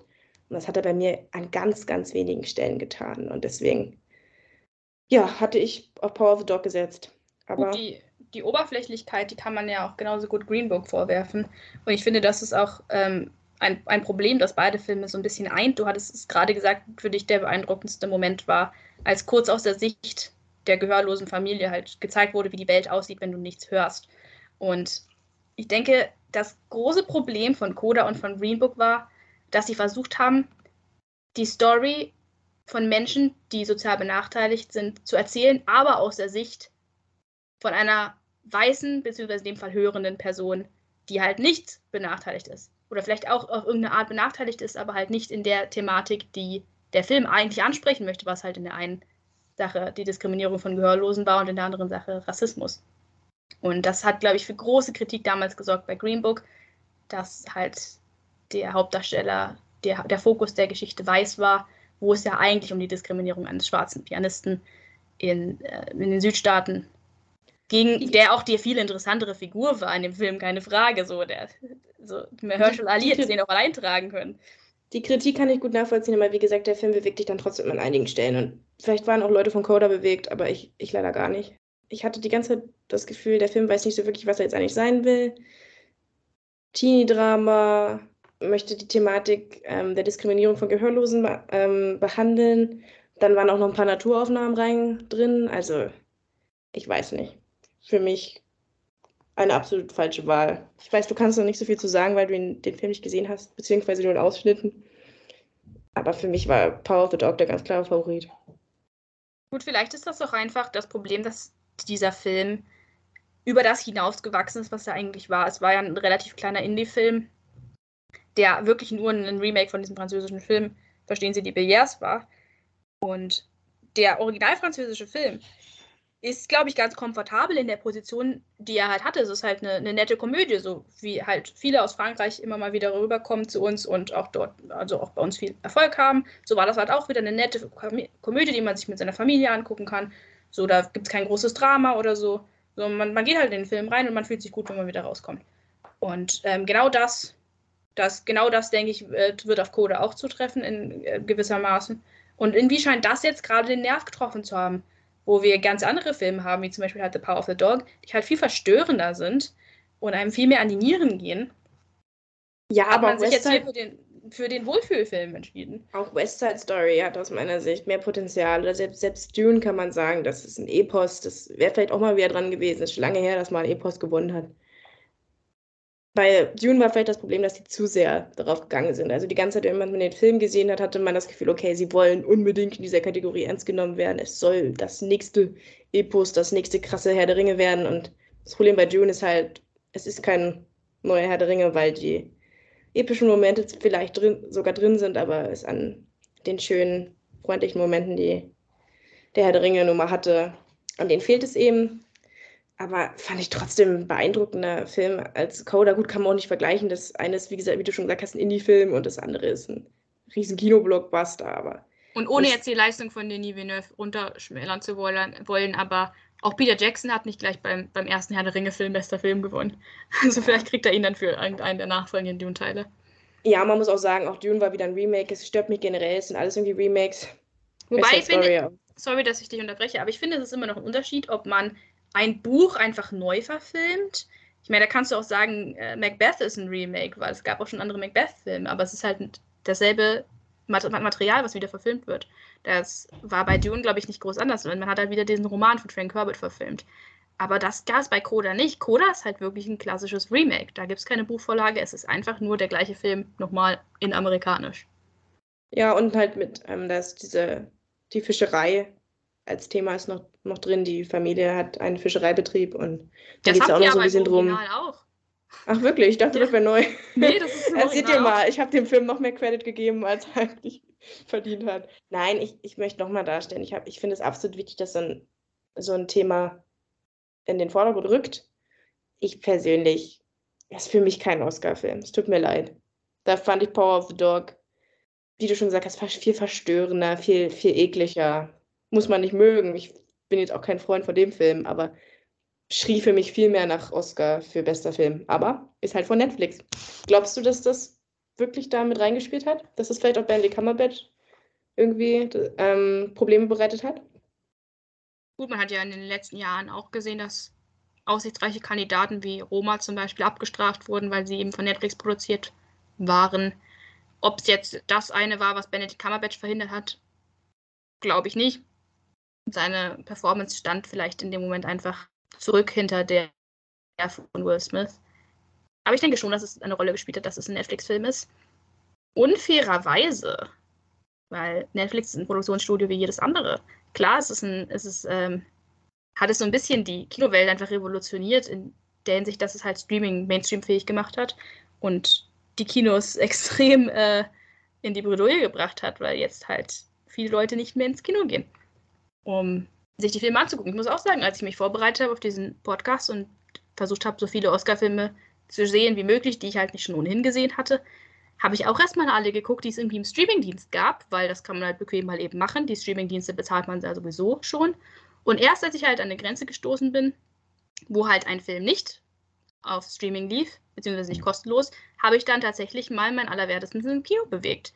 Und das hat er bei mir an ganz, ganz wenigen Stellen getan. Und deswegen, ja, hatte ich auf Power of the Dog gesetzt. Aber die, die Oberflächlichkeit, die kann man ja auch genauso gut Green Book vorwerfen. Und ich finde, das ist auch ähm, ein, ein Problem, das beide Filme so ein bisschen eint. Du hattest es gerade gesagt, für dich der beeindruckendste Moment war, als kurz aus der Sicht der gehörlosen Familie halt gezeigt wurde, wie die Welt aussieht, wenn du nichts hörst. Und ich denke, das große Problem von Coda und von Green Book war, dass sie versucht haben, die Story von Menschen, die sozial benachteiligt sind, zu erzählen, aber aus der Sicht von einer weißen, beziehungsweise in dem Fall hörenden Person, die halt nicht benachteiligt ist. Oder vielleicht auch auf irgendeine Art benachteiligt ist, aber halt nicht in der Thematik, die der Film eigentlich ansprechen möchte, was halt in der einen Sache die Diskriminierung von Gehörlosen war und in der anderen Sache Rassismus. Und das hat, glaube ich, für große Kritik damals gesorgt bei Green Book, dass halt der Hauptdarsteller, der, der Fokus der Geschichte weiß war, wo es ja eigentlich um die Diskriminierung eines schwarzen Pianisten in, äh, in den Südstaaten ging, der auch die viel interessantere Figur war in dem Film, keine Frage. So, der, so, Herschel Ali hätte den auch allein tragen können die Kritik kann ich gut nachvollziehen, aber wie gesagt, der Film bewegt dich dann trotzdem an einigen Stellen. Und vielleicht waren auch Leute von Coda bewegt, aber ich, ich leider gar nicht. Ich hatte die ganze Zeit das Gefühl, der Film weiß nicht so wirklich, was er jetzt eigentlich sein will. Teenie-Drama, möchte die Thematik ähm, der Diskriminierung von Gehörlosen ähm, behandeln. Dann waren auch noch ein paar Naturaufnahmen rein drin. Also, ich weiß nicht. Für mich eine absolut falsche Wahl. Ich weiß, du kannst noch nicht so viel zu sagen, weil du ihn, den Film nicht gesehen hast, beziehungsweise nur in Ausschnitten. Aber für mich war Power of the Dog der ganz klare Favorit. Gut, vielleicht ist das doch einfach das Problem, dass dieser Film über das hinausgewachsen ist, was er eigentlich war. Es war ja ein relativ kleiner Indie-Film, der wirklich nur ein Remake von diesem französischen Film, Verstehen Sie die Billets, war. Und der original französische Film ist, glaube ich, ganz komfortabel in der Position, die er halt hatte. Es ist halt eine, eine, nette Komödie, so wie halt viele aus Frankreich immer mal wieder rüberkommen zu uns und auch dort, also auch bei uns viel Erfolg haben. So war das halt auch wieder eine nette Komödie, die man sich mit seiner Familie angucken kann. So, da gibt es kein großes Drama oder so. so man, man geht halt in den Film rein und man fühlt sich gut, wenn man wieder rauskommt. Und ähm, genau das, das, genau das, denke ich, wird auf Code auch zutreffen in äh, gewissermaßen. Und irgendwie scheint das jetzt gerade den Nerv getroffen zu haben wo wir ganz andere Filme haben, wie zum Beispiel halt The Power of the Dog, die halt viel verstörender sind und einem viel mehr an die Nieren gehen. Ja, aber man sich jetzt hier für den, für den Wohlfühlfilm entschieden. Auch West Side Story hat aus meiner Sicht mehr Potenzial. Oder selbst, selbst Dune kann man sagen, das ist ein Epos. Das wäre vielleicht auch mal wieder dran gewesen. Es ist schon lange her, dass mal ein Epos gewonnen hat bei Dune war vielleicht das Problem, dass sie zu sehr darauf gegangen sind. Also die ganze Zeit, wenn man den Film gesehen hat, hatte man das Gefühl, okay, sie wollen unbedingt in dieser Kategorie ernst genommen werden. Es soll das nächste Epos, das nächste krasse Herr der Ringe werden. Und das Problem bei Dune ist halt, es ist kein neuer Herr der Ringe, weil die epischen Momente vielleicht drin, sogar drin sind, aber es an den schönen, freundlichen Momenten, die der Herr der Ringe nun mal hatte, an denen fehlt es eben. Aber fand ich trotzdem ein beeindruckender Film als Coda. Gut, kann man auch nicht vergleichen. Das eine ist, wie gesagt, wie du schon gesagt hast, ein Indie-Film und das andere ist ein riesen Kino-Blockbuster. Aber und ohne jetzt die Leistung von Denis Villeneuve runterschmälern zu wollen, aber auch Peter Jackson hat nicht gleich beim, beim ersten Herr der Ringe-Film bester Film gewonnen. Also vielleicht kriegt er ihn dann für irgendeinen der nachfolgenden Dune-Teile. Ja, man muss auch sagen, auch Dune war wieder ein Remake. Es stört mich generell, es sind alles irgendwie Remakes. Wobei ich finde, sorry, dass ich dich unterbreche, aber ich finde, es ist immer noch ein Unterschied, ob man ein Buch einfach neu verfilmt. Ich meine, da kannst du auch sagen, äh, Macbeth ist ein Remake, weil es gab auch schon andere Macbeth-Filme, aber es ist halt dasselbe Material, was wieder verfilmt wird. Das war bei Dune, glaube ich, nicht groß anders. Man hat halt wieder diesen Roman von Frank Herbert verfilmt. Aber das gab es bei Coda nicht. Coda ist halt wirklich ein klassisches Remake. Da gibt es keine Buchvorlage. Es ist einfach nur der gleiche Film nochmal in amerikanisch. Ja, und halt mit, ähm, da diese, die Fischerei als Thema ist noch, noch drin. Die Familie hat einen Fischereibetrieb und da geht es auch noch so ein bisschen drum. Auch. Ach wirklich? Ich dachte, ja. das wäre neu. Nee, das ist ein Seht ihr mal, ich habe dem Film noch mehr Credit gegeben, als er eigentlich verdient hat. Nein, ich, ich möchte nochmal darstellen. Ich, ich finde es absolut wichtig, dass so ein, so ein Thema in den Vordergrund rückt. Ich persönlich, das ist für mich kein Oscar-Film. Es tut mir leid. Da fand ich Power of the Dog, wie du schon gesagt hast, viel verstörender, viel, viel ekliger. Muss man nicht mögen. Ich bin jetzt auch kein Freund von dem Film, aber schrie für mich viel mehr nach Oscar für bester Film. Aber ist halt von Netflix. Glaubst du, dass das wirklich da mit reingespielt hat? Dass es vielleicht auch Benedict Cumberbatch irgendwie ähm, Probleme bereitet hat? Gut, man hat ja in den letzten Jahren auch gesehen, dass aussichtsreiche Kandidaten wie Roma zum Beispiel abgestraft wurden, weil sie eben von Netflix produziert waren. Ob es jetzt das eine war, was Benedict Cumberbatch verhindert hat, glaube ich nicht. Seine Performance stand vielleicht in dem Moment einfach zurück hinter der von Will Smith. Aber ich denke schon, dass es eine Rolle gespielt hat, dass es ein Netflix-Film ist. Unfairerweise, weil Netflix ist ein Produktionsstudio wie jedes andere. Klar, es ist ein, es ist, ähm, hat es so ein bisschen die Kinowelt einfach revolutioniert, in der Hinsicht, dass es halt Streaming Mainstream-fähig gemacht hat und die Kinos extrem äh, in die Bredouille gebracht hat, weil jetzt halt viele Leute nicht mehr ins Kino gehen, um sich die Filme anzugucken. Ich muss auch sagen, als ich mich vorbereitet habe auf diesen Podcast und versucht habe, so viele Oscar-Filme zu sehen wie möglich, die ich halt nicht schon ohnehin gesehen hatte, habe ich auch erstmal alle geguckt, die es irgendwie im Streamingdienst gab, weil das kann man halt bequem mal eben machen. Die Streamingdienste bezahlt man ja sowieso schon. Und erst als ich halt an eine Grenze gestoßen bin, wo halt ein Film nicht auf Streaming lief, beziehungsweise nicht kostenlos, habe ich dann tatsächlich mal mein Allerwertestes im Kino bewegt.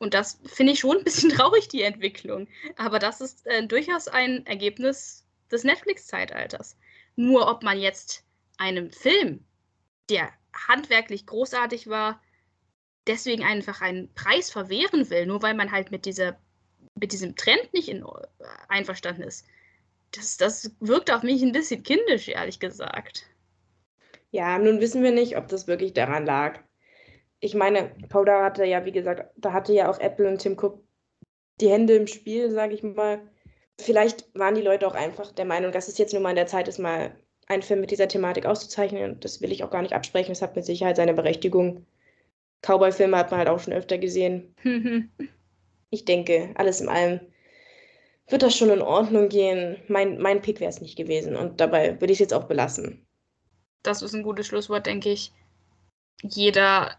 Und das finde ich schon ein bisschen traurig, die Entwicklung. Aber das ist äh, durchaus ein Ergebnis des Netflix-Zeitalters. Nur ob man jetzt einem Film, der handwerklich großartig war, deswegen einfach einen Preis verwehren will, nur weil man halt mit, dieser, mit diesem Trend nicht in, äh, einverstanden ist. Das, das wirkt auf mich ein bisschen kindisch, ehrlich gesagt. Ja, nun wissen wir nicht, ob das wirklich daran lag ich meine, Coda hatte ja, wie gesagt, da hatte ja auch Apple und Tim Cook die Hände im Spiel, sage ich mal. Vielleicht waren die Leute auch einfach der Meinung, dass es jetzt nun mal in der Zeit ist, mal einen Film mit dieser Thematik auszuzeichnen. Das will ich auch gar nicht absprechen. Das hat mit Sicherheit seine Berechtigung. Cowboy-Filme hat man halt auch schon öfter gesehen. ich denke, alles in allem wird das schon in Ordnung gehen. Mein, mein Pick wäre es nicht gewesen und dabei würde ich es jetzt auch belassen. Das ist ein gutes Schlusswort, denke ich. Jeder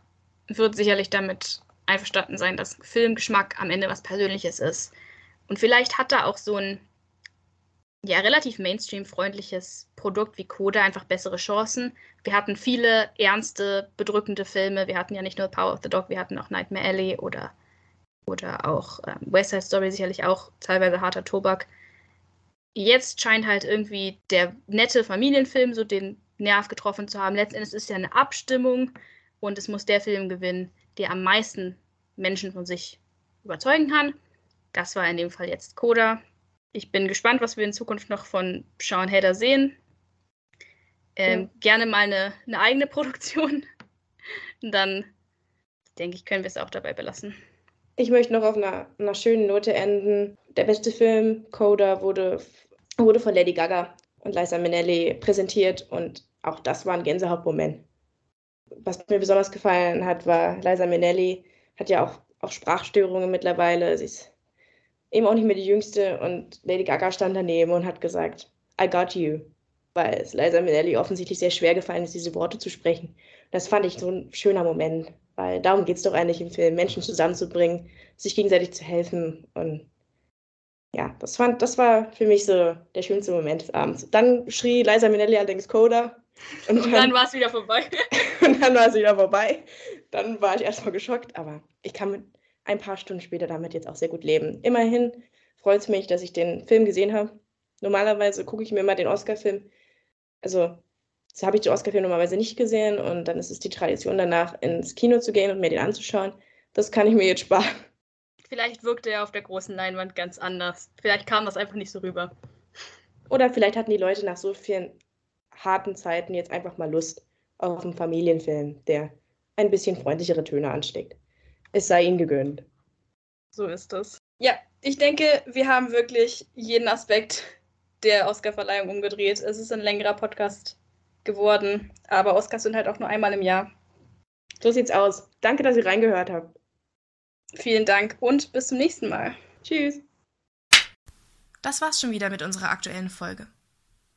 wird sicherlich damit einverstanden sein, dass Filmgeschmack am Ende was Persönliches ist. Und vielleicht hat da auch so ein ja, relativ Mainstream-freundliches Produkt wie Coda einfach bessere Chancen. Wir hatten viele ernste, bedrückende Filme. Wir hatten ja nicht nur Power of the Dog, wir hatten auch Nightmare Alley oder, oder auch ähm, West Side Story, sicherlich auch teilweise harter Tobak. Jetzt scheint halt irgendwie der nette Familienfilm so den Nerv getroffen zu haben. Letzten Endes ist ja eine Abstimmung und es muss der Film gewinnen, der am meisten Menschen von sich überzeugen kann. Das war in dem Fall jetzt Coda. Ich bin gespannt, was wir in Zukunft noch von Sean Hader sehen. Ähm, ja. Gerne mal eine, eine eigene Produktion. Und dann denke ich, können wir es auch dabei belassen. Ich möchte noch auf einer, einer schönen Note enden. Der beste Film, Coda, wurde, wurde von Lady Gaga und Liza Minnelli präsentiert und auch das war ein Gänsehautmoment was mir besonders gefallen hat, war Liza Minnelli, hat ja auch, auch Sprachstörungen mittlerweile. Sie ist eben auch nicht mehr die Jüngste und Lady Gaga stand daneben und hat gesagt, I got you, weil es Liza Minnelli offensichtlich sehr schwer gefallen ist, diese Worte zu sprechen. Das fand ich so ein schöner Moment, weil darum geht es doch eigentlich im Film, Menschen zusammenzubringen, sich gegenseitig zu helfen und ja, das, fand, das war für mich so der schönste Moment des Abends. Dann schrie Liza Minnelli allerdings Coda und dann, dann war es wieder vorbei. und dann war es wieder vorbei. Dann war ich erstmal geschockt, aber ich kann mit ein paar Stunden später damit jetzt auch sehr gut leben. Immerhin freut es mich, dass ich den Film gesehen habe. Normalerweise gucke ich mir mal den Oscar-Film, also so habe ich den Oscar-Film normalerweise nicht gesehen und dann ist es die Tradition danach ins Kino zu gehen und mir den anzuschauen. Das kann ich mir jetzt sparen. Vielleicht wirkte er auf der großen Leinwand ganz anders. Vielleicht kam das einfach nicht so rüber. Oder vielleicht hatten die Leute nach so vielen harten Zeiten jetzt einfach mal Lust auf einen Familienfilm, der ein bisschen freundlichere Töne ansteckt. Es sei ihnen gegönnt. So ist es. Ja, ich denke, wir haben wirklich jeden Aspekt der Oscarverleihung umgedreht. Es ist ein längerer Podcast geworden, aber Oscars sind halt auch nur einmal im Jahr. So sieht's aus. Danke, dass ihr reingehört habt. Vielen Dank und bis zum nächsten Mal. Tschüss. Das war's schon wieder mit unserer aktuellen Folge.